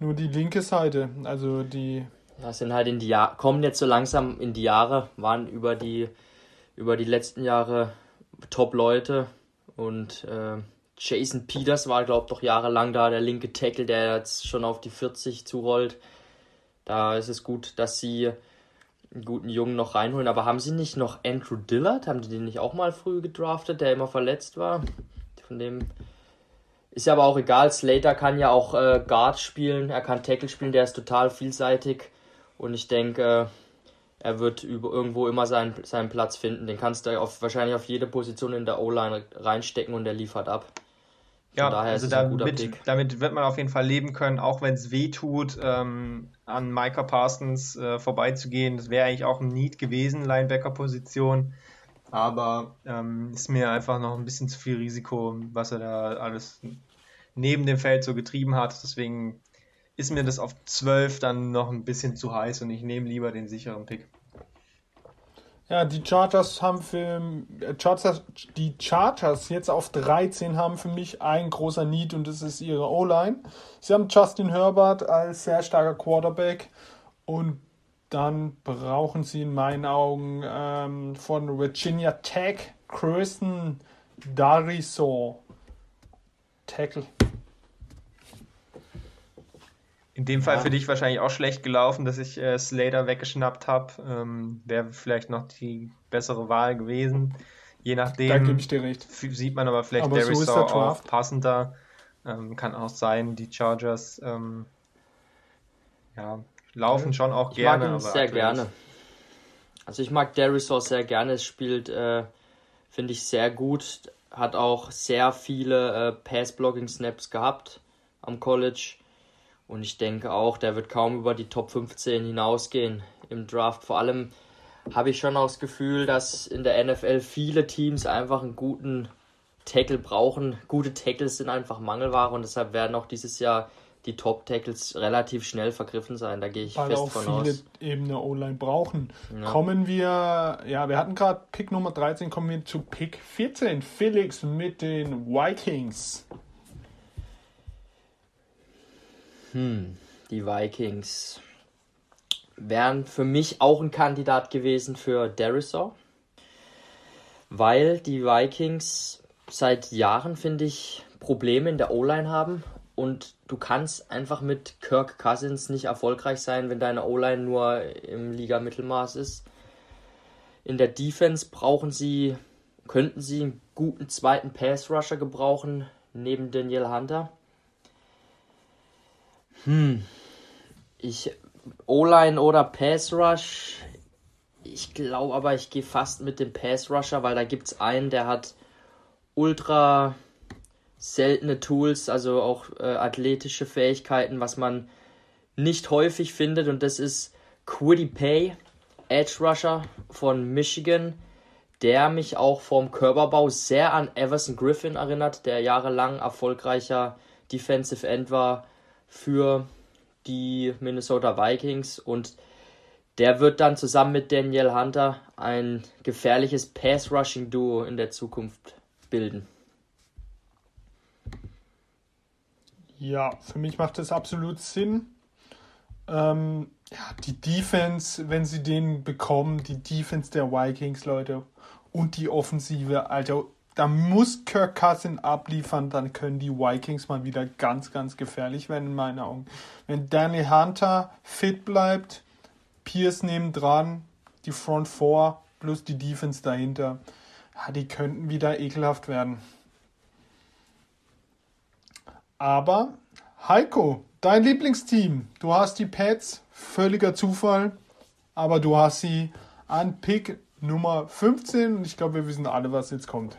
nur die linke Seite, also die Ja, sind halt in die Jahr kommen jetzt so langsam in die Jahre, waren über die über die letzten Jahre Top-Leute und äh, Jason Peters war, glaube ich, doch jahrelang da der linke Tackle, der jetzt schon auf die 40 zurollt. Da ist es gut, dass sie einen guten Jungen noch reinholen. Aber haben sie nicht noch Andrew Dillard? Haben die den nicht auch mal früh gedraftet, der immer verletzt war? Von dem ist ja aber auch egal. Slater kann ja auch äh, Guard spielen, er kann Tackle spielen, der ist total vielseitig. Und ich denke, äh, er wird über, irgendwo immer seinen, seinen Platz finden. Den kannst du auf, wahrscheinlich auf jede Position in der O-Line reinstecken und der liefert ab. Ja, also damit, damit wird man auf jeden Fall leben können, auch wenn es weh tut, ähm, an Micah Parsons äh, vorbeizugehen. Das wäre eigentlich auch ein Need gewesen, Linebacker-Position. Aber ähm, ist mir einfach noch ein bisschen zu viel Risiko, was er da alles neben dem Feld so getrieben hat. Deswegen ist mir das auf 12 dann noch ein bisschen zu heiß und ich nehme lieber den sicheren Pick. Ja, die Chargers haben für äh, Chargers, die Chargers jetzt auf 13 haben für mich ein großer Need und das ist ihre O-Line. Sie haben Justin Herbert als sehr starker Quarterback und dann brauchen sie in meinen Augen ähm, von Virginia Tech Kirsten Dariso Tackle. In dem Fall ja. für dich wahrscheinlich auch schlecht gelaufen, dass ich äh, Slater weggeschnappt habe. Ähm, Wäre vielleicht noch die bessere Wahl gewesen. Je nachdem. Da gebe ich dir recht. Sieht man aber vielleicht aber Darius so auch passender. Ähm, kann auch sein, die Chargers ähm, ja, laufen schon auch ich gerne. Mag ihn sehr gerne. Also ich mag Darius sehr gerne. Es spielt, äh, finde ich, sehr gut. Hat auch sehr viele äh, Pass-Blocking-Snaps gehabt am College und ich denke auch, der wird kaum über die Top 15 hinausgehen im Draft. Vor allem habe ich schon auch das Gefühl, dass in der NFL viele Teams einfach einen guten Tackle brauchen. Gute Tackles sind einfach Mangelware und deshalb werden auch dieses Jahr die Top-Tackles relativ schnell vergriffen sein. Da gehe ich Weil fest auch von viele aus. eben eine O-Line brauchen. Ja. Kommen wir, ja, wir hatten gerade Pick Nummer 13, kommen wir zu Pick 14. Felix mit den Vikings. Hm, die Vikings wären für mich auch ein Kandidat gewesen für Derisor, weil die Vikings seit Jahren, finde ich, Probleme in der O-Line haben und du kannst einfach mit Kirk Cousins nicht erfolgreich sein, wenn deine O-Line nur im Liga-Mittelmaß ist. In der Defense brauchen sie, könnten sie einen guten zweiten Pass-Rusher gebrauchen, neben Daniel Hunter. Hm. Ich. O-Line oder Pass Rush. Ich glaube aber, ich gehe fast mit dem Pass Rusher, weil da gibt es einen, der hat ultra seltene Tools, also auch äh, athletische Fähigkeiten, was man nicht häufig findet. Und das ist Quiddy Pay, Edge Rusher von Michigan, der mich auch vom Körperbau sehr an Everson Griffin erinnert, der jahrelang erfolgreicher Defensive End war für die Minnesota Vikings und der wird dann zusammen mit Daniel Hunter ein gefährliches Pass-Rushing-Duo in der Zukunft bilden. Ja, für mich macht das absolut Sinn. Ähm, ja, die Defense, wenn sie den bekommen, die Defense der Vikings, Leute, und die Offensive, Alter, da muss Kirk Cousin abliefern, dann können die Vikings mal wieder ganz, ganz gefährlich werden in meinen Augen. Wenn Danny Hunter fit bleibt, Pierce neben dran, die Front 4 plus die Defense dahinter, ja, die könnten wieder ekelhaft werden. Aber Heiko, dein Lieblingsteam, du hast die Pets, völliger Zufall, aber du hast sie an Pick Nummer 15 und ich glaube, wir wissen alle, was jetzt kommt.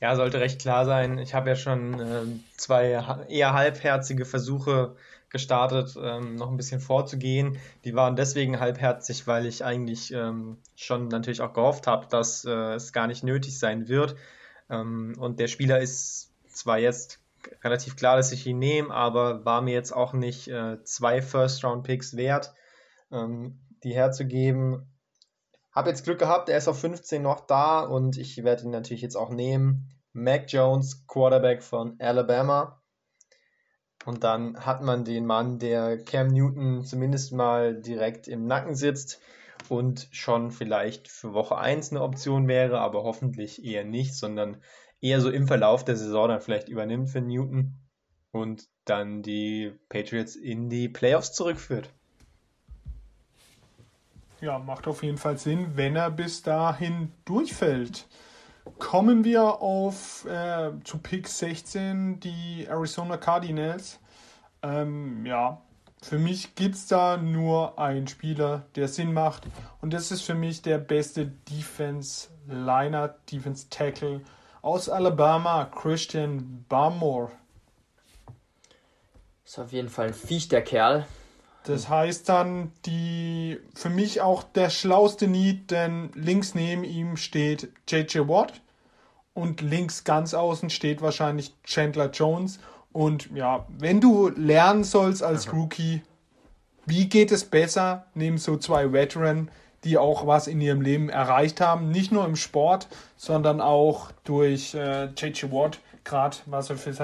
Ja, sollte recht klar sein. Ich habe ja schon äh, zwei eher halbherzige Versuche gestartet, ähm, noch ein bisschen vorzugehen. Die waren deswegen halbherzig, weil ich eigentlich ähm, schon natürlich auch gehofft habe, dass äh, es gar nicht nötig sein wird. Ähm, und der Spieler ist zwar jetzt relativ klar, dass ich ihn nehme, aber war mir jetzt auch nicht äh, zwei First-Round-Picks wert, ähm, die herzugeben habe jetzt Glück gehabt, er ist auf 15 noch da und ich werde ihn natürlich jetzt auch nehmen. Mac Jones, Quarterback von Alabama. Und dann hat man den Mann, der Cam Newton zumindest mal direkt im Nacken sitzt und schon vielleicht für Woche 1 eine Option wäre, aber hoffentlich eher nicht, sondern eher so im Verlauf der Saison dann vielleicht übernimmt für Newton und dann die Patriots in die Playoffs zurückführt. Ja, macht auf jeden Fall Sinn, wenn er bis dahin durchfällt. Kommen wir auf äh, zu Pick 16, die Arizona Cardinals. Ähm, ja, für mich gibt es da nur einen Spieler, der Sinn macht. Und das ist für mich der beste Defense-Liner, Defense-Tackle aus Alabama, Christian Barmore. Ist auf jeden Fall ein Viech, der Kerl. Das heißt dann, die für mich auch der schlauste Need, denn links neben ihm steht JJ Watt und links ganz außen steht wahrscheinlich Chandler Jones. Und ja, wenn du lernen sollst als Rookie, wie geht es besser, neben so zwei Veteran, die auch was in ihrem Leben erreicht haben, nicht nur im Sport, sondern auch durch äh, JJ Watt, gerade was er für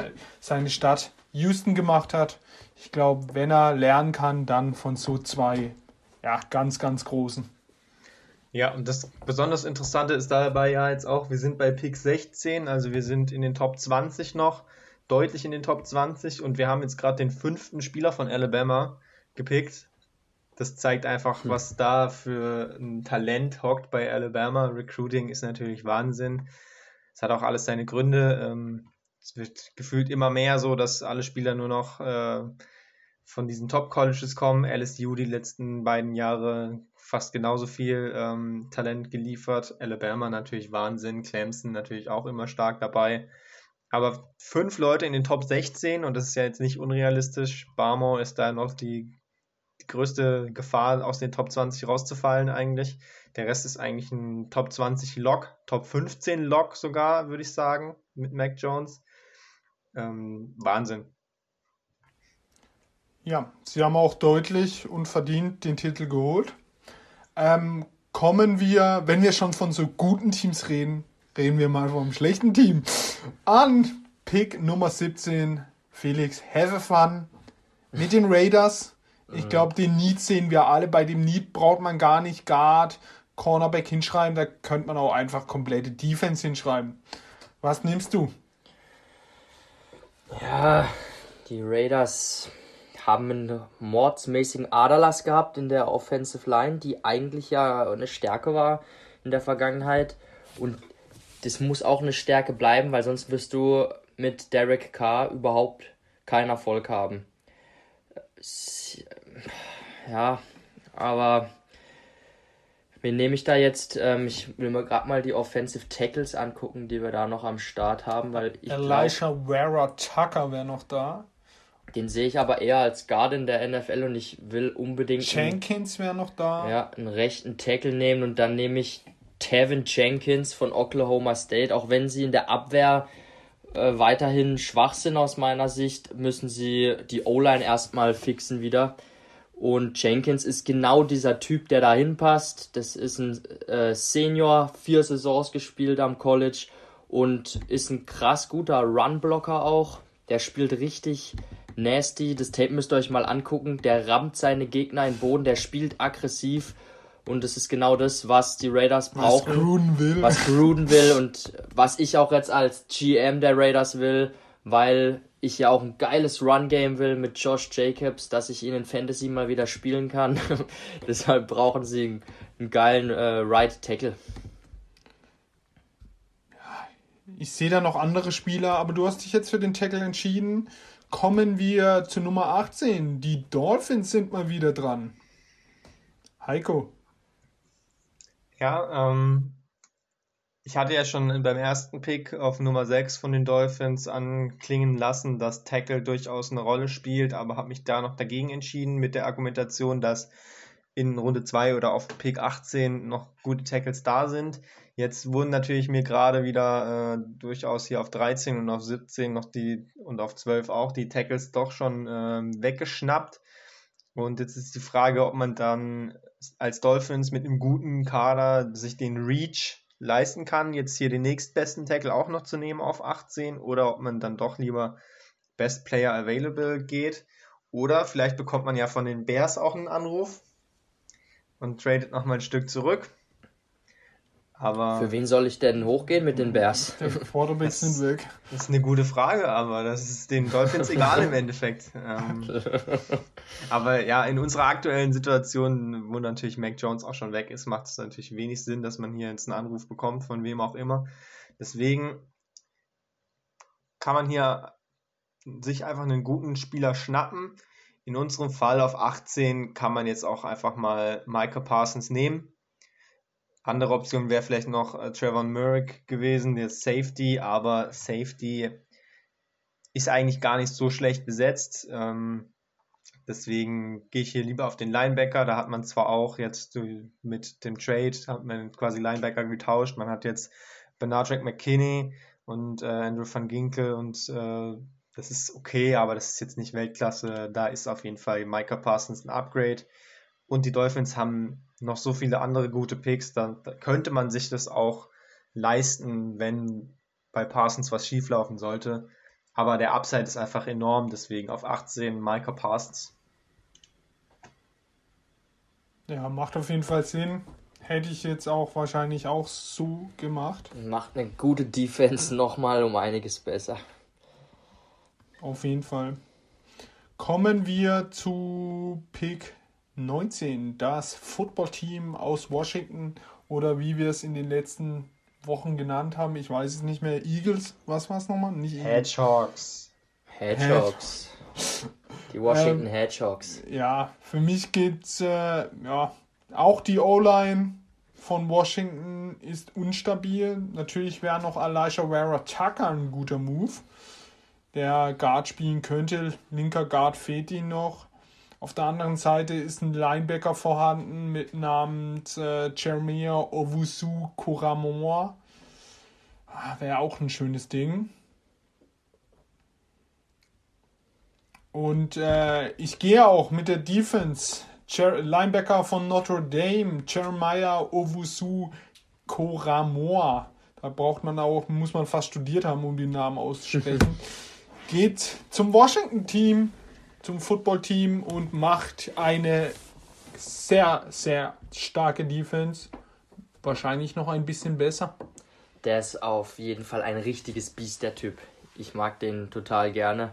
seine Stadt Houston gemacht hat. Ich glaube, wenn er lernen kann, dann von so zwei, ja, ganz, ganz großen. Ja, und das besonders Interessante ist dabei ja jetzt auch, wir sind bei Pick 16, also wir sind in den Top 20 noch, deutlich in den Top 20 und wir haben jetzt gerade den fünften Spieler von Alabama gepickt. Das zeigt einfach, hm. was da für ein Talent hockt bei Alabama. Recruiting ist natürlich Wahnsinn. Es hat auch alles seine Gründe. Ähm, es wird gefühlt immer mehr so, dass alle Spieler nur noch äh, von diesen Top-Colleges kommen. LSU die letzten beiden Jahre fast genauso viel ähm, Talent geliefert. Alabama natürlich Wahnsinn. Clemson natürlich auch immer stark dabei. Aber fünf Leute in den Top 16 und das ist ja jetzt nicht unrealistisch. Barmo ist da noch die, die größte Gefahr, aus den Top 20 rauszufallen eigentlich. Der Rest ist eigentlich ein Top 20 Lock, Top 15 Lock sogar, würde ich sagen, mit Mac Jones. Ähm, Wahnsinn. Ja, sie haben auch deutlich und verdient den Titel geholt. Ähm, kommen wir, wenn wir schon von so guten Teams reden, reden wir mal vom schlechten Team. An Pick Nummer 17, Felix, have fun mit den Raiders. Ich glaube, den Need sehen wir alle. Bei dem Need braucht man gar nicht Guard, Cornerback hinschreiben. Da könnte man auch einfach komplette Defense hinschreiben. Was nimmst du? Ja, die Raiders haben einen mordsmäßigen Aderlass gehabt in der Offensive Line, die eigentlich ja eine Stärke war in der Vergangenheit. Und das muss auch eine Stärke bleiben, weil sonst wirst du mit Derek Carr überhaupt keinen Erfolg haben. Ja, aber Wen nehme ich da jetzt? Ähm, ich will mir gerade mal die Offensive Tackles angucken, die wir da noch am Start haben, weil ich Elisha Vera Tucker wäre noch da. Den sehe ich aber eher als Guard in der NFL und ich will unbedingt. Jenkins wäre noch da. Ja, einen rechten Tackle nehmen und dann nehme ich Tevin Jenkins von Oklahoma State. Auch wenn sie in der Abwehr äh, weiterhin schwach sind aus meiner Sicht, müssen sie die O-Line erstmal fixen wieder. Und Jenkins ist genau dieser Typ, der da hinpasst. Das ist ein äh, Senior, vier Saisons gespielt am College und ist ein krass guter Runblocker auch. Der spielt richtig nasty. Das Tape müsst ihr euch mal angucken. Der rammt seine Gegner in den Boden, der spielt aggressiv. Und das ist genau das, was die Raiders brauchen. Was Gruden will. Was Gruden will und was ich auch jetzt als GM der Raiders will, weil ich ja auch ein geiles Run-Game will mit Josh Jacobs, dass ich ihn in Fantasy mal wieder spielen kann. [LAUGHS] Deshalb brauchen sie einen, einen geilen äh, Right Tackle. Ich sehe da noch andere Spieler, aber du hast dich jetzt für den Tackle entschieden. Kommen wir zu Nummer 18. Die Dolphins sind mal wieder dran. Heiko. Ja, ähm, ich hatte ja schon beim ersten Pick auf Nummer 6 von den Dolphins anklingen lassen, dass Tackle durchaus eine Rolle spielt, aber habe mich da noch dagegen entschieden mit der Argumentation, dass in Runde 2 oder auf Pick 18 noch gute Tackles da sind. Jetzt wurden natürlich mir gerade wieder äh, durchaus hier auf 13 und auf 17 noch die und auf 12 auch die Tackles doch schon äh, weggeschnappt. Und jetzt ist die Frage, ob man dann als Dolphins mit einem guten Kader sich den Reach leisten kann, jetzt hier den nächstbesten Tackle auch noch zu nehmen auf 18 oder ob man dann doch lieber Best Player Available geht. Oder vielleicht bekommt man ja von den Bears auch einen Anruf und tradet nochmal ein Stück zurück. Aber Für wen soll ich denn hochgehen mit den Bears? [LAUGHS] Der Quarterbacks sind weg. das ist eine gute Frage, aber das ist den Dolphins [LAUGHS] egal im Endeffekt. Ähm, [LAUGHS] aber ja, in unserer aktuellen Situation, wo natürlich Mac Jones auch schon weg ist, macht es natürlich wenig Sinn, dass man hier jetzt einen Anruf bekommt, von wem auch immer. Deswegen kann man hier sich einfach einen guten Spieler schnappen. In unserem Fall auf 18 kann man jetzt auch einfach mal Micah Parsons nehmen. Andere Option wäre vielleicht noch äh, Trevor Murray gewesen, der Safety, aber Safety ist eigentlich gar nicht so schlecht besetzt. Ähm, deswegen gehe ich hier lieber auf den Linebacker. Da hat man zwar auch jetzt äh, mit dem Trade, hat man quasi Linebacker getauscht. Man hat jetzt Benardrick McKinney und äh, Andrew van Ginkel und äh, das ist okay, aber das ist jetzt nicht Weltklasse. Da ist auf jeden Fall Micah Parsons ein Upgrade. Und die Dolphins haben noch so viele andere gute Picks, da, da könnte man sich das auch leisten, wenn bei Parsons was schieflaufen sollte. Aber der Upside ist einfach enorm, deswegen auf 18 Micah Parsons. Ja, macht auf jeden Fall Sinn. Hätte ich jetzt auch wahrscheinlich auch so gemacht. Macht eine gute Defense [LAUGHS] nochmal um einiges besser. Auf jeden Fall. Kommen wir zu Pick 19. Das Footballteam aus Washington oder wie wir es in den letzten Wochen genannt haben. Ich weiß es nicht mehr. Eagles. Was war es nochmal? Nicht. Hedgehogs. Hedgehogs. Die Washington Hedgehogs. Ja, für mich geht's äh, ja auch die O-Line von Washington ist unstabil. Natürlich wäre noch Elijah Vera Tucker ein guter Move, der Guard spielen könnte. Linker Guard fehlt ihm noch. Auf der anderen Seite ist ein Linebacker vorhanden mit namens äh, Jeremiah Owusu Koramoa. Ah, wäre auch ein schönes Ding. Und äh, ich gehe auch mit der Defense. Jer Linebacker von Notre Dame, Jeremiah Owusu Koramoa. Da braucht man auch, muss man fast studiert haben, um den Namen auszusprechen. [LAUGHS] Geht zum Washington-Team, zum Football-Team und macht eine sehr, sehr starke Defense. Wahrscheinlich noch ein bisschen besser. Der ist auf jeden Fall ein richtiges Biest, der Typ. Ich mag den total gerne.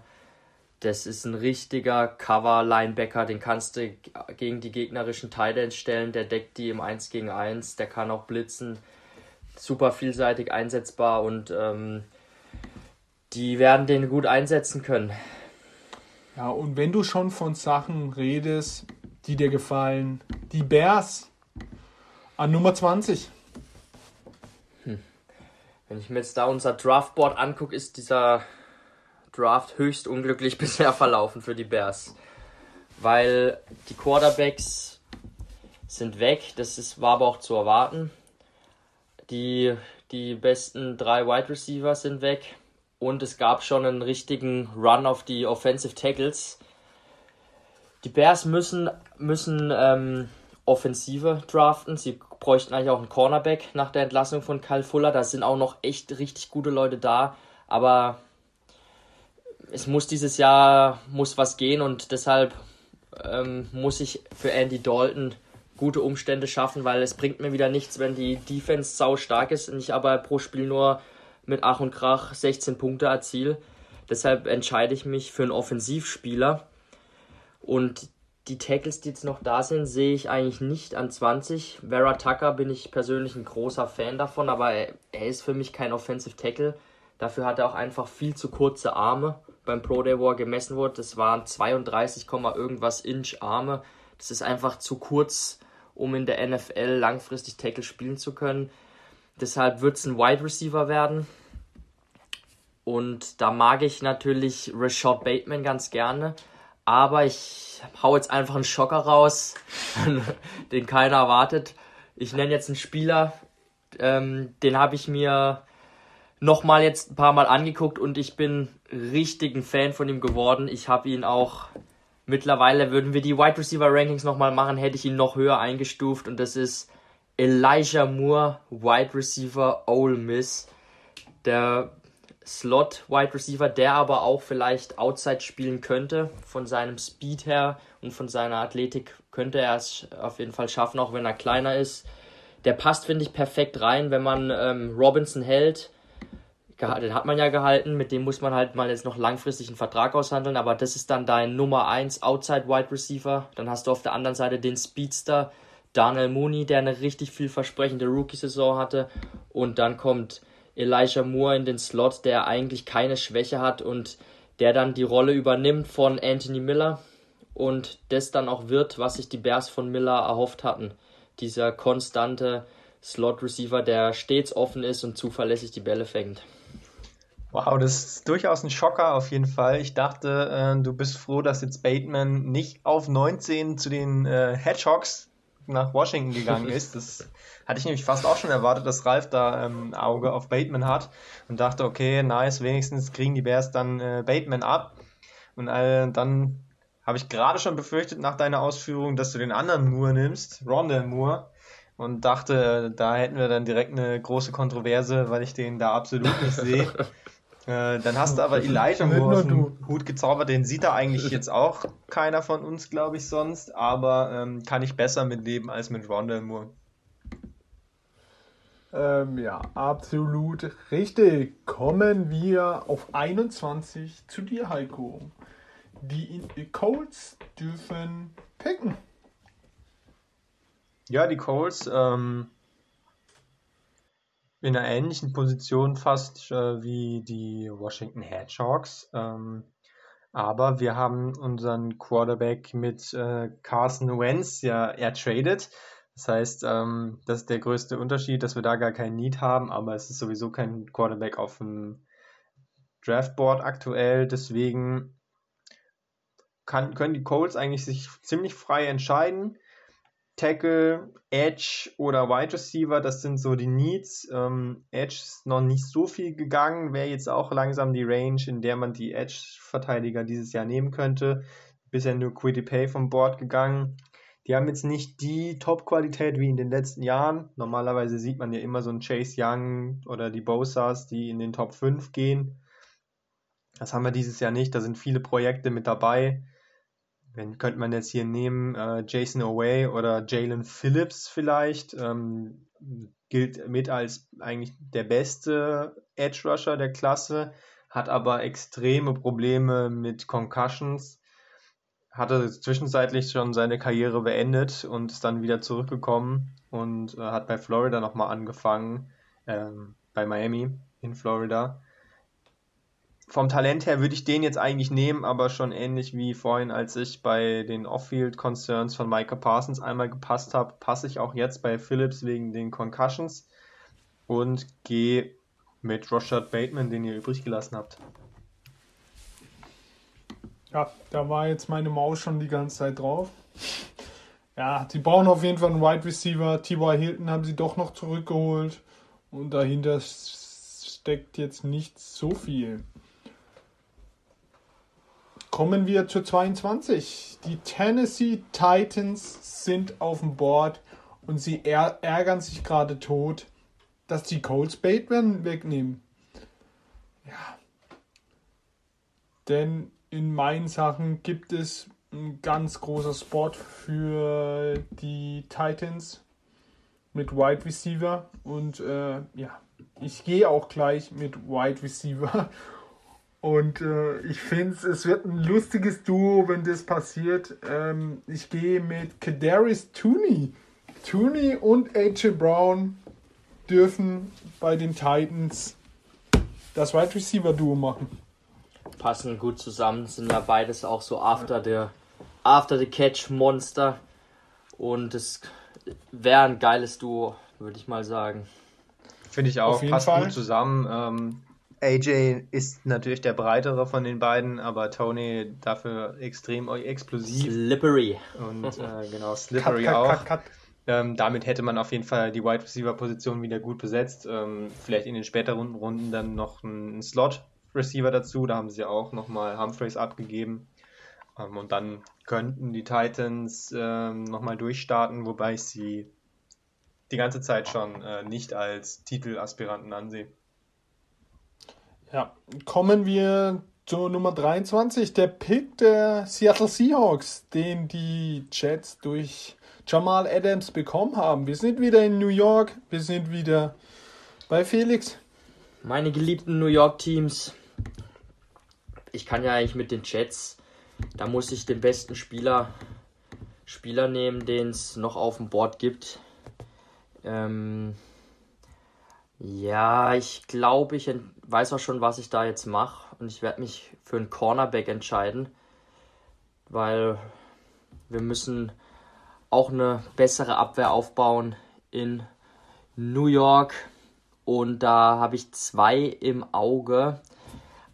Das ist ein richtiger Cover-Linebacker, den kannst du gegen die gegnerischen Titans stellen. Der deckt die im 1 gegen 1, der kann auch blitzen. Super vielseitig einsetzbar und ähm, die werden den gut einsetzen können. Ja, und wenn du schon von Sachen redest, die dir gefallen, die Bears an Nummer 20. Wenn ich mir jetzt da unser Draftboard angucke, ist dieser Draft höchst unglücklich [LAUGHS] bisher verlaufen für die Bears. Weil die Quarterbacks sind weg, das ist, war aber auch zu erwarten. Die, die besten drei Wide Receiver sind weg und es gab schon einen richtigen Run auf die Offensive Tackles. Die Bears müssen, müssen ähm, Offensive draften. Sie bräuchten eigentlich auch einen Cornerback nach der Entlassung von Kyle Fuller. Da sind auch noch echt richtig gute Leute da. Aber es muss dieses Jahr muss was gehen und deshalb ähm, muss ich für Andy Dalton gute Umstände schaffen, weil es bringt mir wieder nichts, wenn die Defense sau stark ist und ich aber pro Spiel nur mit Ach und Krach 16 Punkte erziele. Deshalb entscheide ich mich für einen Offensivspieler und die Tackles, die jetzt noch da sind, sehe ich eigentlich nicht an 20. Vera Tucker bin ich persönlich ein großer Fan davon, aber er, ist für mich kein Offensive Tackle. Dafür hat er auch einfach viel zu kurze Arme beim Pro Day, wo er gemessen wurde. Das waren 32, irgendwas Inch Arme. Das ist einfach zu kurz, um in der NFL langfristig Tackle spielen zu können. Deshalb wird es ein Wide Receiver werden. Und da mag ich natürlich Rashad Bateman ganz gerne. Aber ich hau jetzt einfach einen Schocker raus, [LAUGHS] den keiner erwartet. Ich nenne jetzt einen Spieler, ähm, den habe ich mir nochmal jetzt ein paar Mal angeguckt und ich bin richtig ein Fan von ihm geworden. Ich habe ihn auch mittlerweile würden wir die Wide Receiver Rankings nochmal machen, hätte ich ihn noch höher eingestuft und das ist Elijah Moore, Wide Receiver Ole Miss. Der Slot Wide Receiver, der aber auch vielleicht Outside spielen könnte. Von seinem Speed her und von seiner Athletik könnte er es auf jeden Fall schaffen, auch wenn er kleiner ist. Der passt, finde ich, perfekt rein, wenn man ähm, Robinson hält. Den hat man ja gehalten, mit dem muss man halt mal jetzt noch langfristig einen Vertrag aushandeln, aber das ist dann dein Nummer 1 Outside Wide Receiver. Dann hast du auf der anderen Seite den Speedster Daniel Mooney, der eine richtig vielversprechende Rookie-Saison hatte. Und dann kommt Elijah Moore in den Slot, der eigentlich keine Schwäche hat und der dann die Rolle übernimmt von Anthony Miller und das dann auch wird, was sich die Bears von Miller erhofft hatten. Dieser konstante Slot-Receiver, der stets offen ist und zuverlässig die Bälle fängt. Wow, das ist durchaus ein Schocker auf jeden Fall. Ich dachte, äh, du bist froh, dass jetzt Bateman nicht auf 19 zu den äh, Hedgehogs nach Washington gegangen [LAUGHS] ist. Das hatte ich nämlich fast auch schon erwartet, dass Ralf da ähm, Auge auf Bateman hat und dachte, okay, nice, wenigstens kriegen die Bears dann äh, Bateman ab. Und äh, dann habe ich gerade schon befürchtet nach deiner Ausführung, dass du den anderen Moore nimmst, Rondell Moore. Und dachte, da hätten wir dann direkt eine große Kontroverse, weil ich den da absolut nicht sehe. [LAUGHS] Äh, dann hast du aber Elijah Moore aus dem Hut gezaubert. Den sieht da eigentlich jetzt auch keiner von uns, glaube ich, sonst. Aber ähm, kann ich besser mitleben als mit Rondell Moore. Ähm, ja, absolut richtig. Kommen wir auf 21 zu dir, Heiko. Die Colts dürfen picken. Ja, die Colts ähm, in einer ähnlichen Position fast äh, wie die Washington Hedgehogs. Ähm, aber wir haben unseren Quarterback mit äh, Carson Wentz ja ertradet. Das heißt, ähm, das ist der größte Unterschied, dass wir da gar keinen Need haben, aber es ist sowieso kein Quarterback auf dem Draftboard aktuell. Deswegen kann, können die Colts eigentlich sich ziemlich frei entscheiden. Tackle, Edge oder Wide Receiver, das sind so die Needs. Ähm, Edge ist noch nicht so viel gegangen, wäre jetzt auch langsam die Range, in der man die Edge-Verteidiger dieses Jahr nehmen könnte. Bisher nur Quiddy Pay vom Board gegangen. Die haben jetzt nicht die Top-Qualität wie in den letzten Jahren. Normalerweise sieht man ja immer so einen Chase Young oder die Bosas, die in den Top 5 gehen. Das haben wir dieses Jahr nicht. Da sind viele Projekte mit dabei. Wenn könnte man jetzt hier nehmen, äh, Jason Away oder Jalen Phillips vielleicht. Ähm, gilt mit als eigentlich der beste Edge Rusher der Klasse, hat aber extreme Probleme mit Concussions hatte zwischenzeitlich schon seine Karriere beendet und ist dann wieder zurückgekommen und äh, hat bei Florida nochmal angefangen, ähm, bei Miami in Florida. Vom Talent her würde ich den jetzt eigentlich nehmen, aber schon ähnlich wie vorhin, als ich bei den Off-Field-Concerns von Micah Parsons einmal gepasst habe, passe ich auch jetzt bei Phillips wegen den Concussions und gehe mit Rashad Bateman, den ihr übrig gelassen habt. Ja, da war jetzt meine Maus schon die ganze Zeit drauf. Ja, die brauchen auf jeden Fall einen Wide Receiver. T.Y. Hilton haben sie doch noch zurückgeholt. Und dahinter steckt jetzt nicht so viel. Kommen wir zur 22. Die Tennessee Titans sind auf dem Board und sie ärgern sich gerade tot, dass die Colts Bateman wegnehmen. Ja. Denn in meinen Sachen gibt es ein ganz großer Spot für die Titans mit Wide Receiver und äh, ja, ich gehe auch gleich mit Wide Receiver und äh, ich finde es wird ein lustiges Duo, wenn das passiert. Ähm, ich gehe mit Kadarius Tooney. Tooney und AJ Brown dürfen bei den Titans das Wide Receiver Duo machen passen gut zusammen, sind ja beides auch so after the, after the catch Monster. Und es wäre ein geiles Duo, würde ich mal sagen. Finde ich auch, passt Fall. gut zusammen. Ähm, AJ ist natürlich der breitere von den beiden, aber Tony dafür extrem explosiv. Slippery. Und äh, [LAUGHS] genau, slippery cut, cut, auch. Cut, ähm, damit hätte man auf jeden Fall die Wide Receiver Position wieder gut besetzt. Ähm, vielleicht in den späteren Runden dann noch einen Slot Receiver dazu. Da haben sie auch nochmal Humphreys abgegeben. Ähm, und dann könnten die Titans ähm, nochmal durchstarten, wobei ich sie die ganze Zeit schon äh, nicht als Titelaspiranten ansehe. Ja, kommen wir zur Nummer 23, der Pick der Seattle Seahawks, den die Jets durch Jamal Adams bekommen haben. Wir sind wieder in New York, wir sind wieder bei Felix. Meine geliebten New York Teams. Ich kann ja eigentlich mit den Jets, da muss ich den besten Spieler, Spieler nehmen, den es noch auf dem Board gibt. Ähm, ja, ich glaube, ich weiß auch schon, was ich da jetzt mache. Und ich werde mich für einen Cornerback entscheiden. Weil wir müssen auch eine bessere Abwehr aufbauen in New York. Und da habe ich zwei im Auge.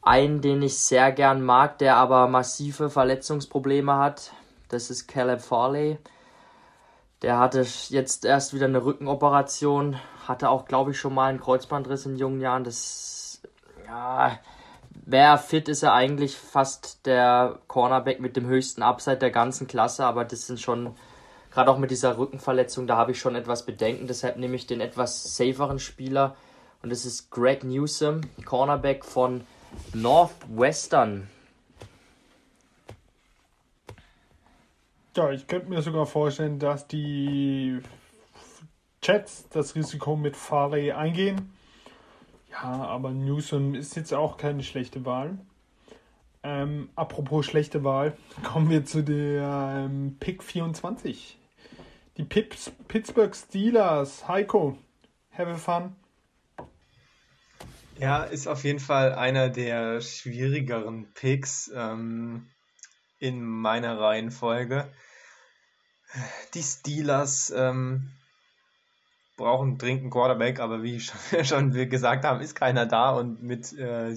Einen, den ich sehr gern mag, der aber massive Verletzungsprobleme hat. Das ist Caleb Farley. Der hatte jetzt erst wieder eine Rückenoperation, hatte auch, glaube ich, schon mal einen Kreuzbandriss in jungen Jahren. Das, ja, wer fit ist er eigentlich fast der Cornerback mit dem höchsten Upside der ganzen Klasse, aber das sind schon, gerade auch mit dieser Rückenverletzung, da habe ich schon etwas Bedenken. Deshalb nehme ich den etwas saferen Spieler und das ist Greg Newsom, Cornerback von Northwestern. Ja, ich könnte mir sogar vorstellen, dass die Jets das Risiko mit Farley eingehen. Ja, aber Newsom ist jetzt auch keine schlechte Wahl. Ähm, apropos schlechte Wahl, [LAUGHS] kommen wir zu der ähm, Pick 24. Die Pips, Pittsburgh Steelers. Heiko, have fun. Ja, ist auf jeden Fall einer der schwierigeren Picks ähm, in meiner Reihenfolge. Die Steelers ähm, brauchen dringend einen Quarterback, aber wie [LAUGHS] schon, schon wir gesagt haben, ist keiner da und mit äh,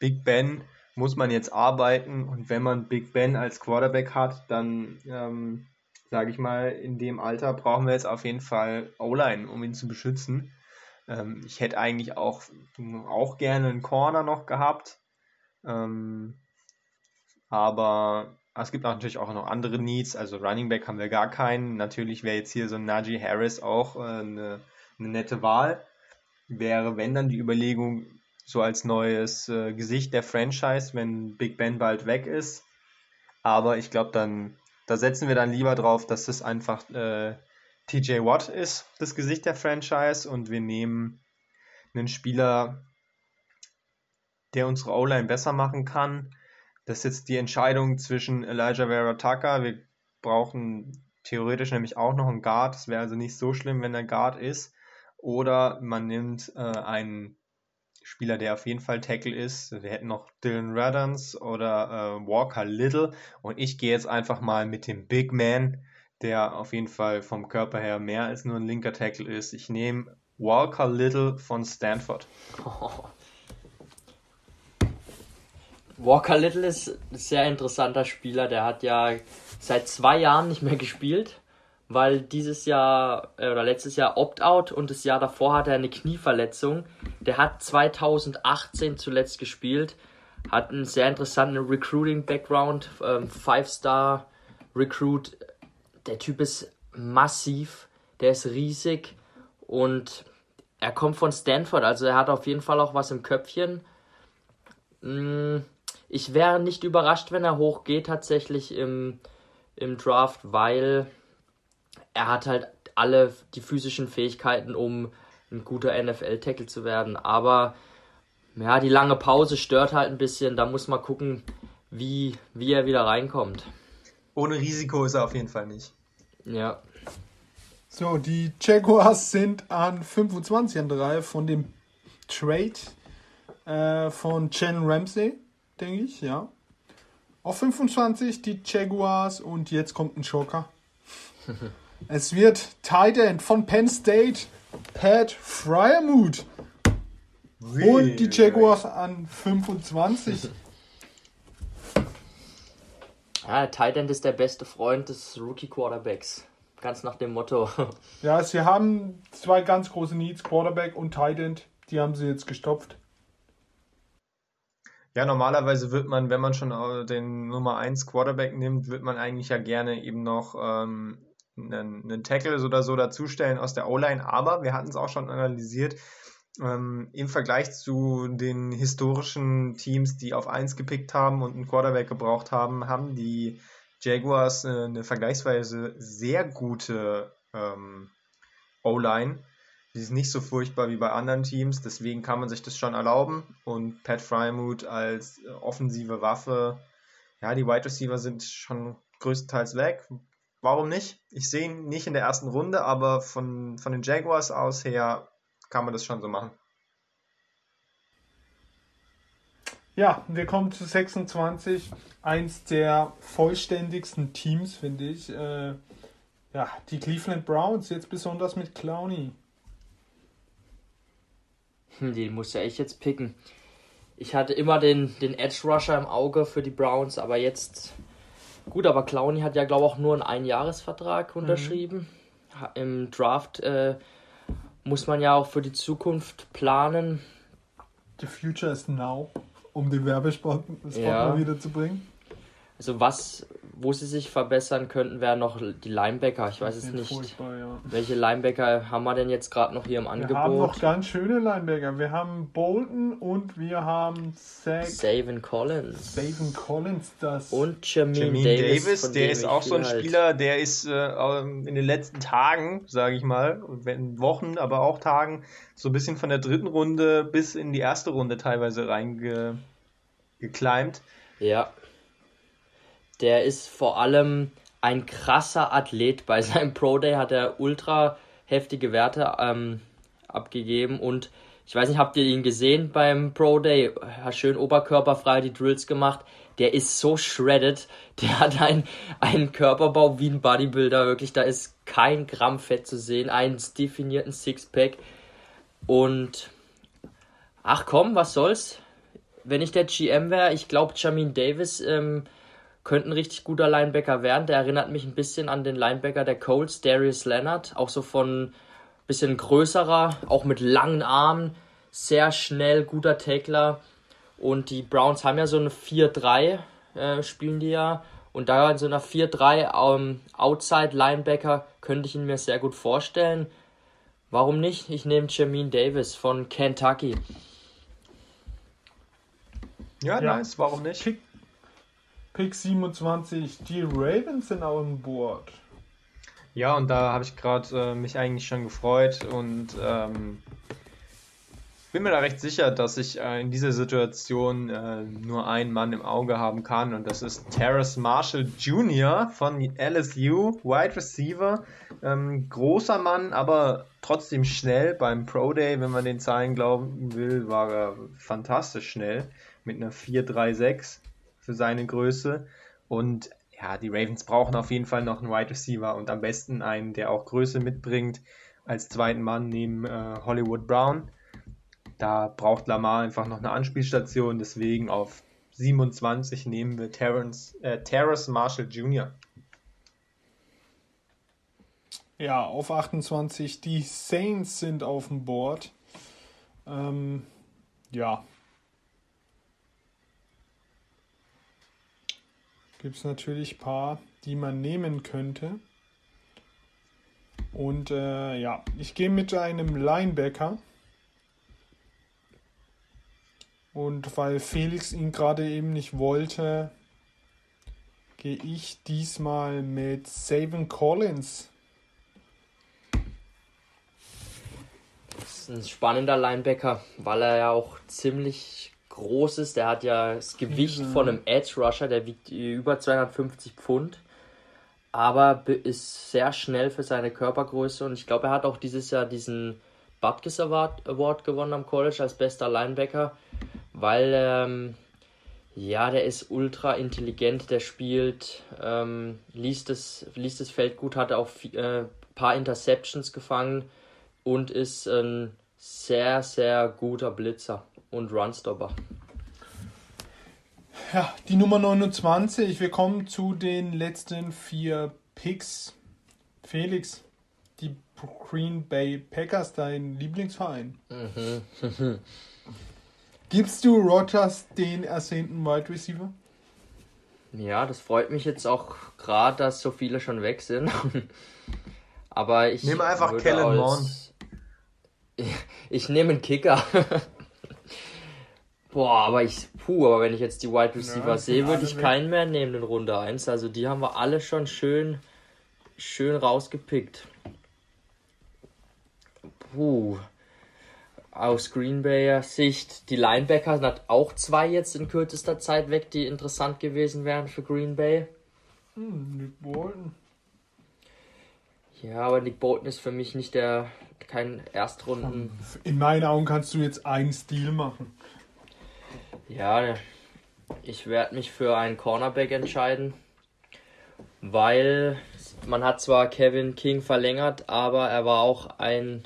Big Ben muss man jetzt arbeiten und wenn man Big Ben als Quarterback hat, dann ähm, sage ich mal, in dem Alter brauchen wir jetzt auf jeden Fall O-Line, um ihn zu beschützen. Ähm, ich hätte eigentlich auch, auch gerne einen Corner noch gehabt, ähm, aber es gibt natürlich auch noch andere Needs, also Running Back haben wir gar keinen. Natürlich wäre jetzt hier so ein Najee Harris auch äh, eine, eine, nette Wahl. Wäre, wenn dann die Überlegung, so als neues äh, Gesicht der Franchise, wenn Big Ben bald weg ist. Aber ich glaube, dann, da setzen wir dann lieber drauf, dass es einfach äh, TJ Watt ist, das Gesicht der Franchise, und wir nehmen einen Spieler, der unsere O-Line besser machen kann das ist jetzt die Entscheidung zwischen Elijah Vera Tucker. Wir brauchen theoretisch nämlich auch noch einen Guard. Es wäre also nicht so schlimm, wenn er Guard ist. Oder man nimmt äh, einen Spieler, der auf jeden Fall Tackle ist. Wir hätten noch Dylan Radans oder äh, Walker Little. Und ich gehe jetzt einfach mal mit dem Big Man, der auf jeden Fall vom Körper her mehr als nur ein linker Tackle ist. Ich nehme Walker Little von Stanford. Oh. [LAUGHS] Walker Little ist ein sehr interessanter Spieler. Der hat ja seit zwei Jahren nicht mehr gespielt, weil dieses Jahr äh, oder letztes Jahr Opt-out und das Jahr davor hatte er eine Knieverletzung. Der hat 2018 zuletzt gespielt, hat einen sehr interessanten Recruiting-Background, ähm, Five-Star-Recruit. Der Typ ist massiv, der ist riesig und er kommt von Stanford, also er hat auf jeden Fall auch was im Köpfchen. Mmh ich wäre nicht überrascht, wenn er hochgeht tatsächlich im, im Draft, weil er hat halt alle die physischen Fähigkeiten, um ein guter NFL-Tackle zu werden. Aber ja, die lange Pause stört halt ein bisschen. Da muss man gucken, wie, wie er wieder reinkommt. Ohne Risiko ist er auf jeden Fall nicht. Ja. So, die Jaguars sind an 25 an 3 von dem Trade äh, von Chen Ramsey denke ich, ja. Auf 25 die Jaguars und jetzt kommt ein Schocker. [LAUGHS] es wird Tight End von Penn State, Pat Fryermuth. Und die Jaguars an 25. [LAUGHS] Ja, Tight End ist der beste Freund des Rookie Quarterbacks. Ganz nach dem Motto. [LAUGHS] Ja, sie haben zwei ganz große Needs, Quarterback und Tight End. Die haben sie jetzt gestopft. Ja, normalerweise wird man, wenn man schon äh, den Nummer 1 Quarterback nimmt, wird man eigentlich ja gerne eben noch ähm, einen, einen Tackle oder so dazustellen aus der O-Line. Aber wir hatten es auch schon analysiert, ähm, im Vergleich zu den historischen Teams, die auf 1 gepickt haben und einen Quarterback gebraucht haben, haben die Jaguars äh, eine vergleichsweise sehr gute ähm, O-Line. Die ist nicht so furchtbar wie bei anderen Teams, deswegen kann man sich das schon erlauben. Und Pat Frymuth als äh, offensive Waffe, ja, die Wide Receiver sind schon größtenteils weg. Warum nicht? Ich sehe ihn nicht in der ersten Runde, aber von, von den Jaguars aus her kann man das schon so machen. Ja, wir kommen zu 26. Eins der vollständigsten Teams, finde ich. Äh, ja, die Cleveland Browns, jetzt besonders mit Clowney. Hm, Den muss ja ich jetzt picken. Ich hatte immer den, den Edge Rusher im Auge für die Browns, aber jetzt. Gut, aber Clowney hat ja, glaube ich, auch nur einen Einjahresvertrag unterschrieben. Ha- Im Draft äh, muss man ja auch für die Zukunft planen. The future is now, um den Werbespot Spot Ja. mal wieder zu bringen. Also was, wo sie sich verbessern könnten, wären noch die Linebacker. Ich weiß es nicht. Ja. Welche Linebacker haben wir denn jetzt gerade noch hier im Wir haben Angebot? noch ganz schöne Linebacker. Wir haben Bolton und wir haben Zach Savin Collins. David Collins. Das Und Jamin, Davis, Davis, der ist auch so ein halt- Spieler, der ist äh, in den letzten Tagen, sage ich mal, wenn Wochen, aber auch Tagen, so ein bisschen von der dritten Runde bis in die erste Runde teilweise reingekleimt. Ja. Der ist vor allem ein krasser Athlet. Bei seinem Pro Day hat er ultra heftige Werte ähm, abgegeben und ich weiß nicht, habt ihr ihn gesehen beim Pro Day? Hat schön oberkörperfrei die Drills gemacht. Der ist so shredded. Der hat einen, einen Körperbau wie ein Bodybuilder. Wirklich, da ist kein Gramm Fett zu sehen. Einen definierten Sixpack. Und ach komm, was soll's? Wenn ich der GM wäre, ich glaube, Jamin Davis ähm, könnte ein richtig guter Linebacker werden. Der erinnert mich ein bisschen an den Linebacker der Colts, Darius Leonard. Auch so von bisschen größerer, auch mit langen Armen, sehr schnell, guter Tackler. Und die Browns haben ja so eine 4-3, äh, spielen die ja. Und da in so einer 4-3 ähm, Outside Linebacker könnte ich ihn mir sehr gut vorstellen. Warum nicht? Ich nehme Jamin Davis von Kentucky. Ja, Ja. nice, warum nicht? Pick, Pick 27. Die Ravens sind auch an Bord. Ja, und da habe ich gerade äh, mich eigentlich schon gefreut und ähm, bin mir da recht sicher, dass ich äh, in dieser Situation äh, nur einen Mann im Auge haben kann und das ist Terrace Marshall Jr. von LSU, Wide Receiver. Ähm, großer Mann, aber trotzdem schnell. Beim Pro Day, wenn man den Zahlen glauben will, war er fantastisch schnell mit einer 4-3-6 für seine Größe. Und ja, die Ravens brauchen auf jeden Fall noch einen Wide Receiver und am besten einen, der auch Größe mitbringt, als zweiten Mann neben äh, Hollywood Brown. Da braucht Lamar einfach noch eine Anspielstation, deswegen auf 27 nehmen wir Terrence, äh, Terrace Marshall Jr. Ja, auf 28. Die Saints sind auf dem Board. Ähm, ja. Gibt es natürlich ein paar, die man nehmen könnte. Und äh, ja, ich gehe mit einem Linebacker. Und weil Felix ihn gerade eben nicht wollte, gehe ich diesmal mit Savin Collins. Das ist ein spannender Linebacker, weil er ja auch ziemlich groß ist. Der hat ja das Gewicht Riesen. von einem Edge Rusher, der wiegt über 250 Pfund. Aber be- ist sehr schnell für seine Körpergröße und ich glaube, er hat auch dieses Jahr diesen Butkus Award, Award gewonnen am College als bester Linebacker, weil ähm, ja, der ist ultra intelligent, der spielt, ähm, liest, das, liest das Feld gut, hat auch ein äh, paar Interceptions gefangen und ist ein sehr, sehr guter Blitzer und Runstopper. Ja, die Nummer 29. Wir kommen zu den letzten vier Picks. Felix, die Green Bay Packers, dein Lieblingsverein. [LAUGHS] Gibst du Rogers den ersehnten Wide Receiver? Ja, das freut mich jetzt auch gerade, dass so viele schon weg sind. [LAUGHS] Aber ich. Nimm einfach Kellen als- Ich, [LAUGHS] ich nehme einen Kicker. Boah, aber ich. Puh, aber wenn ich jetzt die Wide Receiver Ja, sehe, würde ich keinen mehr nehmen in Runde 1. Also die haben wir alle schon schön, schön rausgepickt. Puh. Aus Green Bayer Sicht, die Linebacker sind halt auch zwei jetzt in kürzester Zeit weg, die interessant gewesen wären für Green Bay. Hm, Nick Bolton. Ja, aber Nick Bolton ist für mich nicht der, kein Erstrunden. In meinen Augen kannst du jetzt einen Stil machen. Ja, ich werde mich für einen Cornerback entscheiden, weil man hat zwar Kevin King verlängert, aber er war auch ein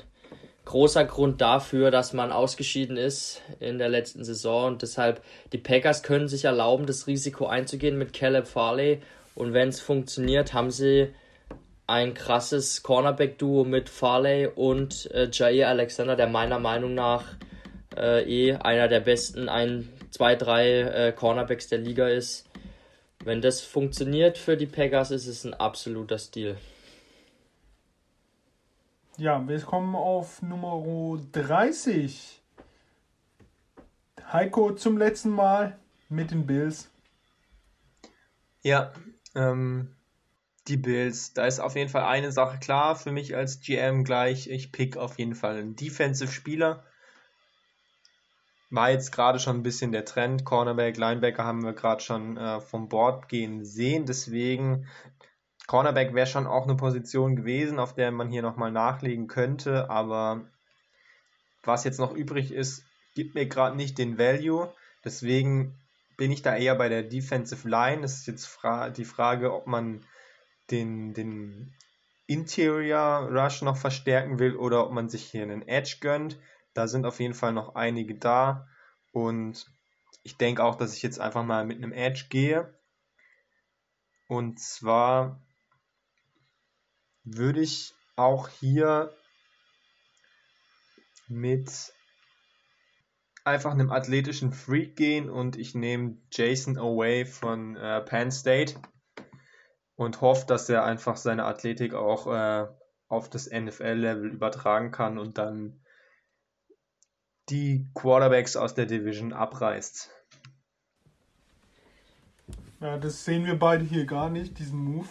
großer Grund dafür, dass man ausgeschieden ist in der letzten Saison. Und deshalb die Packers können sich erlauben, das Risiko einzugehen mit Caleb Farley. Und wenn es funktioniert, haben sie ein krasses Cornerback-Duo mit Farley und äh, Jair Alexander, der meiner Meinung nach äh, eh einer der besten, ein, zwei, drei äh, Cornerbacks der Liga ist. Wenn das funktioniert für die Packers, ist es ein absoluter Stil. Ja, wir kommen auf Nummer 30. Heiko zum letzten Mal mit den Bills. Ja, ähm, die Bills. Da ist auf jeden Fall eine Sache klar für mich als GM gleich. Ich pick auf jeden Fall einen Defensive-Spieler. War jetzt gerade schon ein bisschen der Trend. Cornerback, Linebacker haben wir gerade schon äh, vom Board gehen sehen. Deswegen, Cornerback wäre schon auch eine Position gewesen, auf der man hier nochmal nachlegen könnte. Aber was jetzt noch übrig ist, gibt mir gerade nicht den Value. Deswegen bin ich da eher bei der Defensive Line. Es ist jetzt fra die Frage, ob man den, den Interior Rush noch verstärken will oder ob man sich hier einen Edge gönnt. Da sind auf jeden Fall noch einige da. Und ich denke auch, dass ich jetzt einfach mal mit einem Edge gehe. Und zwar würde ich auch hier mit einfach einem athletischen Freak gehen und ich nehme Jason Away von äh, Penn State und hoffe, dass er einfach seine Athletik auch äh, auf das NFL-Level übertragen kann und dann die Quarterbacks aus der Division abreißt. Ja, das sehen wir beide hier gar nicht, diesen Move.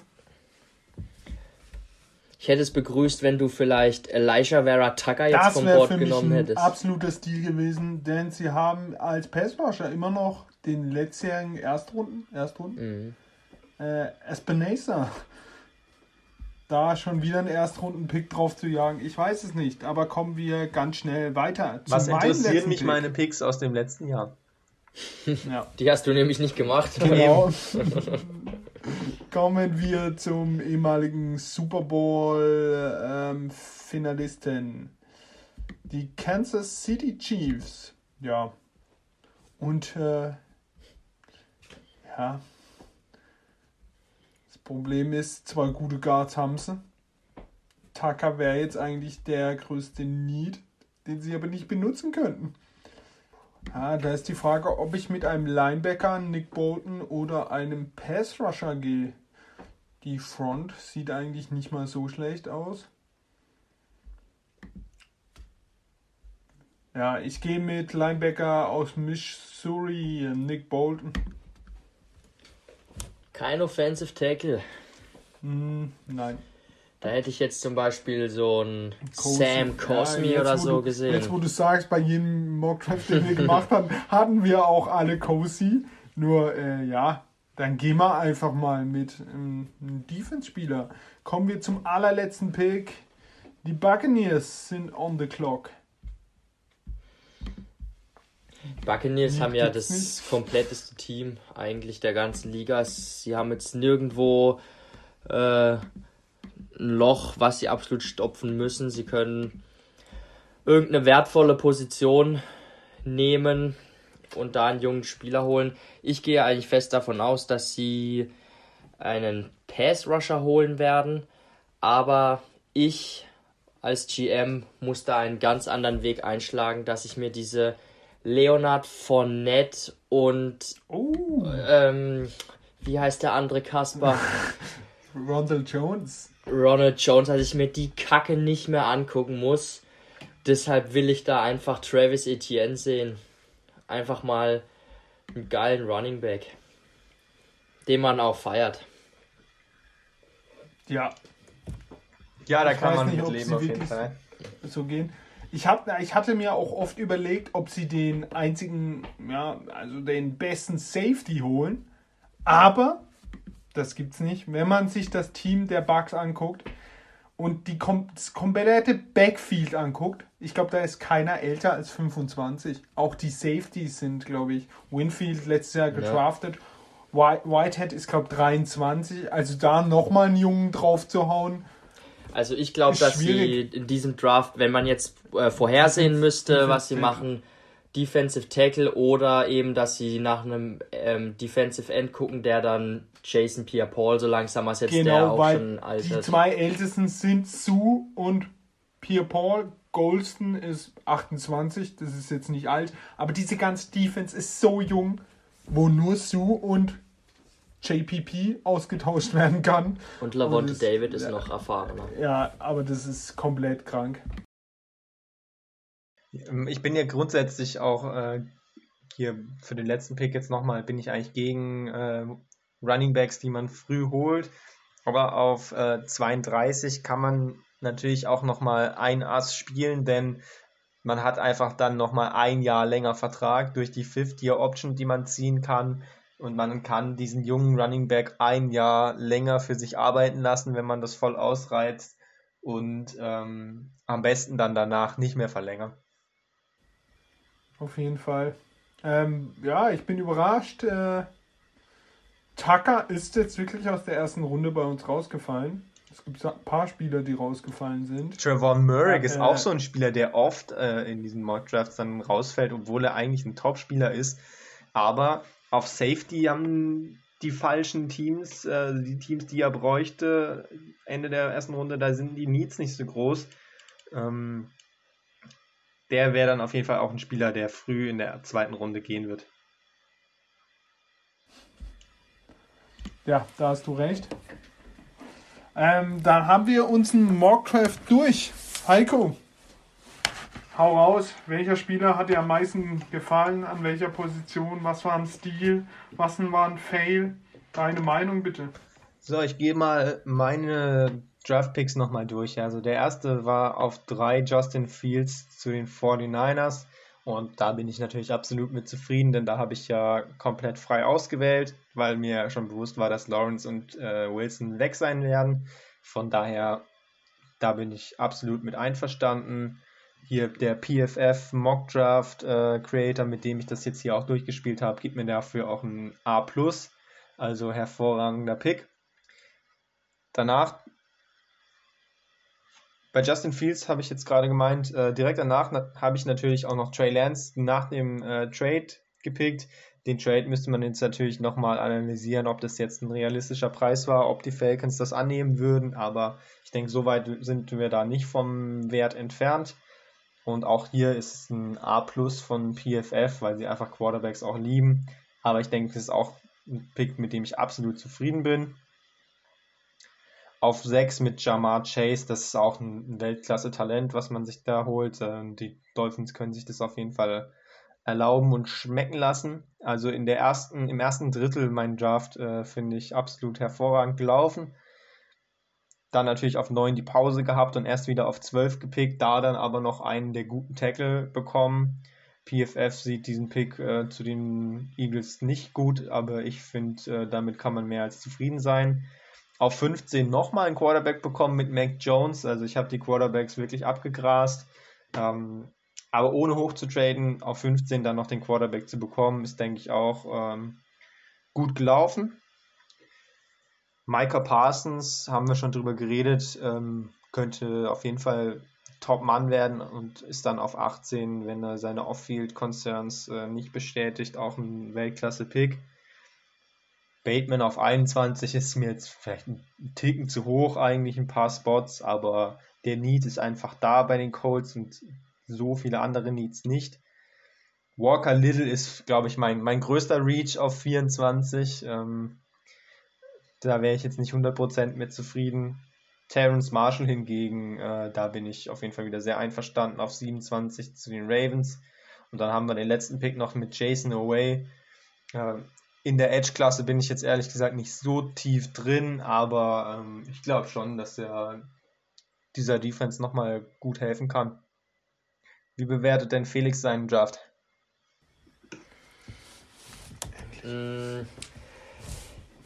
Ich hätte es begrüßt, wenn du vielleicht Elijah Vera Tucker jetzt Das vom wäre Board für mich genommen ein hättest. absoluter Stil gewesen, denn sie haben als Passrusher immer noch den letztjährigen Erstrunden, Erstrunden, Mhm. äh, Espinosa. Da schon wieder einen Erstrunden-Pick drauf zu jagen, ich weiß es nicht, aber kommen wir ganz schnell weiter. zu Was letzten mich Pick. meine Picks aus dem letzten Jahr? Ja. Die hast du nämlich nicht gemacht. Genau. [LAUGHS] Kommen wir zum ehemaligen Super Bowl ähm, Finalisten. Die Kansas City Chiefs. Ja. Und äh, ja. Problem ist, zwei gute Guards haben sie. Tucker wäre jetzt eigentlich der größte Need, den sie aber nicht benutzen könnten. Ja, da ist die Frage, ob ich mit einem Linebacker, Nick Bolton oder einem Pass Rusher gehe. Die Front sieht eigentlich nicht mal so schlecht aus. Ja, ich gehe mit Linebacker aus Missouri, Nick Bolton. Kein Offensive Tackle. Hm, nein. Da hätte ich jetzt zum Beispiel so einen. Sam Cosmi Ja, jetzt, oder so du, gesehen. Jetzt, wo du sagst, bei jedem Mockdraft, den wir gemacht haben, [LAUGHS] hatten wir auch alle Cozy. Nur, äh, ja, dann gehen wir einfach mal mit ähm, einem Defense-Spieler. Kommen wir zum allerletzten Pick. Die Buccaneers sind on the clock. Buccaneers Die haben ja das nicht. kompletteste Team eigentlich der ganzen Liga. Sie haben jetzt nirgendwo äh, ein Loch, was sie absolut stopfen müssen. Sie können irgendeine wertvolle Position nehmen und da einen jungen Spieler holen. Ich gehe eigentlich fest davon aus, dass sie einen Pass-Rusher holen werden, aber ich als GM muss da einen ganz anderen Weg einschlagen, dass ich mir diese Leonard Fournette und Oh, ähm, wie heißt der andere Kasper? [LAUGHS] Rondell Jones. Ronald Jones, dass ich mir die Kacke nicht mehr angucken muss. Deshalb will ich da einfach Travis Etienne sehen. Einfach mal einen geilen Running Back, den man auch feiert. Ja, Ja, da Ich kann man nicht, mit ob leben sie auf jeden Fall. so gehen. Ich, hab, ich hatte mir auch oft überlegt, ob sie den einzigen, ja, also den besten Safety holen. Aber das gibt's nicht. Wenn man sich das Team der Bucks anguckt und die kom das komplette Backfield anguckt, ich glaube, da ist keiner älter als 25. Auch die Safeties sind, glaube ich, Winfield letztes Jahr gedraftet. White, Whitehead ist, glaube ich, 23. Also da nochmal einen Jungen drauf zu hauen. Also ich glaube, dass sie schwierig. in diesem Draft, wenn man jetzt äh, vorhersehen müsste, Defensive was sie Tackle. machen, Defensive Tackle oder eben, dass sie nach einem ähm, Defensive End gucken, der dann Jason Pierre-Paul so langsam als jetzt der Genau, auch schon die altert. zwei Ältesten sind Sue und Pierre Paul. Golston ist 28, das ist jetzt nicht alt, aber diese ganze Defense ist so jung, wo nur Sue und JPP ausgetauscht werden kann. Und Lavonte David ist ja. noch erfahrener. Ja, aber das ist komplett krank. Ich bin ja grundsätzlich auch äh, hier für den letzten Pick jetzt nochmal, bin ich eigentlich gegen äh, Running Backs, die man früh holt. Aber auf äh, 32 kann man natürlich auch nochmal ein Ass spielen, denn man hat einfach dann nochmal ein Jahr länger Vertrag durch die Fifth-Year-Option, die man ziehen kann. Und man kann diesen jungen Running Back ein Jahr länger für sich arbeiten lassen, wenn man das voll ausreizt. Und ähm, am besten dann danach nicht mehr verlängern. Auf jeden Fall. Ähm, ja, ich bin überrascht. Äh, Tucker ist jetzt wirklich aus der ersten Runde bei uns rausgefallen. Es gibt ein paar Spieler, die rausgefallen sind. Trevor Murray Ja, ist äh, auch so ein Spieler, der oft äh, in diesen Mock Drafts dann rausfällt, obwohl er eigentlich ein Top-Spieler ist. Aber auf Safety haben die falschen Teams, äh, die Teams, die er bräuchte, Ende der ersten Runde, da sind die Needs nicht so groß. Ähm, der wäre dann auf jeden Fall auch ein Spieler, der früh in der zweiten Runde gehen wird. Ja, da hast du recht. Ähm, dann haben wir unseren Mockcraft durch. Heiko, hau raus. Welcher Spieler hat dir am meisten gefallen? An welcher Position? Was war ein Stil? Was war ein Fail? Deine Meinung bitte. So, ich gehe mal meine Draft Picks nochmal durch. Also der erste war auf drei Justin Fields zu den 49ers. Und da bin ich natürlich absolut mit zufrieden, denn da habe ich ja komplett frei ausgewählt, weil mir schon bewusst war, dass Lawrence und äh, Wilson weg sein werden. Von daher, da bin ich absolut mit einverstanden. Hier der PFF Mock Draft äh, Creator, mit dem ich das jetzt hier auch durchgespielt habe, gibt mir dafür auch ein A+. Also hervorragender Pick. Danach, bei Justin Fields habe ich jetzt gerade gemeint, äh, direkt danach na habe ich natürlich auch noch Trey Lance nach dem äh, Trade gepickt. Den Trade müsste man jetzt natürlich nochmal analysieren, ob das jetzt ein realistischer Preis war, ob die Falcons das annehmen würden, aber ich denke, so weit sind wir da nicht vom Wert entfernt. Und auch hier ist es ein A plus von PFF, weil sie einfach Quarterbacks auch lieben. Aber ich denke, das ist auch ein Pick, mit dem ich absolut zufrieden bin. Auf 6 mit Jamar Chase, das ist auch ein Weltklasse-Talent, was man sich da holt. Ähm, Die Dolphins können sich das auf jeden Fall erlauben und schmecken lassen. Also in der ersten, im ersten Drittel mein Draft äh, finde ich absolut hervorragend gelaufen. Dann natürlich auf 9 die Pause gehabt und erst wieder auf 12 gepickt, da dann aber noch einen der guten Tackle bekommen. PFF sieht diesen Pick äh, zu den Eagles nicht gut, aber ich finde, äh, damit kann man mehr als zufrieden sein. Auf 15 nochmal einen Quarterback bekommen mit Mac Jones. Also ich habe die Quarterbacks wirklich abgegrast. Ähm, aber ohne hoch zu traden, auf 15 dann noch den Quarterback zu bekommen, ist, denke ich, auch ähm, gut gelaufen. Micah Parsons, haben wir schon drüber geredet, ähm, könnte auf jeden Fall Top-Mann werden und ist dann auf 18, wenn er seine Off-Field-Concerns äh, nicht bestätigt, auch ein Weltklasse-Pick. Bateman auf 21 ist mir jetzt vielleicht ein Ticken zu hoch, eigentlich ein paar Spots, aber der Need ist einfach da bei den Colts und so viele andere Needs nicht. Walker Little ist, glaube ich, mein, mein größter Reach auf 24. Ähm, da wäre ich jetzt nicht 100% mit zufrieden. Terrence Marshall hingegen, äh, da bin ich auf jeden Fall wieder sehr einverstanden auf 27 zu den Ravens. Und dann haben wir den letzten Pick noch mit Jason Away. Äh, in der Edge-Klasse bin ich jetzt ehrlich gesagt nicht so tief drin, aber ähm, ich glaube schon, dass er dieser Defense nochmal gut helfen kann. Wie bewertet denn Felix seinen Draft? Mm,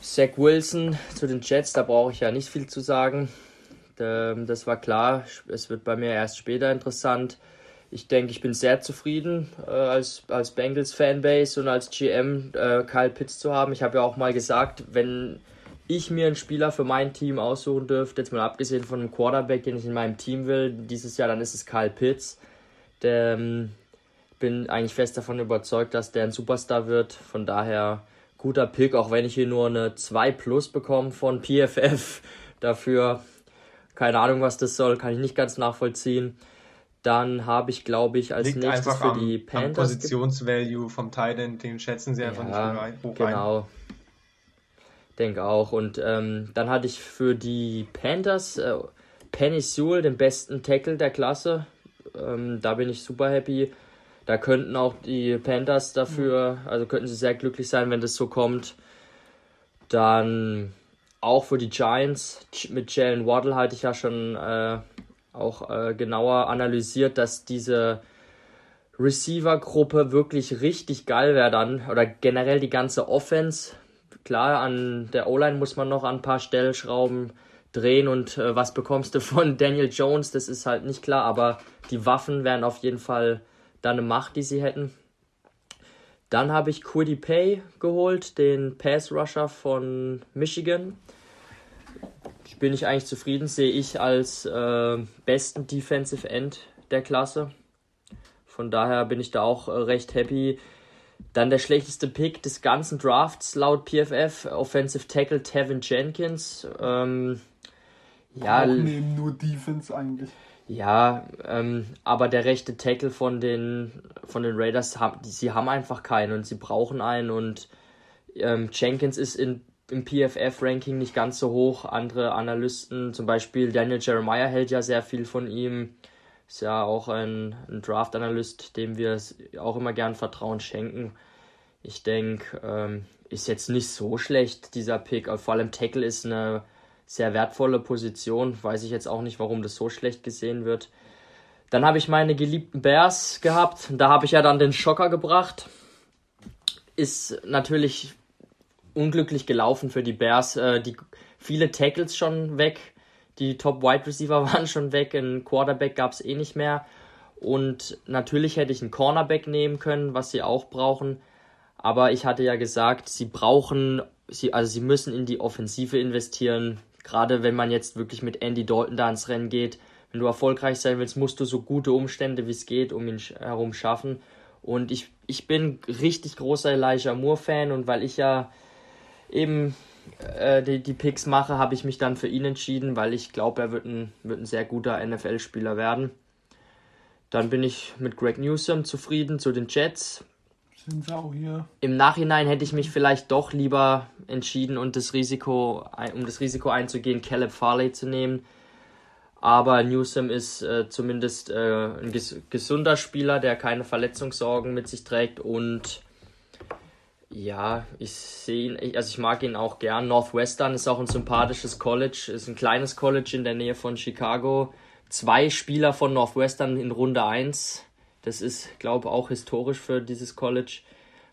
Zach Wilson zu den Jets, da brauche ich ja nicht viel zu sagen. Ähm, das war klar. Es wird bei mir erst später interessant. Ich denke, ich bin sehr zufrieden äh, als, als Bengals Fanbase und als GM äh, Kyle Pitts zu haben. Ich habe ja auch mal gesagt, wenn ich mir einen Spieler für mein Team aussuchen dürfte, jetzt mal abgesehen von einem Quarterback, den ich in meinem Team will, dieses Jahr, dann ist es Kyle Pitts. Der, ähm, bin eigentlich fest davon überzeugt, dass der ein Superstar wird. Von daher guter Pick, auch wenn ich hier nur eine 2 Plus bekomme von PFF. [LAUGHS] Dafür keine Ahnung, was das soll, kann ich nicht ganz nachvollziehen. Dann habe ich, glaube ich, als Liegt nächstes für am, die Panthers. Am Positionsvalue vom Titan, den schätzen sie einfach ja, nicht hoch Genau. Ein. Denke auch. Und ähm, dann hatte ich für die Panthers äh, Penny Sewell, den besten Tackle der Klasse. Ähm, da bin ich super happy. Da könnten auch die Panthers dafür, also könnten sie sehr glücklich sein, wenn das so kommt. Dann auch für die Giants mit Jalen Waddle hatte ich ja schon äh, auch äh, genauer analysiert, dass diese Receiver-Gruppe wirklich richtig geil wäre dann. Oder generell die ganze Offense. Klar, an der O-Line muss man noch an ein paar Stellschrauben drehen und äh, was bekommst du von [LAUGHS] Daniel Jones, das ist halt nicht klar, aber die Waffen wären auf jeden Fall dann eine Macht, die sie hätten. Dann habe ich Quiddy Pay geholt, den Pass Rusher von Michigan. Bin ich eigentlich zufrieden, sehe ich als äh, besten Defensive End der Klasse. Von daher bin ich da auch äh, recht happy. Dann der schlechteste Pick des ganzen Drafts laut PFF, Offensive Tackle Tevin Jenkins. Ähm, ja, neben nur Defense eigentlich. Ja, ähm, aber der rechte Tackle von den, von den Raiders, sie haben einfach keinen und sie brauchen einen und ähm, Jenkins ist in, im PFF-Ranking nicht ganz so hoch. Andere Analysten, zum Beispiel Daniel Jeremiah hält ja sehr viel von ihm. Ist ja auch ein, ein Draft-Analyst, dem wir auch immer gern Vertrauen schenken. Ich denke, ähm, ist jetzt nicht so schlecht, dieser Pick. Vor allem Tackle ist eine sehr wertvolle Position. Weiß ich jetzt auch nicht, warum das so schlecht gesehen wird. Dann habe ich meine geliebten Bears gehabt. Da habe ich ja dann den Schocker gebracht. Ist natürlich unglücklich gelaufen für die Bears. Äh, die viele Tackles schon weg. Die Top Wide Receiver [LAUGHS] waren schon weg. Ein Quarterback gab es eh nicht mehr. Und natürlich hätte ich einen Cornerback nehmen können, was sie auch brauchen. Aber ich hatte ja gesagt, sie brauchen, sie, also sie müssen in die Offensive investieren. Gerade wenn man jetzt wirklich mit Andy Dalton da ins Rennen geht, wenn du erfolgreich sein willst, musst du so gute Umstände wie es geht um ihn herum schaffen. Und ich, ich bin richtig großer Elijah Moore-Fan und weil ich ja eben äh, die, die Picks mache, habe ich mich dann für ihn entschieden, weil ich glaube, er wird ein, wird ein sehr guter NFL-Spieler werden. Dann bin ich mit Greg Newsom zufrieden zu den Jets sind sie auch hier. Im Nachhinein hätte ich mich vielleicht doch lieber entschieden, und das Risiko, um das Risiko einzugehen, Caleb Farley zu nehmen. Aber Newsom ist äh, zumindest äh, ein ges gesunder Spieler, der keine Verletzungssorgen mit sich trägt und ja, ich sehe ihn, also ich mag ihn auch gern. Northwestern ist auch ein sympathisches College, ist ein kleines College in der Nähe von Chicago. Zwei Spieler von Northwestern in Runde 1 das ist, glaube ich, auch historisch für dieses College.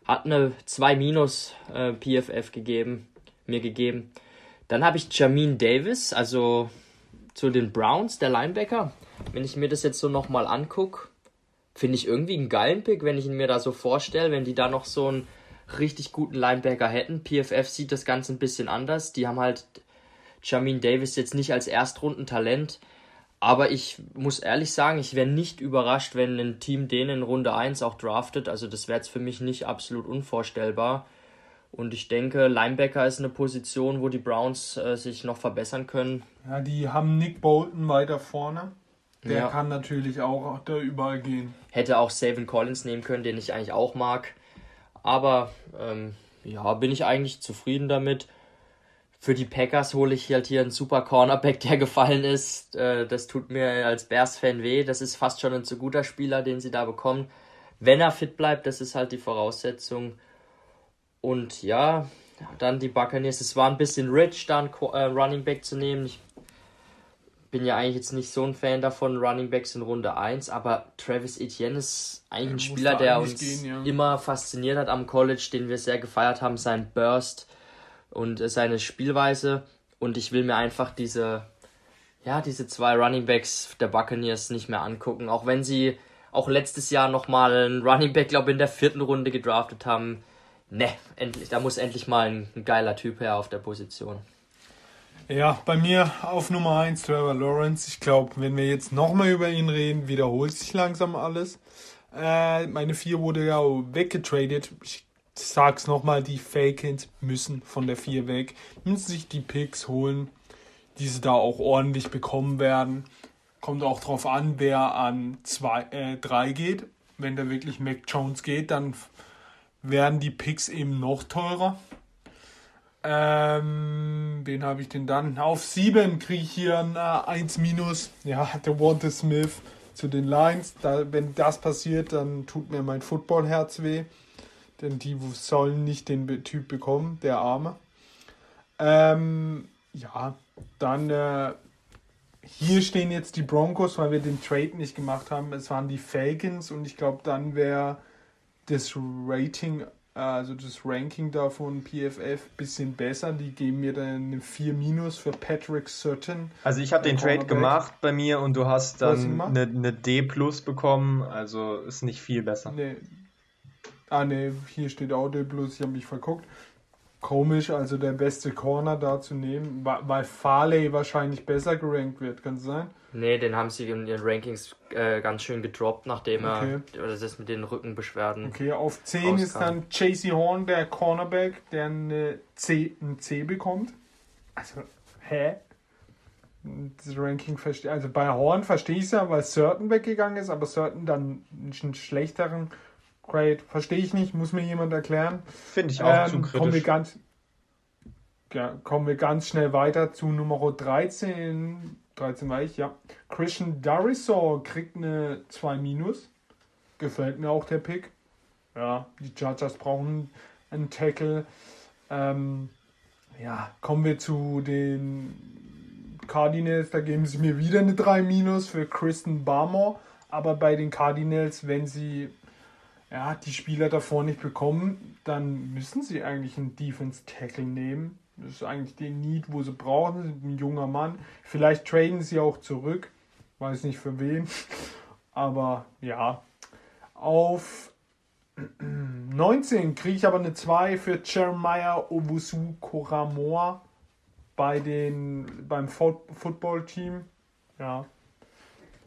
Hat eine 2 minus äh, PFF gegeben, mir gegeben. Dann habe ich Jamin Davis, also zu den Browns, der Linebacker. Wenn ich mir das jetzt so nochmal angucke, finde ich irgendwie einen geilen Pick, wenn ich ihn mir da so vorstelle, wenn die da noch so einen richtig guten Linebacker hätten. PFF sieht das Ganze ein bisschen anders. Die haben halt Jamin Davis jetzt nicht als Erstrundentalent, aber ich muss ehrlich sagen, ich wäre nicht überrascht, wenn ein Team den in Runde 1 auch draftet. Also das wäre jetzt für mich nicht absolut unvorstellbar. Und ich denke, Linebacker ist eine Position, wo die Browns äh, sich noch verbessern können. Ja, die haben Nick Bolton weiter vorne. Der Ja. kann natürlich auch da überall gehen. Hätte auch Savin Collins nehmen können, den ich eigentlich auch mag. Aber ähm, ja, bin ich eigentlich zufrieden damit. Für die Packers hole ich halt hier einen super Cornerback, der gefallen ist. Äh, das tut mir als Bears-Fan weh. Das ist fast schon ein zu guter Spieler, den sie da bekommen. Wenn er fit bleibt, das ist halt die Voraussetzung. Und ja, dann die Buccaneers. Es war ein bisschen rich, da einen äh, Running Back zu nehmen. Ich bin ja eigentlich jetzt nicht so ein Fan davon, Running Backs in Runde 1, aber Travis Etienne ist eigentlich ein Spieler, der uns gehen, ja. immer fasziniert hat am College, den wir sehr gefeiert haben, sein Burst und äh, seine Spielweise. Und ich will mir einfach diese, ja, diese zwei Running Backs der Buccaneers nicht mehr angucken, auch wenn sie auch letztes Jahr nochmal einen Running Back, glaube ich, in der vierten Runde gedraftet haben. Ne, endlich, da muss endlich mal ein, ein geiler Typ her auf der Position. Ja, bei mir auf Nummer 1 Trevor Lawrence. Ich glaube, wenn wir jetzt nochmal über ihn reden, wiederholt sich langsam alles. Äh, meine 4 wurde ja weggetradet. Ich sag's nochmal, die Falcons müssen von der 4 weg. Müssen sich die Picks holen, die sie da auch ordentlich bekommen werden. Kommt auch drauf an, wer an 2, äh, 3 geht. Wenn da wirklich Mac Jones geht, dann werden die Picks eben noch teurer. Ähm, wen habe ich denn dann? Auf 7 kriege ich hier ein äh, 1 minus. Ja, der Walter Smith zu den Lions. Da, wenn das passiert, dann tut mir mein Footballherz weh. Denn die sollen nicht den Typ bekommen, der Arme. Ähm, ja, dann äh, hier stehen jetzt die Broncos, weil wir den Trade nicht gemacht haben. Es waren die Falcons und ich glaube, dann wäre das Rating, also das Ranking da von PFF bisschen besser. Die geben mir dann eine 4 minus für Patrick Sutton. Also ich habe den Trade Cornerback. gemacht bei mir und du hast dann eine, eine D plus bekommen, also ist nicht viel besser. Nee. Ah ne, hier steht auch der Plus, ich habe mich verguckt. Komisch, also der beste Corner da zu nehmen, weil Farley wahrscheinlich besser gerankt wird, kann es sein? Nee, den haben sie in ihren Rankings äh, ganz schön gedroppt, nachdem Okay. er oder das mit den Rückenbeschwerden. Okay, auf 10 ist dann JC Horn, der Cornerback, der eine C, ein C bekommt. Also, hä? Das Ranking verstehe Also bei Horn verstehe ich es ja, weil Certain weggegangen ist, aber Certain dann einen schlechteren Grade. Verstehe ich nicht, muss mir jemand erklären. Finde ich auch zu Ähm, kommen wir kritisch. ganz ja, kommen wir ganz schnell weiter zu Nummer 13. 13 war ich, ja. Christian Darisor kriegt eine 2 minus. Gefällt mir auch der Pick. Ja, die Chargers brauchen einen Tackle. Ähm, ja, kommen wir zu den Cardinals. Da geben sie mir wieder eine 3 minus für Kristen Barmore. Aber bei den Cardinals, wenn sie ja, die Spieler davor nicht bekommen, dann müssen sie eigentlich einen Defense Tackle nehmen. Das ist eigentlich den Need, wo sie brauchen. Ein junger Mann. Vielleicht traden sie auch zurück. Weiß nicht für wen. Aber ja. Auf [CLEARS THROAT] 19 kriege ich aber eine 2 für Jeremiah Owusu Koramoa bei den, beim Fo- Football-Team. Ja,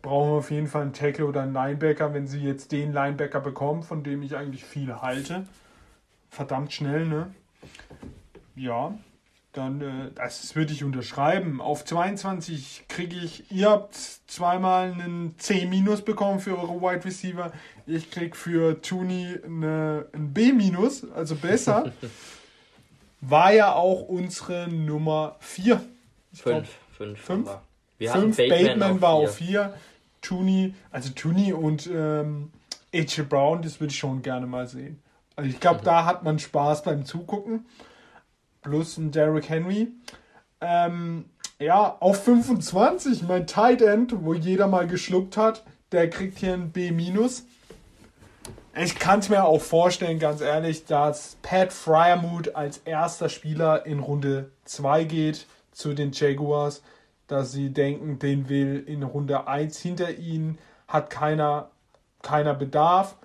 brauchen wir auf jeden Fall einen Tackle oder einen Linebacker, wenn sie jetzt den Linebacker bekommen, von dem ich eigentlich viel halte. Verdammt schnell, ne? Ja, dann, äh, das würde ich unterschreiben. Auf 22 kriege ich, ihr habt zweimal einen C- bekommen für eure Wide Receiver. Ich krieg für Tooney eine, ein B-, also besser. [LAUGHS] War ja auch unsere Nummer 4. Ich glaub, Fünf. Fünf. Fünf? Wir Fünf, Bateman, war vier. auf 4. Tooney, also Tooney und ähm, AJ Brown, das würde ich schon gerne mal sehen. Also ich glaube, da hat man Spaß beim Zugucken. Plus ein Derrick Henry. Ähm, ja, auf 25, mein Tight End, wo jeder mal geschluckt hat, der kriegt hier ein B-. Ich kann es mir auch vorstellen, ganz ehrlich, dass Pat Fryermuth als erster Spieler in Runde 2 geht zu den Jaguars, dass sie denken, den will in Runde 1 hinter ihnen, hat keiner, keiner Bedarf.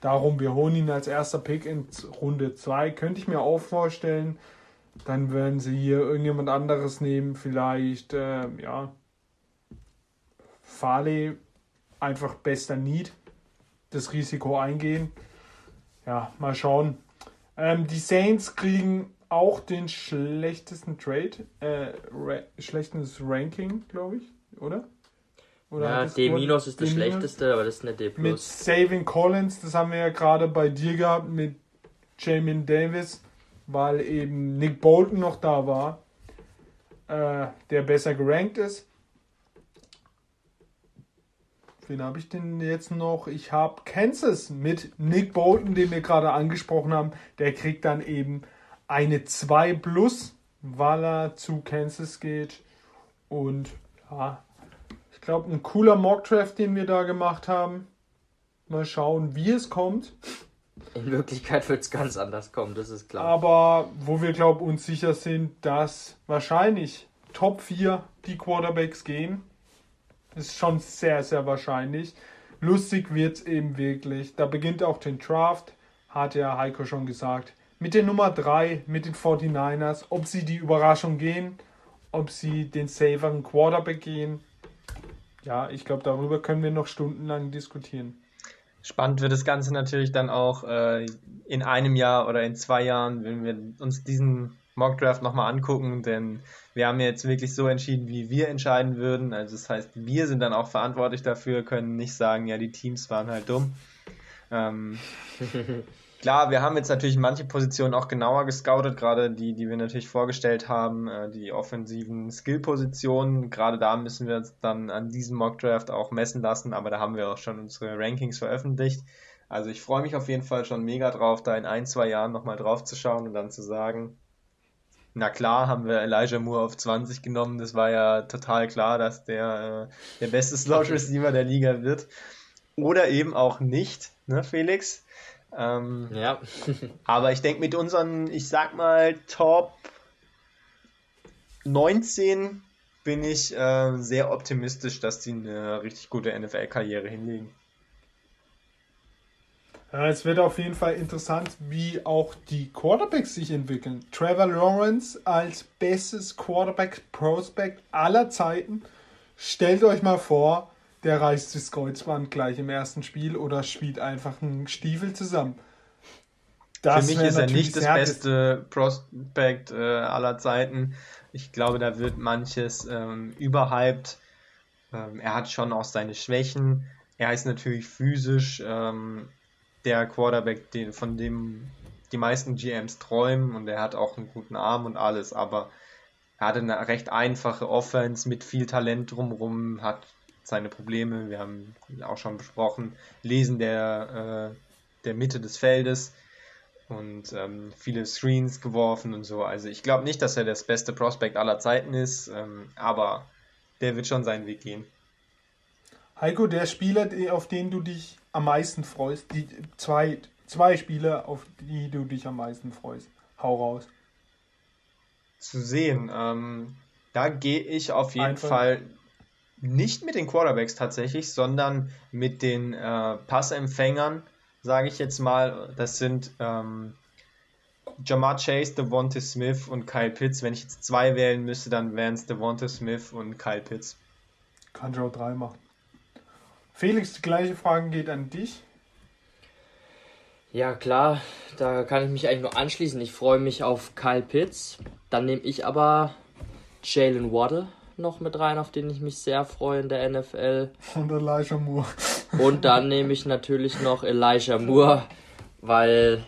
Darum, wir holen ihn als erster Pick in Runde 2. Könnte ich mir auch vorstellen. Dann werden sie hier irgendjemand anderes nehmen, vielleicht, äh, ja, Farley, einfach bester Need, das Risiko eingehen. Ja, mal schauen. Ähm, die Saints kriegen auch den schlechtesten Trade, äh, ra schlechtesten Ranking, glaube ich, oder? Oder Ja, D- du- ist das D-. schlechteste, aber das ist eine D+. Mit Saving Collins, das haben wir ja gerade bei dir gehabt, mit Jamin Davis, weil eben Nick Bolton noch da war, äh, der besser gerankt ist. Wen habe ich denn jetzt noch? Ich habe Kansas mit Nick Bolton, den wir gerade angesprochen haben. Der kriegt dann eben eine 2 plus, weil er zu Kansas geht. Und ja, ich glaube, ein cooler Mock-Draft, den wir da gemacht haben. Mal schauen, wie es kommt. In Wirklichkeit wird es ganz anders kommen, das ist klar. Aber wo wir, glaube ich, uns sicher sind, dass wahrscheinlich Top 4 die Quarterbacks gehen. Ist schon sehr, sehr wahrscheinlich. Lustig wird es eben wirklich. Da beginnt auch den Draft, hat ja Heiko schon gesagt. Mit der Nummer 3, mit den 49ers, ob sie die Überraschung gehen, ob sie den saferen Quarterback gehen. Ja, ich glaube, darüber können wir noch stundenlang diskutieren. Spannend wird das Ganze natürlich dann auch äh, in einem Jahr oder in zwei Jahren, wenn wir uns diesen Mockdraft nochmal angucken, denn wir haben jetzt wirklich so entschieden, wie wir entscheiden würden. Also das heißt, wir sind dann auch verantwortlich dafür, können nicht sagen, ja, die Teams waren halt dumm. Ähm, [LAUGHS] klar, wir haben jetzt natürlich manche Positionen auch genauer gescoutet, gerade die, die wir natürlich vorgestellt haben, äh, die offensiven Skill-Positionen. Gerade da müssen wir uns dann an diesem Mockdraft auch messen lassen, aber da haben wir auch schon unsere Rankings veröffentlicht. Also ich freue mich auf jeden Fall schon mega drauf, da in ein, zwei Jahren nochmal drauf zu schauen und dann zu sagen, na klar, haben wir Elijah Moore auf 20 genommen. Das war ja total klar, dass der äh, der beste Slot Receiver der Liga wird. Oder eben auch nicht, ne, Felix? Ähm, Ja. [LAUGHS] aber ich denke, mit unseren, ich sag mal, Top 19 bin ich äh, sehr optimistisch, dass die eine richtig gute NFL-Karriere hinlegen. Ja, es wird auf jeden Fall interessant, wie auch die Quarterbacks sich entwickeln. Trevor Lawrence als bestes Quarterback-Prospect aller Zeiten. Stellt euch mal vor, der reißt das Kreuzband gleich im ersten Spiel oder spielt einfach einen Stiefel zusammen. Das Für mich ist er nicht das beste Prospect äh, aller Zeiten. Ich glaube, da wird manches ähm, überhyped. Ähm, er hat schon auch seine Schwächen. Er ist natürlich physisch ähm, der Quarterback, den, von dem die meisten GMs träumen und er hat auch einen guten Arm und alles, aber er hatte eine recht einfache Offense mit viel Talent drumherum, hat seine Probleme, wir haben auch schon besprochen, Lesen der, äh, der Mitte des Feldes und ähm, viele Screens geworfen und so. Also ich glaube nicht, dass er das beste Prospect aller Zeiten ist, ähm, aber der wird schon seinen Weg gehen. Heiko, der Spieler, auf den du dich am meisten freust, die zwei, zwei Spieler, auf die du dich am meisten freust. Hau raus. Zu sehen, ähm, da gehe ich auf jeden Einfach- Fall nicht mit den Quarterbacks tatsächlich, sondern mit den äh, Passempfängern, sage ich jetzt mal. Das sind ähm, Jamar Chase, Devonta Smith und Kyle Pitts. Wenn ich jetzt zwei wählen müsste, dann wären es Devonta Smith und Kyle Pitts. Kann ich auch drei machen. Felix, die gleiche Frage geht an dich. Ja, klar, da kann ich mich eigentlich nur anschließen. Ich freue mich auf Kyle Pitts. Dann nehme ich aber Jalen Waddle noch mit rein, auf den ich mich sehr freue in der NFL. Und Elijah Moore. Und dann nehme ich natürlich noch Elijah Moore, weil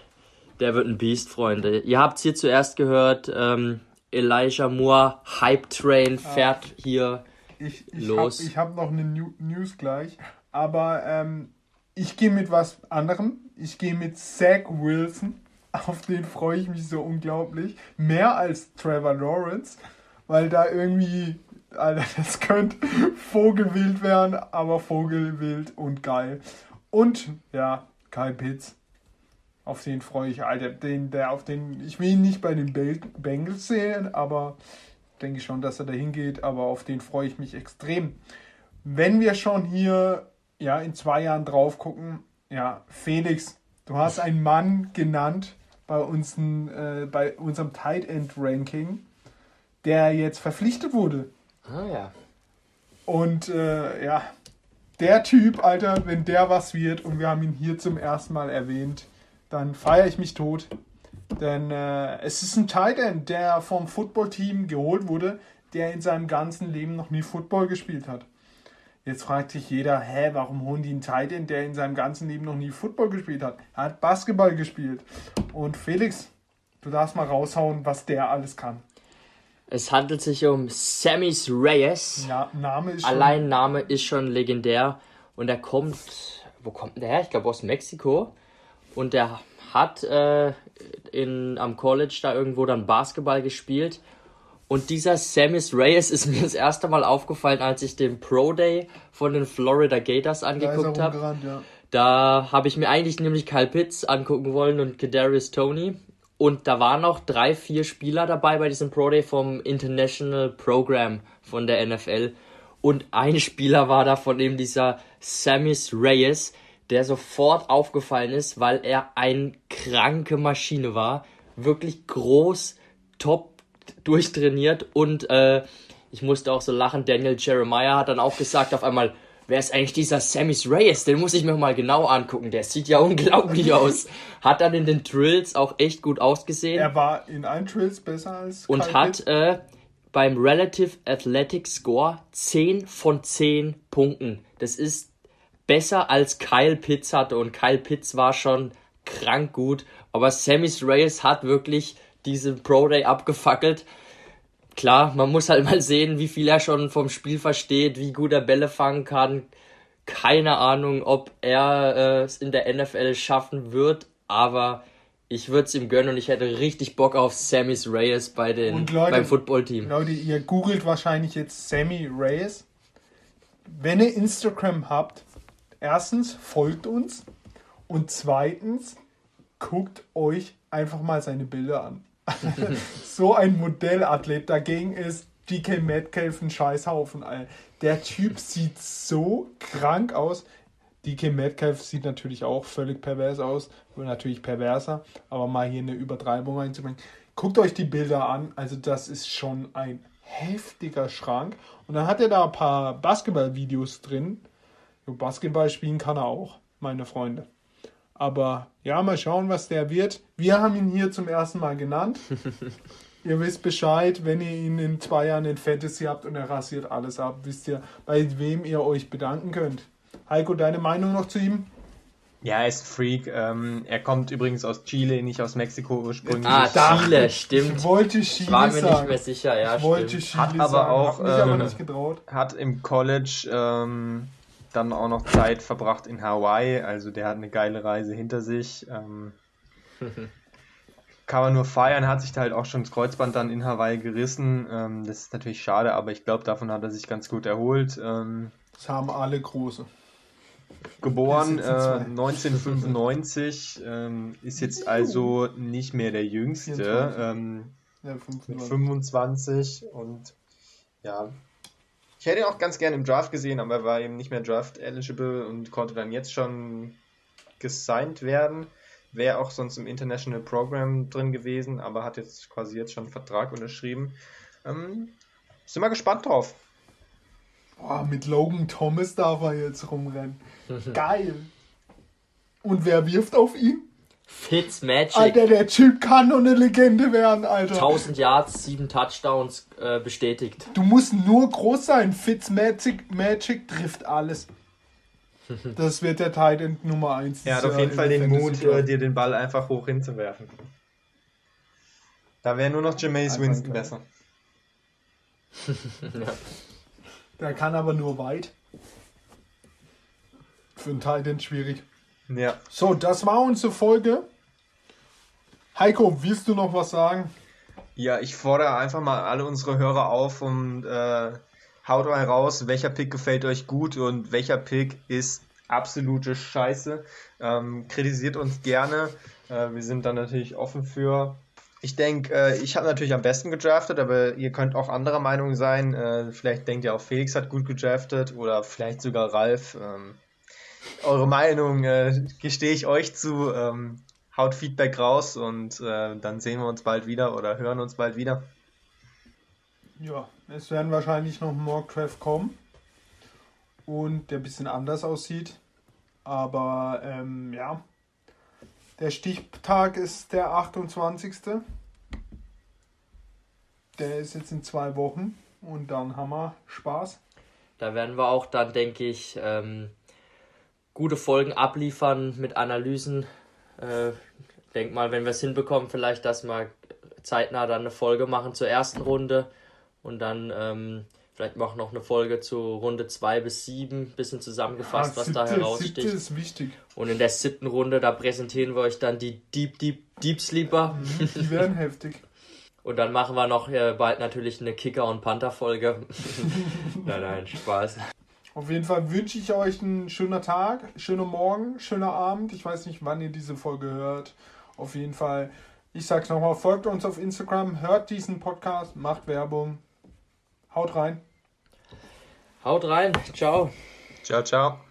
der wird ein Biest, Freunde. Ihr habt es hier zuerst gehört. Ähm, Elijah Moore, Hype Train, fährt hier. Ich, ich Los. habe ich hab noch eine New News gleich, aber ähm, ich gehe mit was anderem. Ich gehe mit Zach Wilson. Auf den freue ich mich so unglaublich. Mehr als Trevor Lawrence, weil da irgendwie, Alter, das könnte Vogelwild werden, aber Vogelwild und geil. Und ja, Kyle Pitts. Auf den freue ich, Alter. Den, der auf den, ich will ihn nicht bei den Bengals sehen, aber denke schon, dass er dahin geht, aber auf den freue ich mich extrem. Wenn wir schon hier ja in zwei Jahren drauf gucken, ja, Felix, du hast einen Mann genannt bei, uns, äh, bei unserem Tight End Ranking, der jetzt verpflichtet wurde. Ah ja. Und äh, ja, der Typ, Alter, wenn der was wird und wir haben ihn hier zum ersten Mal erwähnt, dann feiere ich mich tot. Denn äh, es ist ein Tight End, der vom Footballteam geholt wurde, der in seinem ganzen Leben noch nie Football gespielt hat. Jetzt fragt sich jeder, hä, warum holen die einen Titan, der in seinem ganzen Leben noch nie Football gespielt hat? Er hat Basketball gespielt. Und Felix, du darfst mal raushauen, was der alles kann. Es handelt sich um Sammys Reyes. Ja, Name ist schon- Allein Name ist schon legendär. Und er kommt, wo kommt der her? Ich glaube aus Mexiko. Und der hat äh, in, am College da irgendwo dann Basketball gespielt. Und dieser Samis Reyes ist [LAUGHS] mir das erste Mal aufgefallen, als ich den Pro Day von den Florida Gators Da angeguckt habe. rumgerannt, ja. Da habe ich mir eigentlich nämlich Kyle Pitts angucken wollen und Kadarius Tony. Und da waren noch drei, vier Spieler dabei bei diesem Pro Day vom International Program von der NFL. Und ein [LAUGHS] Spieler war da von eben dieser Samis Reyes, der sofort aufgefallen ist, weil er eine kranke Maschine war. Wirklich groß, top durchtrainiert und äh, ich musste auch so lachen. Daniel Jeremiah hat dann auch gesagt auf einmal, wer ist eigentlich dieser Samis Reyes? Den muss ich mir mal genau angucken. Der sieht ja [LAUGHS] unglaublich aus. Hat dann in den Drills auch echt gut ausgesehen Er war in allen Trills besser als und Kyle hat äh, beim Relative Athletic Score 10 von 10 Punkten. Das ist besser als Kyle Pitts hatte und Kyle Pitts war schon krank gut, aber Samis Reyes hat wirklich diesen Pro Day abgefackelt. Klar, man muss halt mal sehen, wie viel er schon vom Spiel versteht, wie gut er Bälle fangen kann. Keine Ahnung, ob er äh, es in der NFL schaffen wird, aber ich würde es ihm gönnen und ich hätte richtig Bock auf Samis Reyes bei den, Leute- beim Footballteam. Leute, ihr googelt wahrscheinlich jetzt Sammy Reyes. Wenn ihr Instagram habt, erstens folgt uns und zweitens guckt euch einfach mal seine Bilder an. [LAUGHS] so ein Modellathlet dagegen ist DK Metcalf ein Scheißhaufen. Der Typ sieht so krank aus. DK Metcalf sieht natürlich auch völlig pervers aus, natürlich perverser, aber mal hier eine Übertreibung reinzubringen. Guckt euch die Bilder an, also das ist schon ein heftiger Schrank. Und dann hat er da ein paar Basketball-Videos drin. Basketball spielen kann er auch, meine Freunde. Aber ja, mal schauen, was der wird. Wir haben ihn hier zum ersten Mal genannt. [LAUGHS] ihr wisst Bescheid, wenn ihr ihn in zwei Jahren in Fantasy habt und er rasiert alles ab, wisst ihr, bei wem ihr euch bedanken könnt. Heiko, deine Meinung noch zu ihm? Ja, er ist ein Freak. Ähm, er kommt übrigens aus Chile, nicht aus Mexiko ursprünglich. Ah, dachte- Chile, Ich stimmt. wollte Chile War mir nicht sagen. mehr sicher, ja, ich wollte stimmt. Chile Hat aber sagen, auch, hab mich aber ähm, nicht getraut. Hat im College ähm, dann auch noch Zeit verbracht in Hawaii. Also der hat eine geile Reise hinter sich. Ähm, [LAUGHS] kann man nur feiern, hat sich da halt auch schon das Kreuzband dann in Hawaii gerissen. Ähm, das ist natürlich schade, aber ich glaube, davon hat er sich ganz gut erholt. Ähm, Das haben alle große. geboren äh, sitzen zwei. 1995, ähm, ist jetzt also nicht mehr der Jüngste. 24. Ähm, Ja, mit 25. 25 und ja. Ich hätte ihn auch ganz gerne im Draft gesehen, aber er war eben nicht mehr Draft eligible und konnte dann jetzt schon gesigned werden. Wäre auch sonst im International Program drin gewesen, aber hat jetzt quasi jetzt schon einen Vertrag unterschrieben. Ähm, sind wir gespannt drauf. Boah, mit Logan Thomas darf er jetzt rumrennen. [LAUGHS] Geil. Und wer wirft auf ihn? Fitzmagic. Alter, der Typ kann nur eine Legende werden, Alter. 1000 Yards, 7 Touchdowns äh, bestätigt. Du musst nur groß sein. Fitzmagic Magic trifft alles. [LAUGHS] Das wird der Titan Nummer 1. Er hat auf jeden Fall den Mut, äh, dir den Ball einfach hoch hinzuwerfen. Da wäre nur noch Jameis Winston geil. besser. [LAUGHS] Der kann aber nur weit. Für einen Titan schwierig. Ja. So, das war unsere Folge. Heiko, willst du noch was sagen? Ja, ich fordere einfach mal alle unsere Hörer auf und äh, haut mal raus, welcher Pick gefällt euch gut und welcher Pick ist absolute Scheiße. Ähm, kritisiert uns gerne. Äh, wir sind dann natürlich offen für. Ich denke, äh, ich habe natürlich am besten gedraftet, aber ihr könnt auch anderer Meinung sein. Äh, vielleicht denkt ihr auch, Felix hat gut gedraftet oder vielleicht sogar Ralf. Ähm, eure Meinung äh, gestehe ich euch zu. Ähm, haut Feedback raus und äh, dann sehen wir uns bald wieder oder hören uns bald wieder. Ja, es werden wahrscheinlich noch Draft kommen. Und der ein bisschen anders aussieht. Aber ähm, ja. Der Stichtag ist der 28. Der ist jetzt in zwei Wochen. Und dann haben wir Spaß. Da werden wir auch dann, denke ich, ähm, gute Folgen abliefern mit Analysen. Äh, denk mal, wenn wir es hinbekommen, vielleicht, dass wir zeitnah dann eine Folge machen zur ersten Runde und dann ähm, vielleicht auch noch eine Folge zu Runde 2 bis 7, bisschen zusammengefasst, Ah, was da siebte- heraussticht. siebte ist wichtig. Und in der siebten Runde, da präsentieren wir euch dann die Deep, Deep, Deep Sleeper. Die werden heftig. [LAUGHS] Und dann machen wir noch äh, bald natürlich eine Kicker- und Panther-Folge. [LAUGHS] nein, nein, Spaß. Auf jeden Fall wünsche ich euch einen schönen Tag, schönen Morgen, schöner Abend. Ich weiß nicht, wann ihr diese Folge hört. Auf jeden Fall, ich sag's nochmal, folgt uns auf Instagram, hört diesen Podcast, macht Werbung. Haut rein. Haut rein, ciao. Ciao, ciao.